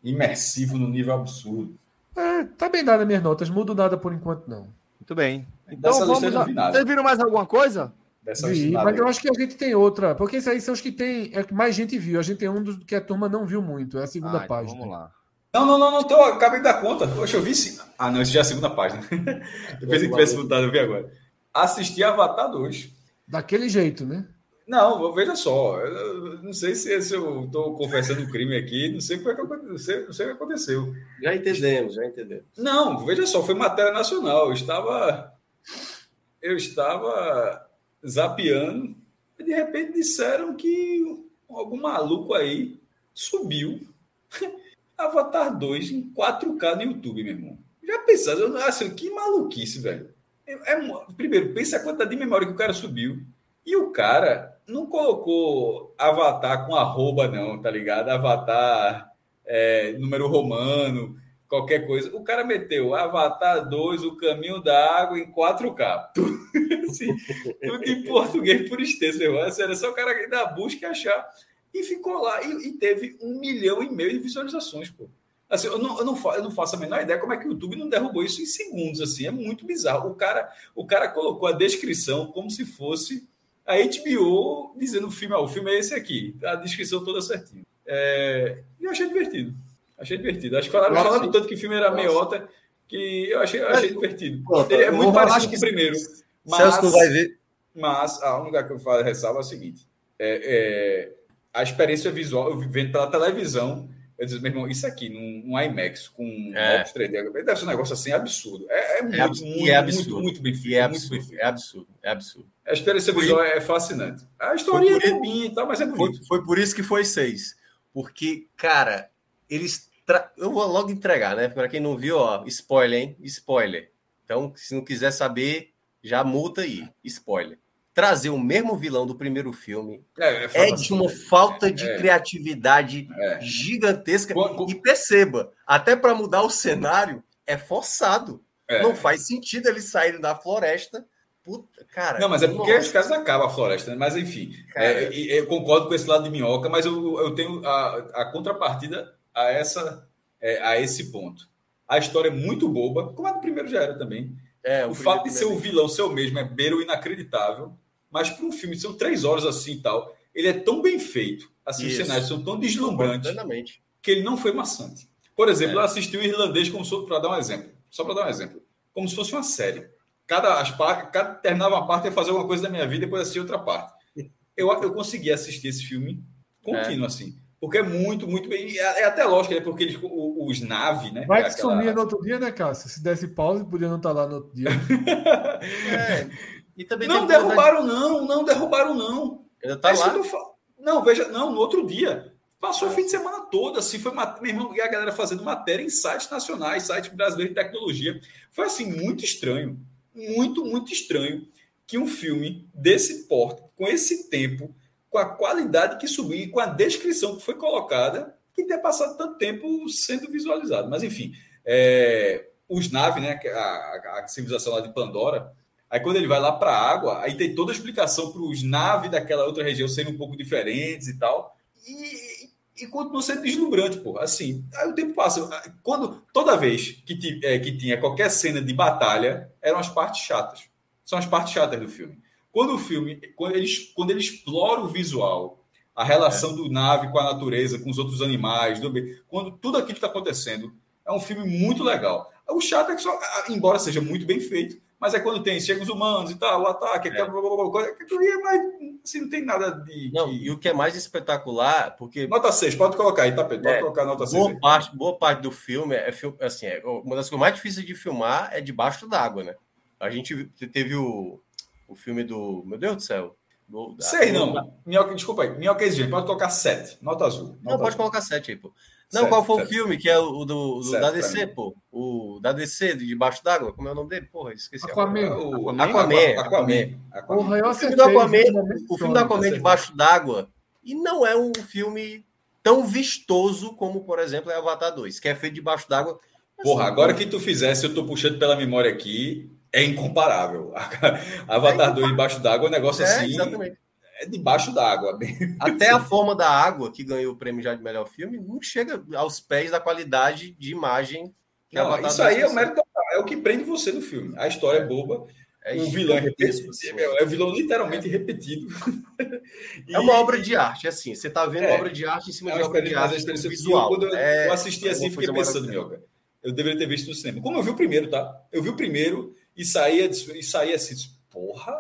Imersivo no nível absurdo. É, tá bem dada minhas notas, mudo nada por enquanto não. Muito bem. Então Dessa vamos a... Vocês viram mais alguma coisa? Dessa Vi, mas aí. eu acho que a gente tem outra, porque esses aí são os que tem, é que mais gente viu. A gente tem um dos que a turma não viu muito, é a segunda Ah, então página. vamos lá. Não, não, não, não, tô, acabei de dar conta. Poxa, eu vi sim. Ah, não, isso já é a segunda página. eu pensei que tivesse mudado, eu vi agora. Assisti Avatar 2. Daquele jeito, né? Não, veja só. Eu não sei se, se eu estou confessando um crime aqui, não sei, o que, aconte- não sei, não sei o que aconteceu. Já entendemos, já entendemos. Não, veja só, foi matéria nacional. Eu estava. Eu estava zapeando e de repente disseram que algum maluco aí subiu Avatar 2 em 4K no YouTube, meu irmão. Já pensaram, assim, que maluquice, velho. É, é primeiro, pensa a quantidade de memória que o cara subiu. E o cara não colocou Avatar com arroba, não, tá ligado? Avatar é, número romano, qualquer coisa. O cara meteu Avatar 2, o caminho da água em 4K. Tudo, assim, tudo em português por extenso, irmão. Sério, é só o cara ainda busca e achar. E ficou lá e, e teve um milhão e meio de visualizações, pô. Assim, eu, não, eu, não eu não faço a menor ideia como é que o YouTube não derrubou isso em segundos, assim, é muito bizarro. O cara, o cara colocou a descrição como se fosse a HBO dizendo o filme, ah, o filme é esse aqui, a descrição toda certinha. É, e eu achei divertido. Achei divertido. Acho que falaram, Nossa. falaram tanto que o filme era meiota que eu achei, eu achei divertido. Pronto, Ele é eu muito parecido que com o primeiro. Celso não vai ver. Mas a única que eu falo ressalva é o seguinte: é, é, a experiência visual, eu vendo pela televisão, eu disse, meu irmão, isso aqui num, num IMAX com É. óculos 3D, deve ser um negócio assim absurdo. É, é muito, abs- e muito, é absurdo. muito, muito bem feito. É muito bem absurdo, feito. é absurdo, é absurdo. A experiência Foi- visual é fascinante. A história Foi é bobinha e tal, mas é Foi, bonito. foi por isso que foi seis. Porque, cara, eles. Tra- Eu vou logo entregar, né? Para quem não viu, ó, spoiler, hein? Spoiler. Então, se não quiser saber, já multa aí. Spoiler. Trazer o mesmo vilão do primeiro filme É, é de uma falta de É. criatividade É. gigantesca. E perceba, até para mudar o cenário é forçado. É. Não faz sentido eles saírem da floresta. Puta, cara. Não, mas é porque nossa, os caras acabam a floresta, né? Mas enfim, é, eu concordo com esse lado de minhoca, mas eu, eu tenho a, a contrapartida a, essa, é, a esse ponto. A história é muito boba, como a do primeiro já era também. é, o primeiro- fato de ser o vilão ser o mesmo é beira o inacreditável, mas para um filme são três horas assim e tal, ele é tão bem feito, assim, os cenários são tão deslumbrantes que ele não foi maçante. Por exemplo, É. eu assisti o irlandês como se para dar um exemplo, só para dar um exemplo, como se fosse uma série. Cada, as cada terminava uma parte ia fazer alguma coisa da minha vida, depois assistia outra parte. Eu, eu consegui assistir esse filme contínuo assim, porque é muito, muito bem. e É, é até lógico, né? Porque eles, os nave, né? Vai é que aquela- sumia no outro dia, né, Cássio? Se desse pausa, podia não estar lá no outro dia. É. E também Não derrubaram, não, não derrubaram, não. Ainda tá É lá. eu. Não, veja, não, no outro dia. Passou o fim de semana todo, assim, foi uma, meu irmão, e a galera fazendo matéria em sites nacionais, sites brasileiros de tecnologia. Foi assim, muito estranho, muito, muito estranho que um filme desse porte, com esse tempo, com a qualidade que subiu e com a descrição que foi colocada, que tenha passado tanto tempo sendo visualizado. Mas enfim, é, os naves, né, a, a- civilização lá de Pandora, Aí quando ele vai lá para a água, aí tem toda a explicação para os naves daquela outra região serem um pouco diferentes e tal. E, e continua sendo deslumbrante, pô. Assim, aí o tempo passa. Quando, toda vez que, é, que tinha qualquer cena de batalha, eram as partes chatas. São as partes chatas do filme. Quando o filme, quando ele, quando ele explora o visual, a relação do nave com a natureza, com os outros animais, do, quando tudo aquilo está acontecendo, é um filme muito legal. O chato é que só, embora seja muito bem feito, mas é quando tem, chegam os humanos e tal, o ataque, É. aquela blá, blá, blá, blá, que aí é mais, assim, não tem nada de. Não, que- e o que é mais espetacular, porque Nota 6, pode colocar aí, tá, Pedro? Pode É, colocar nota 6. boa aí. parte, boa parte do filme é, assim, é uma das coisas mais difíceis de filmar é debaixo d'água, né? A gente teve o, o filme do. Meu Deus do céu. Do, da- Sei não. Minhoca, desculpa aí. Minhoca exigente, pode colocar 7. Nota azul. Não, Nota pode azul. colocar sete aí, pô. Não, Sete, qual foi o sete. filme que é o do, do Sete da DC, pô? O da DC, de debaixo d'água? Como é o nome dele? Porra, esqueci. Aquaman. É O Aquaman? Aquaman, Aquaman. Aquaman. Porra, eu O filme do Aquaman, o filme do Aquaman debaixo d'água e não é um filme tão vistoso como, por exemplo, é Avatar 2, que é feito debaixo d'água. Porra, agora que tu fizesse, eu tô puxando pela memória aqui, é incomparável. Avatar 2 debaixo d'água é um negócio É, assim. exatamente. É debaixo d'água. Até a forma da água, que ganhou o prêmio já de melhor filme, não chega aos pés da qualidade de imagem que Não, Avatar isso 2 aí é o mérito é o que prende você no filme. A história é boba, É o vilão é repetido. assim. É o vilão literalmente repetido. É uma obra de arte, assim. Você tá vendo É. obra de arte em cima É de uma obra de experiência arte experiência visual. Quando eu, É eu assisti assim, fiquei pensando. Mioca. Eu deveria ter visto no cinema. Como eu vi o primeiro, tá? Eu vi o primeiro e saía, e saía assim, disse, porra,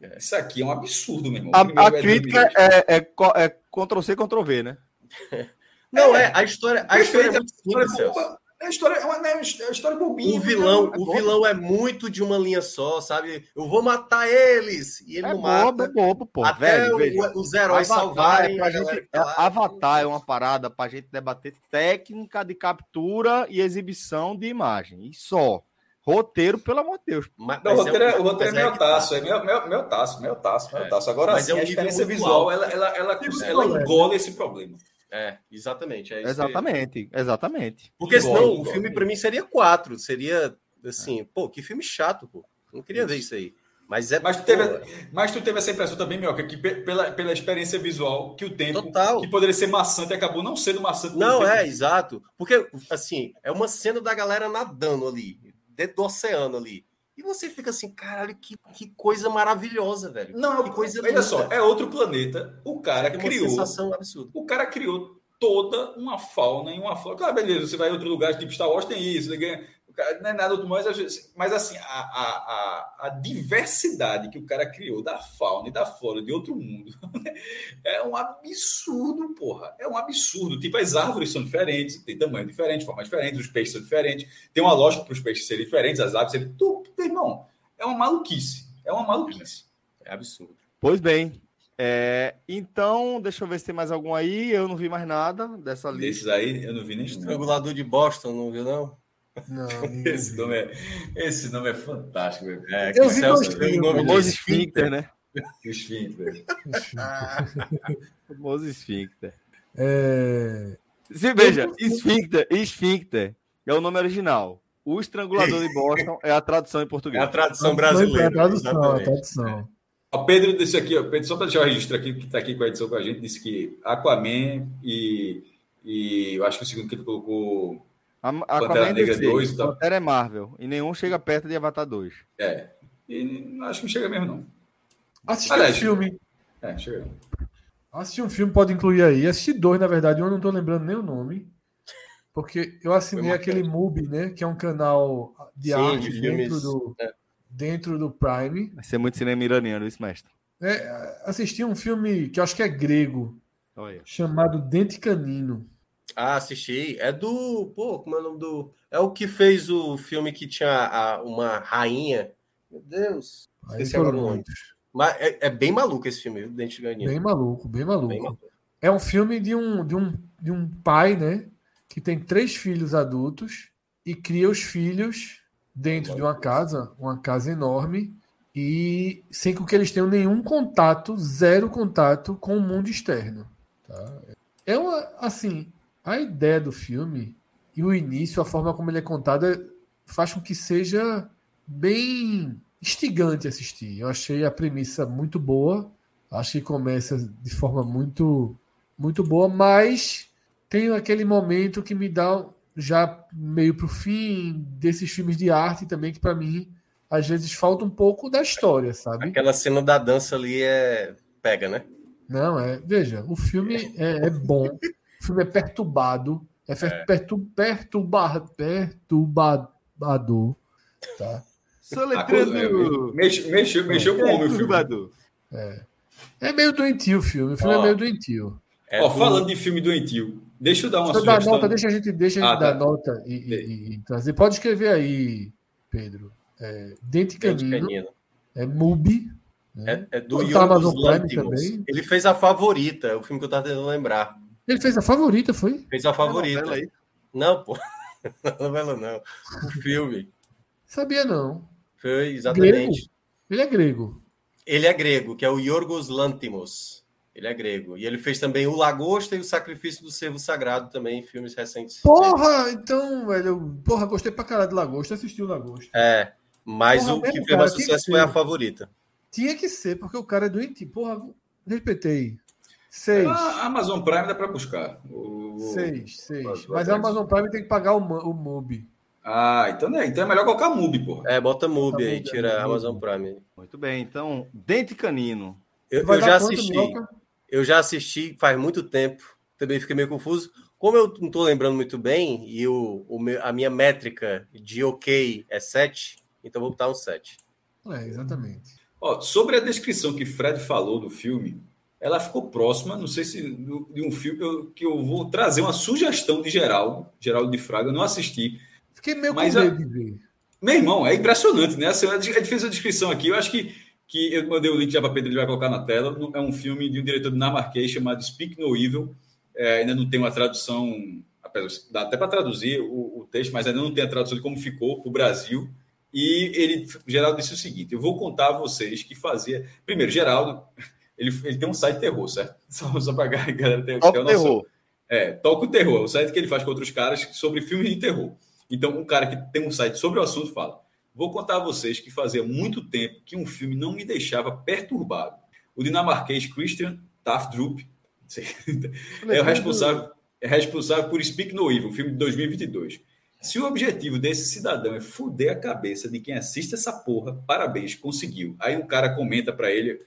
É. isso aqui é um absurdo, meu irmão. A, a é crítica 2008. é, é, é Ctrl-C, Ctrl-V, né? Não, é, a história, a história é muito a história simples, é Celso. boba. A história é uma, é uma história bobinha. O vilão, é o boba. vilão é muito de uma linha só, sabe? Eu vou matar eles e ele É não bobo, mata. é bobo, pô. até velho, o- veja. os heróis Avatar salvarem. é pra a galera gente, tá. Avatar é uma parada pra gente debater técnica de captura e exibição de imagem. E só. Roteiro, pelo amor de Deus. Mas- Não, o mas roteiro é, o roteiro é mas meu que tá. taço, é meu, meu, meu taço, meu taço, meu É. taço. Agora Mas sim, é um a experiência visual, ela, ela, ela, ela engole esse problema. É, exatamente. É isso que- Exatamente, exatamente. Porque Igual, senão o igual. filme pra mim seria quatro. Seria assim, pô, que filme chato, pô. Não queria ver isso aí. Mas é. Mas tu teve, mas tu teve essa impressão também, Mioca, que pe- pela, pela experiência visual, que o tempo Total. que poderia ser maçante acabou não sendo maçante. Não, tempo. é, exato. Porque, assim, é uma cena da galera nadando ali, dentro do oceano ali. E você fica assim, caralho, que, que coisa maravilhosa, velho. Não, que coisa olha linda. só, é outro planeta. O cara É uma criou. sensação absurda. O cara criou toda uma fauna e uma flora. Claro, beleza, você vai em outro lugar, tipo Star Wars tem isso, ninguém, não é nada outro mais, mas assim, a, a, a, a, diversidade que o cara criou da fauna e da flora de outro mundo é um absurdo, porra. É um absurdo. Tipo, as árvores são diferentes, tem tamanho diferente, forma diferente, os peixes são diferentes, tem uma lógica para os peixes serem diferentes, as aves serem. Tu, irmão, é uma maluquice. É uma maluquice. É absurdo. Pois bem, é, então, deixa eu ver se tem mais algum aí. Eu não vi mais nada dessa lista. Desses aí, eu não vi nem. Estrangulador de Boston, não viu, não? Não, esse, nome é, esse nome é fantástico. É, eu vi Celso tem o nome de Esfíncter, né? Esfíncter. o famoso Esfíncter. É... Se veja, Esfíncter, Esfíncter é o nome original. O Estrangulador de Boston é a tradução em português. É a tradução brasileira. É a tradução, a tradução. O Pedro disse aqui, ó, Pedro, só para deixar o registro aqui, que está aqui com a edição com a gente, disse que Aquaman e, e eu acho que o segundo que ele colocou. A, a Pantera Negra 2 e tal. Pantera é Marvel. E nenhum chega perto de Avatar 2. É. E acho que não chega mesmo, não. Assistir um filme. É, chega. Assistir um filme pode incluir aí. Assisti dois, na verdade, eu não estou lembrando nem o nome. Porque eu assinei aquele MUBI, né? Que é um canal de Sim, arte de dentro do. É dentro do Prime. Vai ser muito cinema iraniano isso, mestre. É, assisti um filme que eu acho que é grego, Olha. chamado Dente Canino. Ah, assisti. É do. Pô, como é o nome do. É o que fez o filme que tinha a, uma rainha. Meu Deus. Esqueci agora o nome. Mas é, é, bem maluco esse filme, Dente Canino. Bem maluco, bem maluco, bem maluco. É um filme de um, de, um, de um pai, né? Que tem três filhos adultos e cria os filhos dentro de uma casa, uma casa enorme, e sem que eles tenham nenhum contato, zero contato com o mundo externo. Tá? É uma, assim, a ideia do filme e o início, a forma como ele é contado, é, faz com que seja bem instigante assistir. Eu achei a premissa muito boa, acho que começa de forma muito, muito boa, mas tem aquele momento que me dá já meio para o fim desses filmes de arte também, que para mim às vezes falta um pouco da história, sabe? Aquela cena da dança ali é. pega, né? Não, é. Veja, o filme é, é bom, o filme é perturbado, é, é. Pertur, perturba, perturbador, tá? Soletrando. Mexeu, mexeu, mexeu com o homem o filme. É. é meio doentio o filme, o filme é meio doentio. É Ó, do... falando de filme doentio, Deixa eu dar uma deixa sugestão. Dar nota, deixa a gente, deixa a gente ah, dar tá. nota e, e, e, trazer. Pode escrever aí, Pedro. É, Dente Canino. É Mubi. Né? É, é do Yorgos também. Ele fez a favorita, o filme que eu tava tentando lembrar. Ele fez a favorita, foi? Fez a favorita. Não, pô. Não, novela não. O filme. Sabia não. Foi, exatamente. Grego? Ele é grego. Ele é grego, que é o Yorgos Lantimos. Ele é grego. E ele fez também O Lagosta e O Sacrifício do Servo Sagrado também, em filmes recentes. Porra! Então, velho, porra, gostei pra caralho do Lagosta, assisti o Lagosta. É, mas porra, o que fez mais sucesso foi a favorita. Tinha que ser, porque o cara é doente. Porra, respeitei. Seis. A Amazon Prime dá pra buscar. O... Seis, seis. Mas a Amazon Prime tem que pagar o, o MUBI. Ah, então é, então é melhor colocar MUBI, porra. É, bota MUBI aí, tira a Amazon Prime. Muito bem, então, Dente Canino. Eu, eu já assisti. Eu já assisti faz muito tempo, também fiquei meio confuso. Como eu não estou lembrando muito bem, e o, o meu, a minha métrica de ok é 7, então vou botar um 7. É, exatamente. Ó, sobre a descrição que Fred falou do filme, ela ficou próxima, não sei se de um filme que eu, que eu vou trazer uma sugestão de Geraldo, Geraldo de Fraga, eu não assisti. Fiquei meio com medo de ver. Meu irmão, é impressionante, né? A gente fez a descrição aqui, eu acho que que eu mandei o link já para Pedro, ele vai colocar na tela. É um filme de um diretor dinamarquês chamado Speak No Evil. É, ainda não tem uma tradução, dá até para traduzir o, o, texto, mas ainda não tem a tradução de como ficou para o Brasil. E ele, Geraldo disse o seguinte: eu vou contar a vocês que fazia. Primeiro, Geraldo, ele, ele tem um site terror, certo? Só, só para a galera ter Toca o terror. É, Toca o Terror, o site que ele faz com outros caras sobre filmes de terror. Então, um cara que tem um site sobre o assunto fala: Vou contar a vocês que fazia muito tempo que um filme não me deixava perturbado. O dinamarquês Christian Tafdrup é o responsável, é responsável por Speak No Evil, um filme de 2022. Se o objetivo desse cidadão é fuder a cabeça de quem assiste essa porra, parabéns, conseguiu. Aí um cara comenta para ele,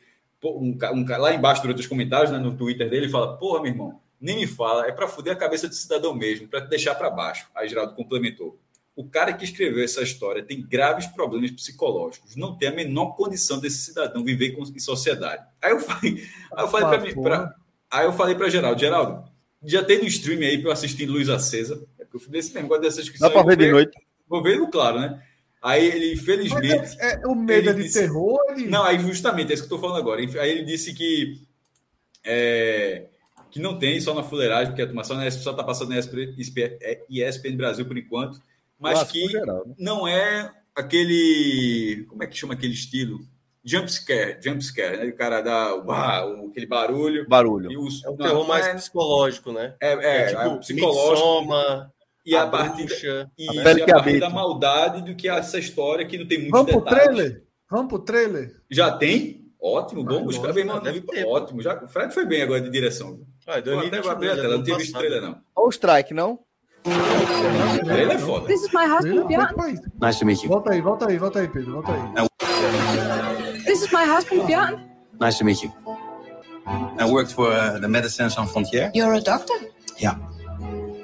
um, um, lá embaixo durante os comentários, né, no Twitter dele, fala: Porra, meu irmão, Nem me fala, é para foder a cabeça do cidadão mesmo, para deixar para baixo. Aí Geraldo complementou. O cara que escreveu essa história tem graves problemas psicológicos, não tem a menor condição desse cidadão viver com, em sociedade. Aí eu falei, aí eu falei para mim, pra, aí eu falei para Geraldo, Geraldo, já tem no stream aí para eu assistir Luz Acesa, é porque eu fui nesse negócio dessa discussão. Dá para ver de noite. Vou ver no claro, né? Aí ele, infelizmente. É, é, o medo é de disse, terror? Ele... Não, aí justamente, é isso que eu estou falando agora. Aí ele disse que. É, que não tem só na fuleiragem, porque a turma só, só tá passando na ESPN Brasil por enquanto, mas Nossa, que geral, né? não é aquele. Como é que chama aquele estilo? Jump scare, jump scare, né? O cara dá o, aquele barulho. Barulho. E os, é um terror mais é, psicológico, né? É, é, é tipo, é psicológico. Soma, e a, a partir, e, a, e a partir da maldade do que essa história que não tem muito Vamos detalhes. pro trailer? Vamos pro trailer? Já tem? Ótimo, bom buscar bem, mano. Ótimo. Já, o Fred foi bem agora de direção. Ah, Pô, até vou abrir a tela, não tinha visto trailer, não. Olha o strike, não? Ele é foda. This is my husband. Nice to meet you. Volta aí, volta aí, volta aí, Pedro, volta aí. This is my husband. Nice to meet you. I worked for uh, the Medicine Sans Frontières. You're a doctor? Yeah.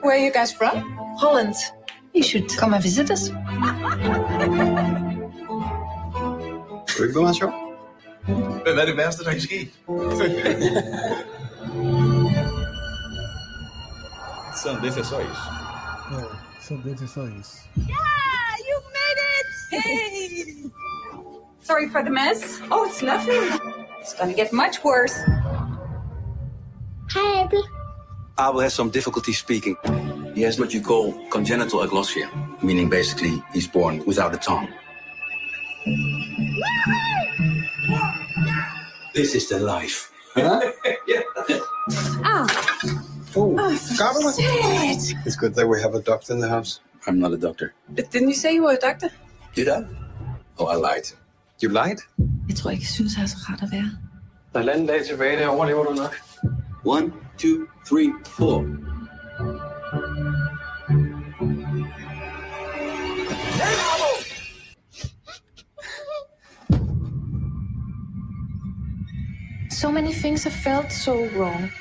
Where are you guys from? Holland. You should come and visit us. Wil ik wel aan show? Ik ben bij de beste dat je ski. Sandência é só isso. É, Sandência é só isso. Yeah, you made it! Hey! Sorry for the mess. Oh, it's nothing. It's gonna get much worse. Hi, Abby. Abel has some difficulty speaking. He has what you call congenital aglossia, meaning basically he's born without a tongue. This is the life. Huh? yeah. Oh. Oh, oh shit. It's good that we have a doctor in the house. I'm not a doctor. But didn't you say you were a doctor? Did I? Oh, I lied. You lied? Jeg tror ikke, jeg synes, jeg er så rart at være. Der er landet dag tilbage, der overlever du nok. One, two, three, four. So many things have felt so wrong.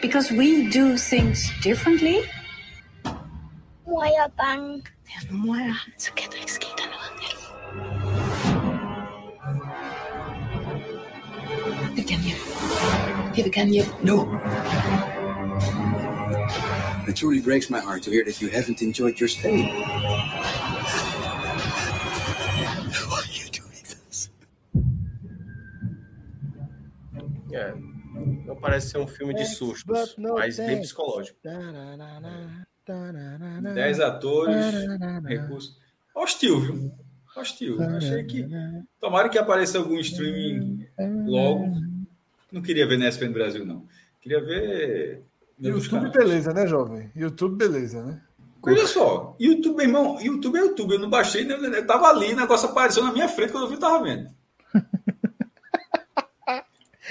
Because we do things differently. Mor, jeg er bange. Ja, mor er, så kan der ikke ske der noget. Jeg vil gerne hjem. Jeg vil gerne hjem. No. It truly breaks my heart to hear that you haven't enjoyed your stay. Não parece ser um filme de sustos, mas bem psicológico. Dez atores, recursos. Hostil, viu? Hostil. Achei que. Tomara que apareça algum streaming logo. Não queria ver na ESPN Brasil, não. Queria ver. YouTube, beleza, né, jovem? YouTube, beleza, né? Olha só, YouTube, irmão, YouTube é YouTube. Eu não baixei, né? Eu tava ali, o negócio apareceu na minha frente quando eu vi, tava vendo.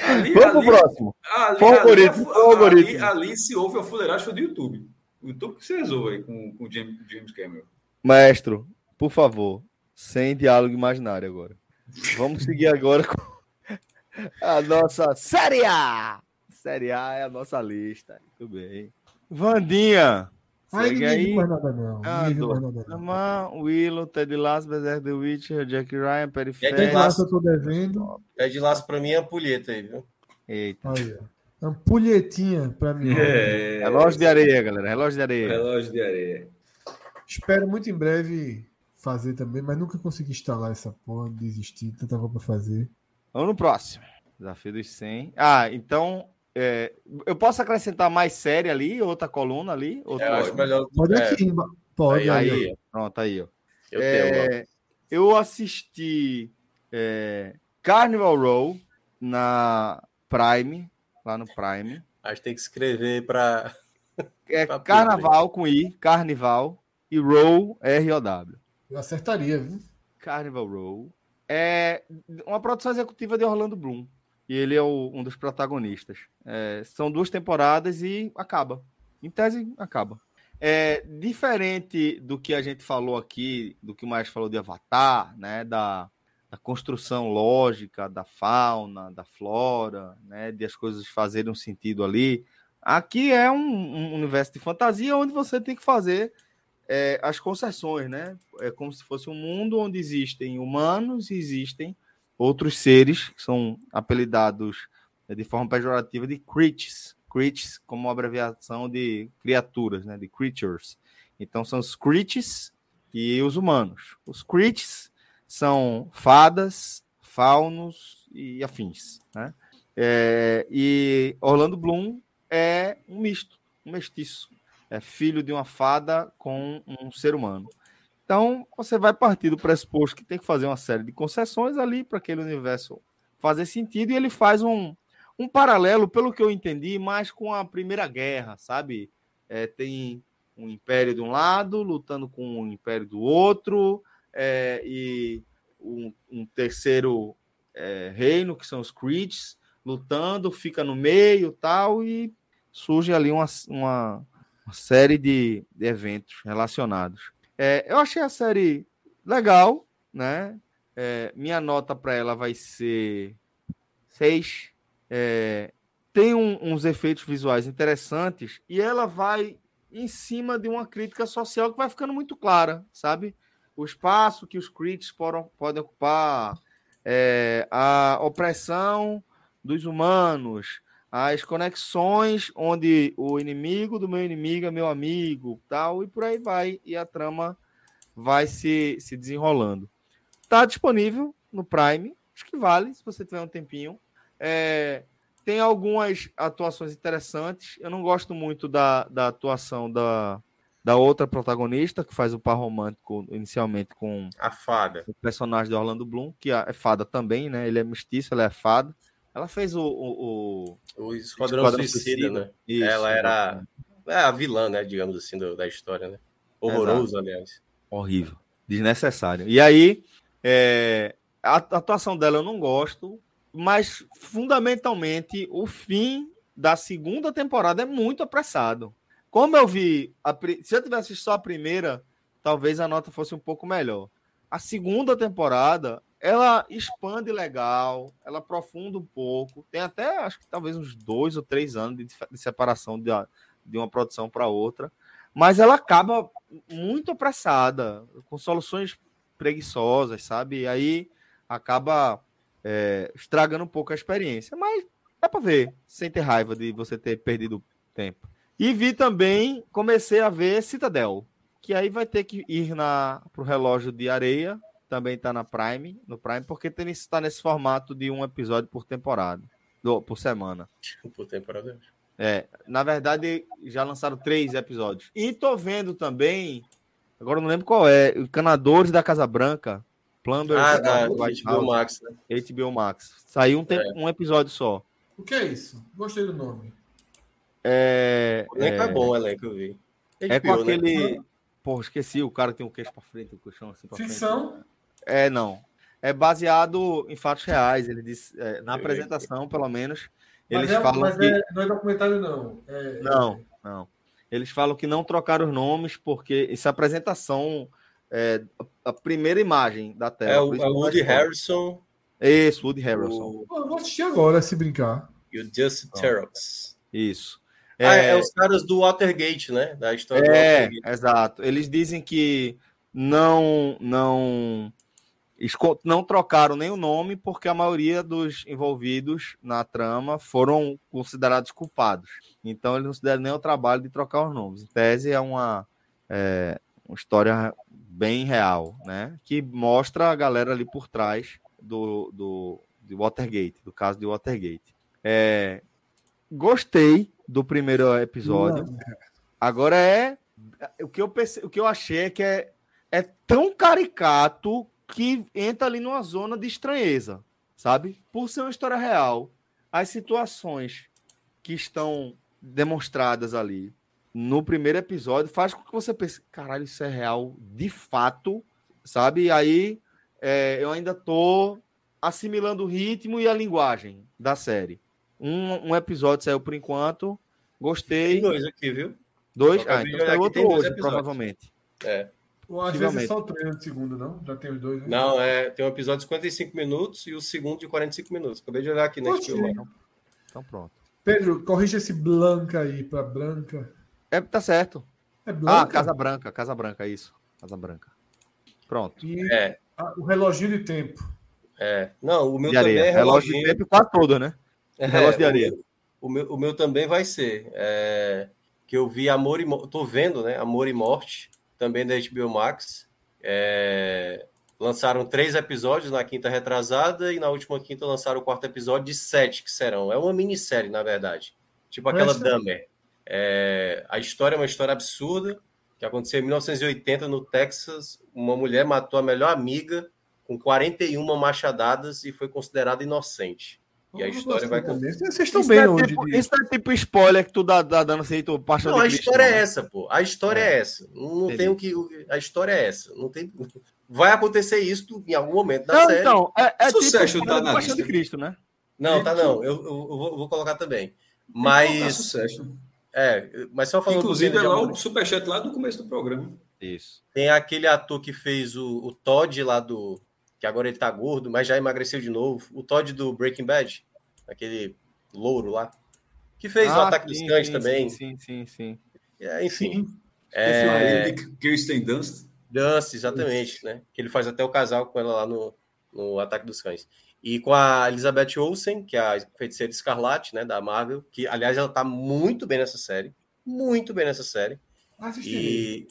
Ali, Vamos ali, pro próximo. Ali, algoritmo, ali, ali, ali, se houve a fuleiragem foi do YouTube. O YouTube que se resolve aí com, com o James, James Cameron. Maestro, por favor, sem diálogo imaginário agora. Vamos seguir agora com a nossa Série A. Série A é a nossa lista. Muito bem. Vandinha. Segue aí. Não nada, não. Ah, Willow, Ted Lasso, Bezerra The Witcher, Jack Ryan, Periférico. Ted Lasso eu tô devendo. Ted Lasso pra mim é ampulheta aí, viu? Eita. Aí, ó. Ampulhetinha pra mim. É... Relógio de areia, galera. Relógio de areia. Relógio de areia. Espero muito em breve fazer também, mas nunca consegui instalar essa porra, desisti, tanta coisa pra fazer. Vamos no próximo. Desafio dos 100. Ah, então é, eu posso acrescentar mais série ali, outra coluna ali? Outra... É, eu acho melhor. Pode é, aqui, pode. Aí, aí, aí. pronto, aí, ó. Eu, é, tenho, eu assisti é, Carnival Row na Prime, lá no Prime. Acho que tem que escrever para. É pra Carnaval com I, Carnival, e Row, R-O-W. Eu acertaria, viu? Carnival Row. É uma produção executiva de Orlando Bloom. E ele é o, um dos protagonistas. É, são duas temporadas e acaba. Em tese, acaba. É diferente do que a gente falou aqui, do que o mais falou de Avatar, né? Da, da construção lógica da fauna, da flora, né, de as coisas fazerem um sentido ali. Aqui é um, um universo de fantasia onde você tem que fazer é, as concessões, né? É como se fosse um mundo onde existem humanos e existem outros seres que são apelidados né, de forma pejorativa de creatures, creatures como abreviação de criaturas, né? De creatures. Então são os creatures e os humanos. Os creatures são fadas, faunos e afins, né? É, e Orlando Bloom é um misto, um mestiço. É filho de uma fada com um ser humano. Então, você vai partir do pressuposto que tem que fazer uma série de concessões ali para aquele universo fazer sentido, e ele faz um, um paralelo, pelo que eu entendi, mais com a Primeira Guerra, sabe? É, tem um império de um lado lutando com um império do outro, é, e um, um terceiro é, reino, que são os Creeds, lutando, fica no meio tal, e surge ali uma, uma, uma série de, de, eventos relacionados. É, eu achei a série legal, né? É, minha nota para ela vai ser 6. É, tem um, uns efeitos visuais interessantes e ela vai em cima de uma crítica social que vai ficando muito clara, sabe? O espaço que os críticos podem, podem ocupar, é, a opressão dos humanos, as conexões onde o inimigo do meu inimigo é meu amigo, tal, e por aí vai, e a trama vai se, se desenrolando. Está disponível no Prime, acho que vale, se você tiver um tempinho. É, tem algumas atuações interessantes. Eu não gosto muito da, da atuação da, da outra protagonista, que faz o par romântico inicialmente com a fada. O personagem de Orlando Bloom, que é fada também, né? Ele é mestiço, ela é fada. Ela fez o. O, o, o Esquadrão, Esquadrão Suicida, Suicida, né? Isso, ela era é a vilã, né? Digamos assim, do, da história, né? Horroroso, Exato. aliás. Horrível. Desnecessário. E aí, é, a atuação dela eu não gosto, mas fundamentalmente o fim da segunda temporada é muito apressado. Como eu vi, a, se eu tivesse só a primeira, talvez a nota fosse um pouco melhor. A segunda temporada ela expande legal, ela aprofunda um pouco. Tem até, acho que talvez uns dois ou três anos de, de separação de, de uma produção para outra. Mas ela acaba muito apressada, com soluções preguiçosas, sabe? E aí acaba é, estragando um pouco a experiência. Mas dá para ver, sem ter raiva de você ter perdido tempo. E vi também, comecei a ver Citadel, que aí vai ter que ir na, pro relógio de areia também está na Prime, no Prime, porque está nesse formato de um episódio por temporada, do, por semana. Por temporada. É, na verdade, já lançaram três episódios. E tô vendo também, agora não lembro qual é, Canadores da Casa Branca, Plumber ah, da HBO Max, né? HBO Max. Saiu um, tempo, é. um episódio só. O que é isso? Gostei do nome. É, o elenco é, é bom, o elenco eu vi. HBO, é com né? aquele. Né? Pô, esqueci, o cara tem o um queixo pra frente, o colchão assim pra Ficção? frente. É, não. É baseado em fatos reais. Ele disse, é, na apresentação, pelo menos, eles mas é, falam mas que. É, não é documentário, não. É, não, não. Eles falam que não trocaram os nomes porque essa apresentação é a primeira imagem da tela. É o, é o Woody Harrison. Isso, Woody Harrison. O... Eu vou assistir agora, se brincar. E o Just Terox. Isso. É... Ah, é os caras do Watergate, né? Da história é, exato. Eles dizem que não não não trocaram nem o nome porque a maioria dos envolvidos na trama foram considerados culpados. Então eles não se deram nem o trabalho de trocar os nomes. Em tese é uma, é, uma história bem real, né? Que mostra a galera ali por trás do, do de Watergate, do caso de Watergate. É, gostei do primeiro episódio. Agora é o que eu o que eu achei é que é, é tão caricato que entra ali numa zona de estranheza, sabe? Por ser uma história real, as situações que estão demonstradas ali no primeiro episódio faz com que você pense, caralho, isso é real de fato, sabe? E aí é, eu ainda tô assimilando o ritmo e a linguagem da série. Um, um episódio saiu por enquanto, gostei. Tem dois aqui, viu? Dois? Ah, então saiu outro hoje, provavelmente. É. Ou às vezes é só o treino de segunda, não? Já tem os dois, né? Não, é, tem um episódio de 55 minutos e o segundo de 45 minutos. Acabei de olhar aqui na Oxi. HBO. Então pronto. Pedro, corrija esse Blanca aí pra Branca. É, tá certo. É Ah, Blanca? Casa Branca, Casa Branca, isso. Casa Branca. Pronto. E É, a- o reloginho de tempo. é. Não, o meu De também areia. é Relógio de reloginho. tempo quase todo, né? É, relógio de o areia. meu- O meu, o meu também vai ser. é, que eu vi Amor e Mo- Tô vendo, né? Amor e Morte, também da HBO Max. É, lançaram três episódios na quinta retrasada e na última quinta lançaram o quarto episódio de sete que serão. É uma minissérie, na verdade. Tipo aquela Presta. Dahmer. É, a história é uma história absurda que aconteceu em 1980 no Texas. Uma mulher matou a melhor amiga com 41 machadadas e foi considerada inocente. E a história vai Vocês estão Isso bem é hoje. tipo, Isso é tipo spoiler que tu dá, dá dando assim, tu passa Não, a história é né? essa, pô. A história é, É. essa. Não, Entendi. tem o que. A história é essa. Não tem. Vai acontecer isso em algum momento da Não, série. então, é, é Sucesso tipo tá na de. Cristo, né? Não, tá não. Eu, eu- eu vou, colocar também. Mas. sucesso. É, mas só falando Inclusive, é lá o superchat lá do começo do programa. Isso. Tem aquele ator que fez o, o Todd lá do. Que agora ele tá gordo, mas já emagreceu de novo. O Todd do Breaking Bad. Aquele louro lá. Que fez o Ah, Ataque dos sim, Cães sim, também. Sim, sim, sim. É, enfim. Esse É, Kirsten Dunst. Dance, exatamente, né? Que ele faz até o casal com ela lá no, no Ataque dos Cães. E com a Elizabeth Olsen, que é a feiticeira Escarlate, né, da Marvel, que, aliás, ela tá muito bem nessa série. Muito bem nessa série. Assistirei.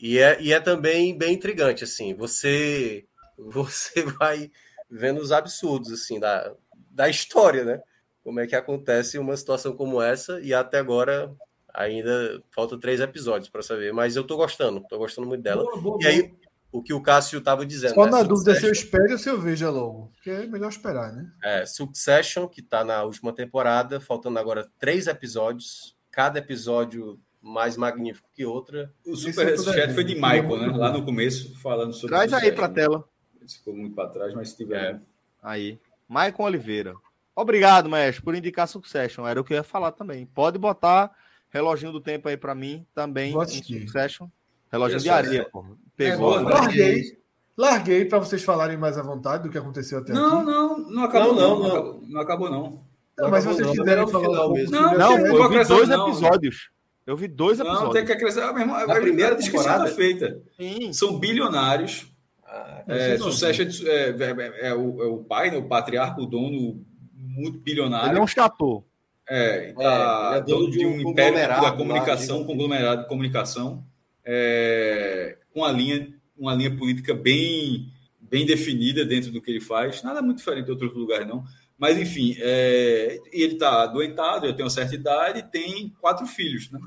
E, e, é, e é também bem intrigante, assim. Você, você vai vendo os absurdos, assim, da, da história, né? Como é que acontece uma situação como essa. E até agora ainda faltam três episódios para saber. Mas eu tô gostando, tô gostando muito dela. Boa, boa, E aí, o que o Cássio tava dizendo. Só né? na dúvida se eu espero ou se eu veja logo. Porque é melhor esperar, né? é, Succession, que tá na última temporada, faltando agora três episódios. Cada episódio mais magnífico que outra. O super tô chat foi de devendo. Michael, né? Lá no começo, falando sobre Traz aí Succession. pra tela. Ficou muito para trás, mas se tiver. É. Aí. Maicon Oliveira. Obrigado, mestre, por indicar Succession. Era o que eu ia falar também. Pode botar reloginho do tempo aí pra mim também. Em. Succession. Reloginho Isso, de areia, é. porra. Pegou. né? Larguei. Larguei para vocês falarem mais à vontade do que aconteceu até Não, aqui. não, não acabou Não, não. não, Não, não. acabou, não acabou, não. Não, mas Não, vocês não, quiserem não, falar um não, pouco mesmo. Não, Não, Não, eu vi dois não. episódios. Eu vi dois Não, episódios. tem que acrescentar. Meu irmão, a primeira temporada? tá feita. Sim. São bilionários. Ah, É, Não, Succession é, é- é o, é o pai, né, o patriarca, o dono muito Ele bilionário. é um chateau. É, É, tá ele é dono dono de um um império conglomerado da lá, comunicação, digo- conglomerado de comunicação, é, com a linha, uma linha política bem, bem definida dentro do que ele faz. Nada muito diferente de outros lugares, não. Mas, enfim, é, e ele está adoentado, já tem uma certa idade, e tem quatro filhos, né?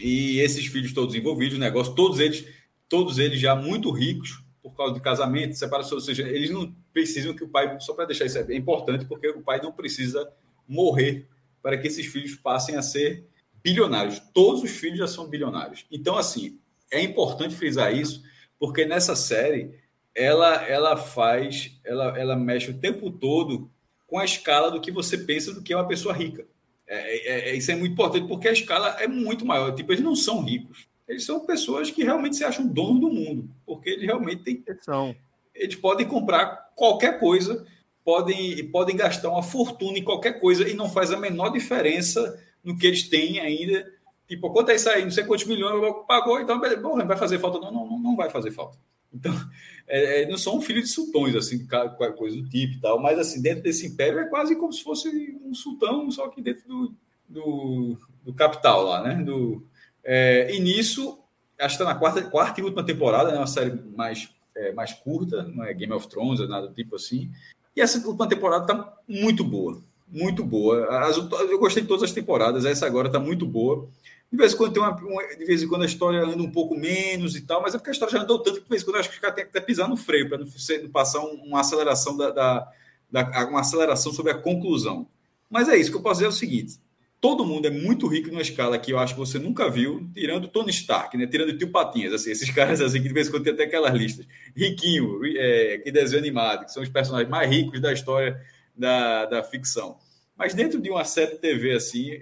E esses filhos todos envolvidos no negócio, todos eles, todos eles já muito ricos por causa de casamento, separação, ou seja, eles não precisam que o pai, só para deixar isso é importante, porque o pai não precisa morrer para que esses filhos passem a ser bilionários. Todos os filhos já são bilionários. Então, assim, é importante frisar isso, porque nessa série ela ela faz, ela, ela mexe o tempo todo com a escala do que você pensa do que é uma pessoa rica. É, é- é- isso é muito importante, porque a escala é muito maior. Tipo, eles não são ricos. Eles são pessoas que realmente se acham dono do mundo, porque eles realmente têm São. eles podem comprar qualquer coisa, podem, podem gastar uma fortuna em qualquer coisa e não faz a menor diferença no que eles têm ainda. Tipo, quanto é isso aí? Não sei quantos milhões pagou, então beleza, bom, vai fazer falta? Não, não, não, não vai fazer falta. Então, é, é, não são filhos de sultões, assim, qualquer coisa do tipo e tal, mas assim, dentro desse império é quase como se fosse um sultão, só que dentro do, do, do capital lá, né? Do, é, e nisso, acho que está na quarta, quarta e última temporada, né? Uma série mais é, mais curta, não é Game of Thrones, nada do tipo assim. E essa última temporada tá muito boa, muito boa. As, eu gostei de todas as temporadas, essa agora tá muito boa. De vez em quando tem uma, uma- de vez em quando a história anda um pouco menos e tal, mas é porque a história já andou tanto que de vez em quando eu acho que têm que até pisar no freio para não, não passar um- uma aceleração da, da, da- uma aceleração sobre a conclusão. Mas é isso que eu posso dizer é o seguinte: todo mundo é muito rico numa escala que eu acho que você nunca viu, tirando Tony Stark, né? Tirando o Tio Patinhas, assim, esses caras assim que de vez em quando tem até aquelas listas. Riquinho, é, que desenho animado, que são os personagens mais ricos da história da, da ficção. Mas dentro de uma série de TV assim,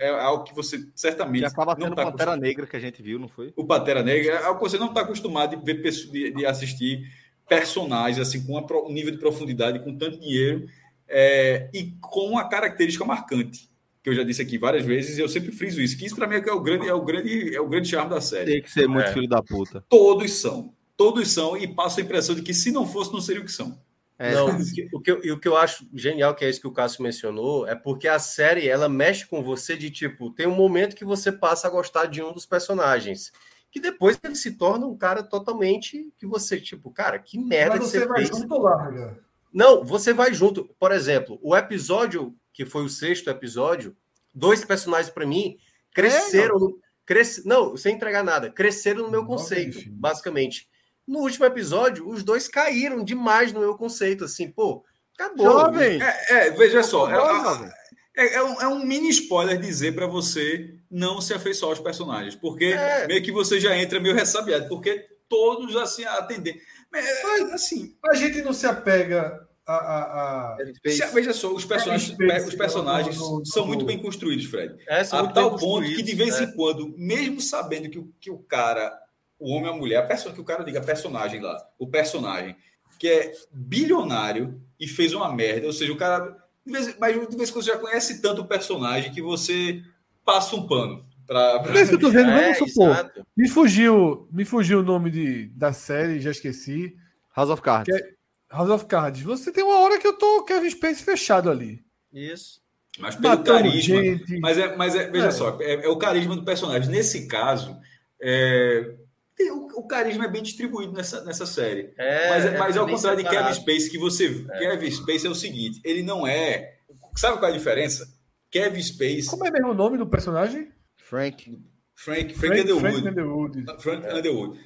é algo que você certamente Que acaba não tendo tá Pantera acostumado. Negra que a gente viu, não foi? O Pantera Negra é algo que você não está acostumado de ver de, de assistir personagens assim com uma um nível de profundidade, com tanto dinheiro é, e com uma característica marcante que eu já disse aqui várias vezes e eu sempre friso isso. Que isso para mim é, que é o grande é o grande é o grande charme da série. Tem que ser muito É. filho da puta. Todos são, todos são e passa a impressão de que se não fosse não seria o que são. É, Não, o que, o, que eu, e o que eu acho genial, que é isso que o Cássio mencionou, é porque a série ela mexe com você de tipo, tem um momento que você passa a gostar de um dos personagens. Que depois ele se torna um cara totalmente que você, tipo, cara, que merda Mas que você você vai fez. junto larga? Não, você vai junto. Por exemplo, o episódio, que foi o sexto episódio, dois personagens para mim cresceram. no- cresce, não, sem entregar nada, cresceram no meu conceito, filmes. basicamente. No último episódio, os dois caíram demais no meu conceito. Assim, pô, acabou. Jovem! É, é, veja só, é, é- é- é um, é um mini spoiler dizer para você não se afeiçoar aos personagens, porque É. meio que você já entra meio ressabiado, porque todos assim atendem. É, assim, A gente não se apega a. a, a... Fez- se- veja só, os personagens, os personagens no- no- são no- muito bem construídos, Fred. É, A tal ponto que de vez construídos, em quando, mesmo sabendo que, o- que o cara, o homem ou a mulher, a pessoa que o cara diga personagem lá, o personagem, que é bilionário e fez uma merda, ou seja, o cara. de vez- mas de vez em quando você já conhece tanto o personagem que você passa um pano para. Mas eu tô vendo, É, vamos supor. exato. Me fugiu, me fugiu o nome de, da série, já esqueci. House of Cards. House of Cards. Você tem uma hora que eu tô Kevin Space fechado ali. Isso. Mas pelo Matando carisma. gente. Mas é, mas é, veja É. só, é, é o carisma do personagem. Nesse caso, é, tem- o, o carisma é bem distribuído nessa, nessa série. É, mas, é mas ao contrário de separado. Kevin Space, que você. Kevin Space é o seguinte: ele não é. Sabe qual é a diferença? Kevin Space, Como é mesmo o nome do personagem? Frank. Frank, Frank, Underwood. Frank Underwood. Frank Underwood.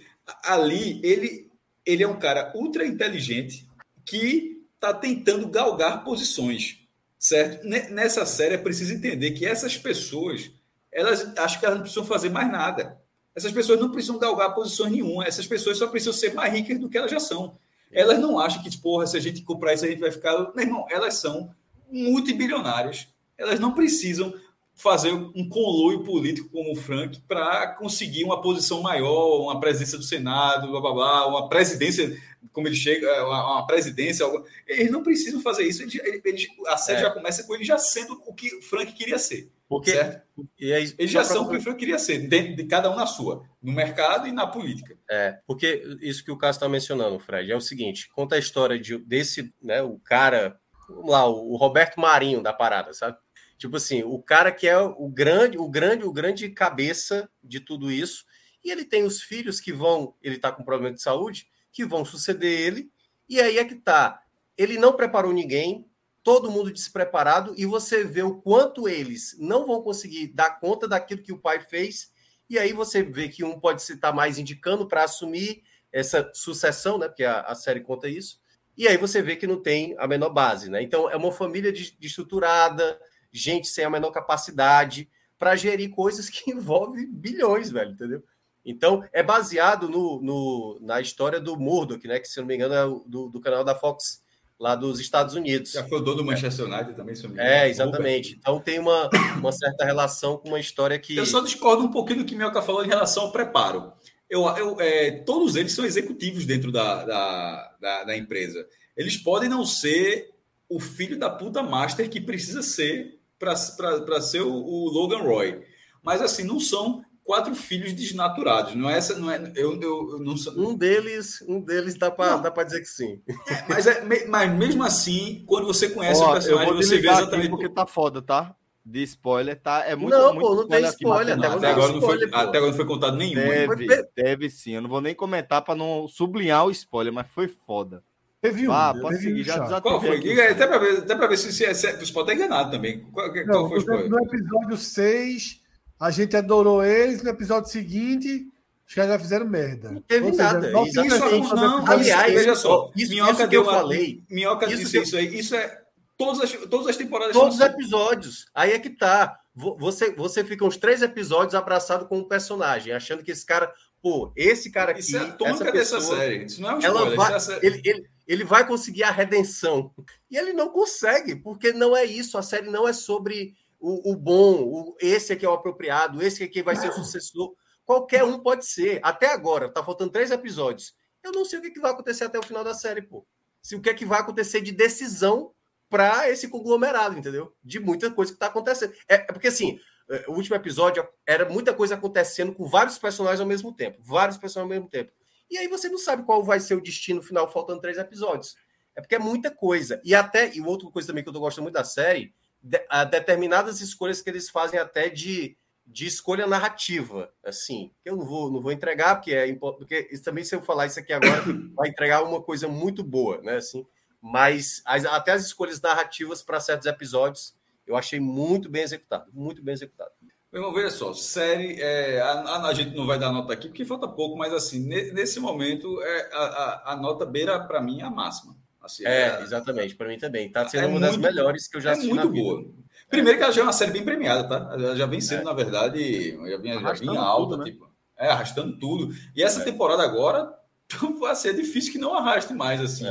Ali, ele, ele é um cara ultra inteligente que está tentando galgar posições, certo? Ne- Nessa série é preciso entender que essas pessoas, elas acham que elas não precisam fazer mais nada. Essas pessoas não precisam galgar posições nenhuma. Essas pessoas só precisam ser mais ricas do que elas já são. Elas não acham que, porra, se a gente comprar isso, a gente vai ficar. Meu irmão, elas são multibilionárias. Elas não precisam fazer um conluio político como o Frank para conseguir uma posição maior, uma presidência do Senado, blá blá blá, uma presidência, como ele chega, uma, uma presidência. algo- Eles não precisam fazer isso. Eles, eles- a série É. já começa com ele já sendo o que o Frank queria ser. Porque certo? e aí, Eles já são o que o Frank queria ser, dentro de cada um na sua, no mercado e na política. É, porque isso que o Cássio está mencionando, Fred, é o seguinte: conta a história de, desse, né, o cara, vamos lá, o Roberto Marinho da parada, sabe? Tipo assim, o cara que é o grande, o grande, o grande cabeça de tudo isso, e ele tem os filhos que vão, ele tá com problema de saúde, que vão suceder ele, e aí é que tá. Ele não preparou ninguém, todo mundo despreparado, e você vê o quanto eles não vão conseguir dar conta daquilo que o pai fez, e aí você vê que um pode estar mais indicando para assumir essa sucessão, né? Porque a, a série conta isso. E aí você vê que não tem a menor base, né? Então é uma família de- desestruturada, gente sem a menor capacidade para gerir coisas que envolvem bilhões, velho, entendeu? Então é baseado no, no- na história do Murdoch, né? Que se não me engano é do, do canal da Fox lá dos Estados Unidos. Já foi o dono do Manchester United também, se eu não me engano. É, exatamente. Então tem uma, uma certa relação com uma história que. Eu só discordo um pouquinho do que Mioca falou em relação ao preparo. Eu, eu, é, todos eles são executivos dentro da, da, da, da empresa. Eles podem não ser o filho da puta master que precisa ser para ser o, o Logan Roy. Mas assim, não são quatro filhos desnaturados. Não é essa, não é. Eu, eu, eu não sou, Um deles, um deles dá para para dizer que sim. mas, é, me- mas mesmo assim, quando você conhece o Ó, eu personagem, você vê exatamente. aqui porque tá foda, tá? De spoiler, tá? É muito, Não, muito pô, não tem aqui, spoiler, Matheus. até, até agora não foi, spoiler, pô. até agora não foi contado nenhum. hein? Deve, deve sim. Eu não vou nem comentar pra não sublinhar o spoiler, mas foi foda. Teve um. Ah, pode teve um seguir, já chato. desativei Qual foi? aqui. Até para ver, até pra ver se, se, é- se você pode estar enganado também. Qual, qual Não, foi o spoiler? no episódio 6, a gente adorou eles. No episódio seguinte, os caras já fizeram merda. Não teve seja, nada, exatamente. essa Não, aliás, veja só. isso- Minhoca isso que deu eu uma- falei. Minhoca Isso disse que eu- isso aí. Isso é. Todas as, todas as temporadas Todos os assim. episódios. Aí é que tá. Vo- Você, você fica uns três episódios abraçado com um personagem, achando que esse cara, pô, esse cara aqui, Isso é a tônica essa dessa pessoa, série. Isso não é um ela spoiler. vai, isso é a sé- ele, ele, ele vai conseguir a redenção. E ele não consegue, porque não é isso. A série não é sobre o, o bom, o, esse aqui é o apropriado, esse aqui vai ser o sucessor. Qualquer um pode ser. Até agora, tá faltando três episódios. Eu não sei o que, que vai acontecer até o final da série, pô. Se o que é que vai acontecer de decisão para esse conglomerado, entendeu? De muita coisa que tá acontecendo. É, é porque assim, é, o último episódio era muita coisa acontecendo com vários personagens ao mesmo tempo. Vários personagens ao mesmo tempo. E aí você não sabe qual vai ser o destino final, faltando três episódios. É porque é muita coisa. E até, e outra coisa também que eu tô gostando muito da série, de, a determinadas escolhas que eles fazem até de, de escolha narrativa, assim, que eu não vou, não vou entregar, porque é porque também se eu falar isso aqui agora, vai entregar uma coisa muito boa, né, assim, mas as, até as escolhas narrativas para certos episódios eu achei muito bem executado, muito bem executado. Meu irmão, veja só, série, é, a, a, gente não vai dar nota aqui porque falta pouco, mas assim, nesse momento, é, a, a, a nota beira para mim a máxima. Assim, é, é, exatamente, para mim também. Está sendo é uma das melhores que eu já é assisti. muito boa. Primeiro que ela já é uma série bem premiada, tá? Ela já vem sendo, é. na verdade, já vinha, já vinha alta, tudo, né? tipo, é, arrastando tudo. E essa é. temporada agora vai ser difícil que não arraste mais, assim.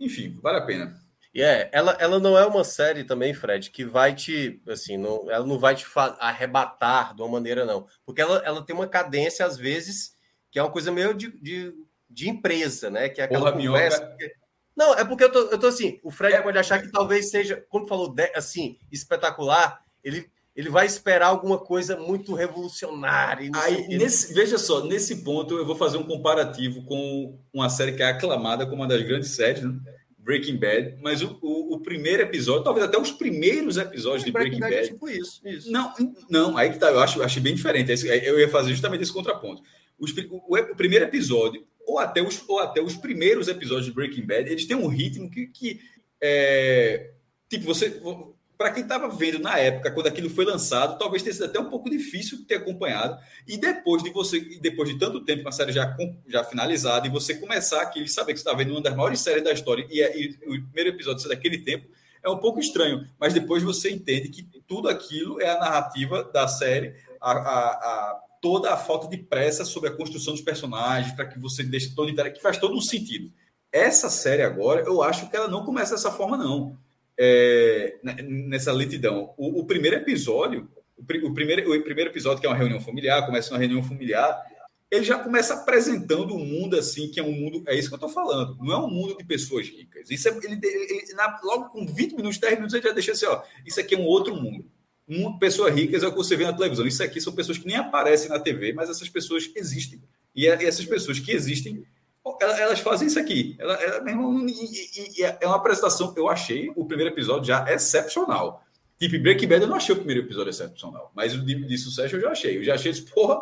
enfim, vale a pena. E é, ela, ela não é uma série também, Fred, que vai te, assim, não, ela não vai te arrebatar de uma maneira, não. Porque ela, ela tem uma cadência, às vezes, que é uma coisa meio de, de, de empresa, né? Que é aquela Porra, conversa. Que... Não, é porque eu tô, eu tô assim, o Fred é... pode achar que talvez seja, quando falou de, assim, espetacular, ele, ele vai esperar alguma coisa muito revolucionária. Aí, nesse, veja só, nesse ponto eu vou fazer um comparativo com uma série que é aclamada como uma das grandes séries, né? Breaking Bad, mas o, o, o, primeiro episódio, talvez até os primeiros episódios de Breaking, Breaking Bad. É tipo isso, isso. Não, não, aí que tá, eu acho, achei bem diferente. Eu ia fazer justamente esse contraponto. Os, o, o, primeiro episódio, ou até, os, ou até os primeiros episódios de Breaking Bad, eles têm um ritmo que, que é, tipo, você para quem estava vendo na época, quando aquilo foi lançado, talvez tenha sido até um pouco difícil ter acompanhado. E depois de você, depois de tanto tempo com a série já, já finalizada, e você começar aqui e saber que você está vendo uma das maiores séries da história, e, é, e o primeiro episódio ser daquele tempo, é um pouco estranho. Mas depois você entende que tudo aquilo é a narrativa da série, a, a, a toda a falta de pressa sobre a construção dos personagens, para que você deixe todo que faz todo um sentido. Essa série agora, eu acho que ela não começa dessa forma, não é, nessa lentidão. O, o primeiro episódio, o, o, primeiro, o primeiro episódio, que é uma reunião familiar, começa uma reunião familiar, ele já começa apresentando um mundo assim, que é um mundo. É isso que eu estou falando. Não é um mundo de pessoas ricas. Isso é, ele, ele, na, logo com 20 minutos, 10 minutos, ele já deixa assim: ó, isso aqui é um outro mundo. Um, pessoas ricas é o que você vê na televisão. Isso aqui são pessoas que nem aparecem na TV, mas essas pessoas existem. E, e essas pessoas que existem elas fazem isso aqui. Ela, ela, e, e, é uma apresentação. Eu achei o primeiro episódio já excepcional. Tipo, Breaking Bad eu não achei o primeiro episódio excepcional, mas o de, de sucesso eu já achei. Eu já achei isso, porra.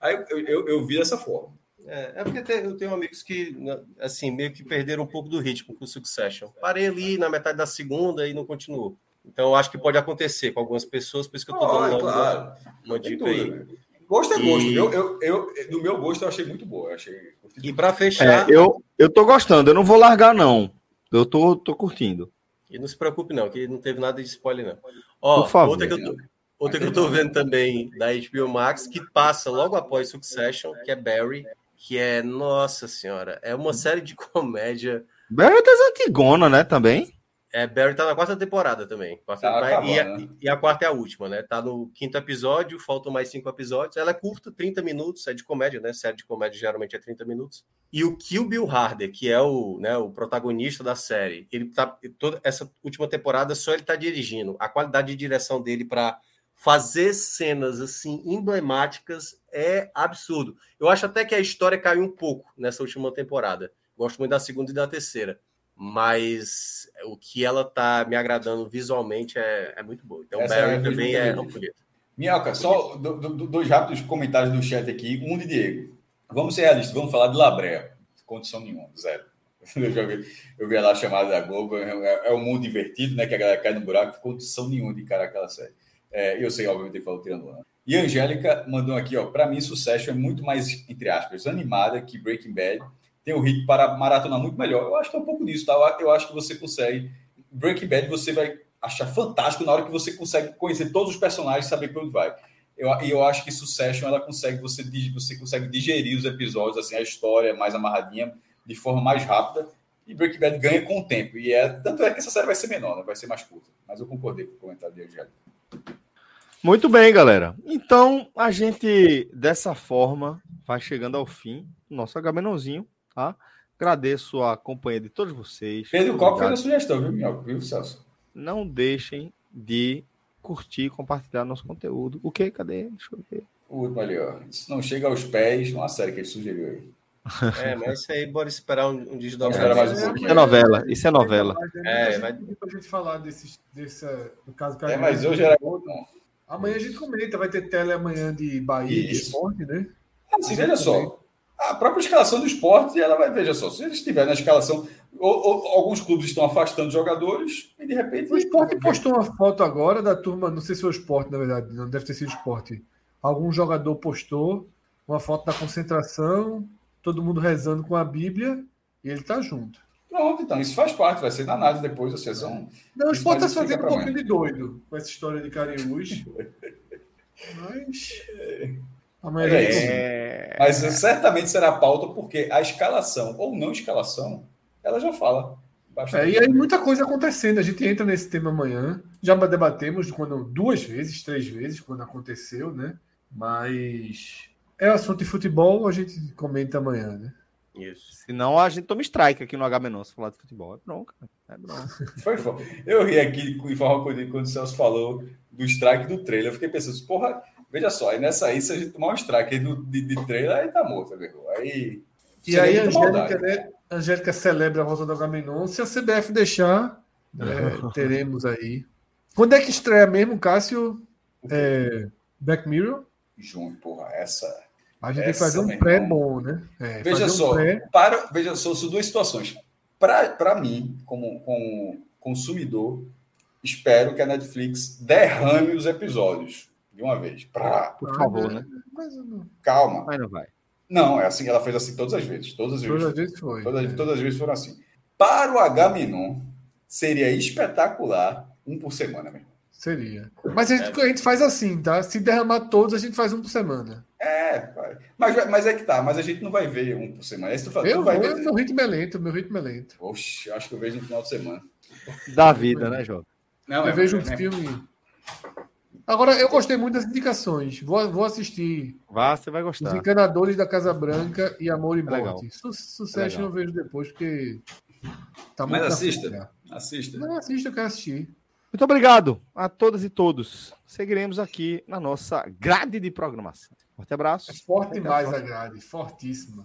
Aí eu, eu, eu vi dessa forma. É, é porque eu tenho amigos que, né, assim, meio que perderam um pouco do ritmo com o Succession. Parei ali na metade da segunda e não continuou. Então, eu acho que pode acontecer com algumas pessoas, por isso que eu estou dando claro. uma, uma dica aí. Né? Gosto é gosto. E... Eu, eu, eu, no meu gosto, eu achei muito boa. Eu achei... E para fechar. É, eu, eu tô gostando, eu não vou largar, não. Eu tô, tô curtindo. E não se preocupe, não, que não teve nada de spoiler, não. Ó, Por favor. Outra que, eu tô, outra que eu tô vendo também da HBO Max, que passa logo após Succession, que é Barry, que é, nossa senhora, é uma série de comédia. Barry é das antigona, né, também? É, Barry tá na quarta temporada também. Quarta tá e, a, e, a, quarta é a última, né? Tá no quinto episódio, faltam mais cinco episódios. Ela é curta, 30 minutos, é de comédia, né? Série de comédia geralmente é 30 minutos. E o Kill Bill Harder, que é o, né, o protagonista da série, ele tá. Toda essa última temporada só ele tá dirigindo. A qualidade de direção dele para fazer cenas assim emblemáticas é absurdo. Eu acho até que a história caiu um pouco nessa última temporada. Gosto muito da segunda e da terceira mas o que ela tá me agradando visualmente é, é muito bom. Então, Essa Barry é também é bonito. Minhoca, só do, do, dois rápidos comentários do chat aqui. Um de Diego. Vamos ser realistas, vamos falar de Labrea. Condição nenhuma, zero. Eu, já vi, eu vi lá a chamada da Globo, é, é um mundo divertido, né? Que a galera cai no buraco, condição nenhuma de cara aquela série. É, eu sei, obviamente, que falou tirando né? E a Angélica mandou aqui, ó. Para mim, sucesso é muito mais, entre aspas, animada que Breaking Bad tem o ritmo para maratona muito melhor. Eu acho que é um pouco disso, tá? Eu acho que você consegue. Breaking Bad você vai achar fantástico na hora que você consegue conhecer todos os personagens e saber para onde vai. Eu, eu acho que Succession ela consegue você você consegue digerir os episódios assim a história mais amarradinha de forma mais rápida E Breaking Bad ganha com o tempo. E é, tanto é que essa série vai ser menor, né? vai ser mais curta. Mas eu concordei com o comentário de Angélica. Muito bem, galera. Então, a gente, dessa forma, vai chegando ao fim nosso Agamenonzinho, tá? Agradeço a companhia de todos vocês. Pedro Copo fez a sugestão, viu, Minhoca? Viu, Celso? Não deixem de curtir e compartilhar nosso conteúdo. O que? Cadê? Deixa eu ver. O último ali, ó. Isso não chega aos pés, uma série que ele sugeriu aí. É, mas isso aí, bora esperar um, um desdobramento. um Isso é novela. Isso é novela. É, É, vai- vai... pra gente falar desse, desse, do caso É, mas hoje era outro. não. Amanhã a gente comenta, vai ter tele amanhã de Bahia e de esporte, né? Assim, veja só. A própria escalação do esporte, ela vai, veja só, se eles estiverem na escalação, ou, ou- alguns clubes estão afastando jogadores, e de repente. O esporte postou uma foto agora da turma, não sei se foi o esporte, na verdade, não deve ter sido o esporte. Algum jogador postou uma foto da concentração, todo mundo rezando com a Bíblia, e ele tá junto. Pronto, então, isso faz parte, vai ser na análise depois da sessão. Não, o esporte tá fica fazendo um pouquinho de doido com essa história de Cariús. Mas. Amanhã É isso. É... Mas certamente será pauta, porque a escalação ou não escalação, ela já fala. É, bastante. e aí muita coisa acontecendo. A gente entra nesse tema amanhã. Já debatemos quando duas vezes, três vezes, quando aconteceu, né? Mas é assunto de futebol, a gente comenta amanhã, né? Isso. Senão a gente toma strike aqui no H-Menon se falar de futebol. É bronca. É bronca. Foi, foi. Eu ri aqui com quando, quando o Celso falou do strike do trailer. Eu fiquei pensando, porra, veja só, aí nessa aí, se a gente tomar um strike aí do, de, de trailer, aí tá morto, amigo. Aí. E aí a Angélica, né? a Angélica celebra a volta do Agamenon. Se a CBF deixar, é, teremos aí. Quando é que estreia mesmo, Cássio? É, Black Mirror? Junho, porra, essa. A gente tem que Essa, fazer um pré bom, né? É, Veja fazer um só, pré. para, veja só, são duas situações. Para mim, como, como consumidor, espero que a Netflix derrame os episódios de uma vez. Pra, Por favor, né? Mas não. calma. Mas não vai. Não, é assim, ela fez assim todas as vezes. Todas as vezes. Todas as vezes foi. Todas, É. todas as vezes foram assim. Para o H-Menon, seria espetacular um por semana, meu irmão. Seria. Mas a gente, a gente faz assim, tá? Se derramar todos, a gente faz um por semana. É, mas, mas é que tá, mas a gente não vai ver um por semana. É isso que tu fala, Eu tu vai vou, ver. meu ritmo é lento, meu ritmo é lento. Oxe, eu acho que eu vejo no final de semana. Da vida, né, Jovem? Não, eu é- vejo um é- filme. Agora, eu gostei muito das indicações. Vou, vou assistir Vá, você vai Os gostar. Encanadores da Casa Branca e Amor e É legal. Morte. Su sucesso legal. eu vejo depois, porque. Tá Mas assista. já. Assista. Não, assista, eu quero assistir. Muito obrigado a todas e todos. Seguiremos aqui na nossa grade de programação. Forte abraço. É forte demais a grade, fortíssima.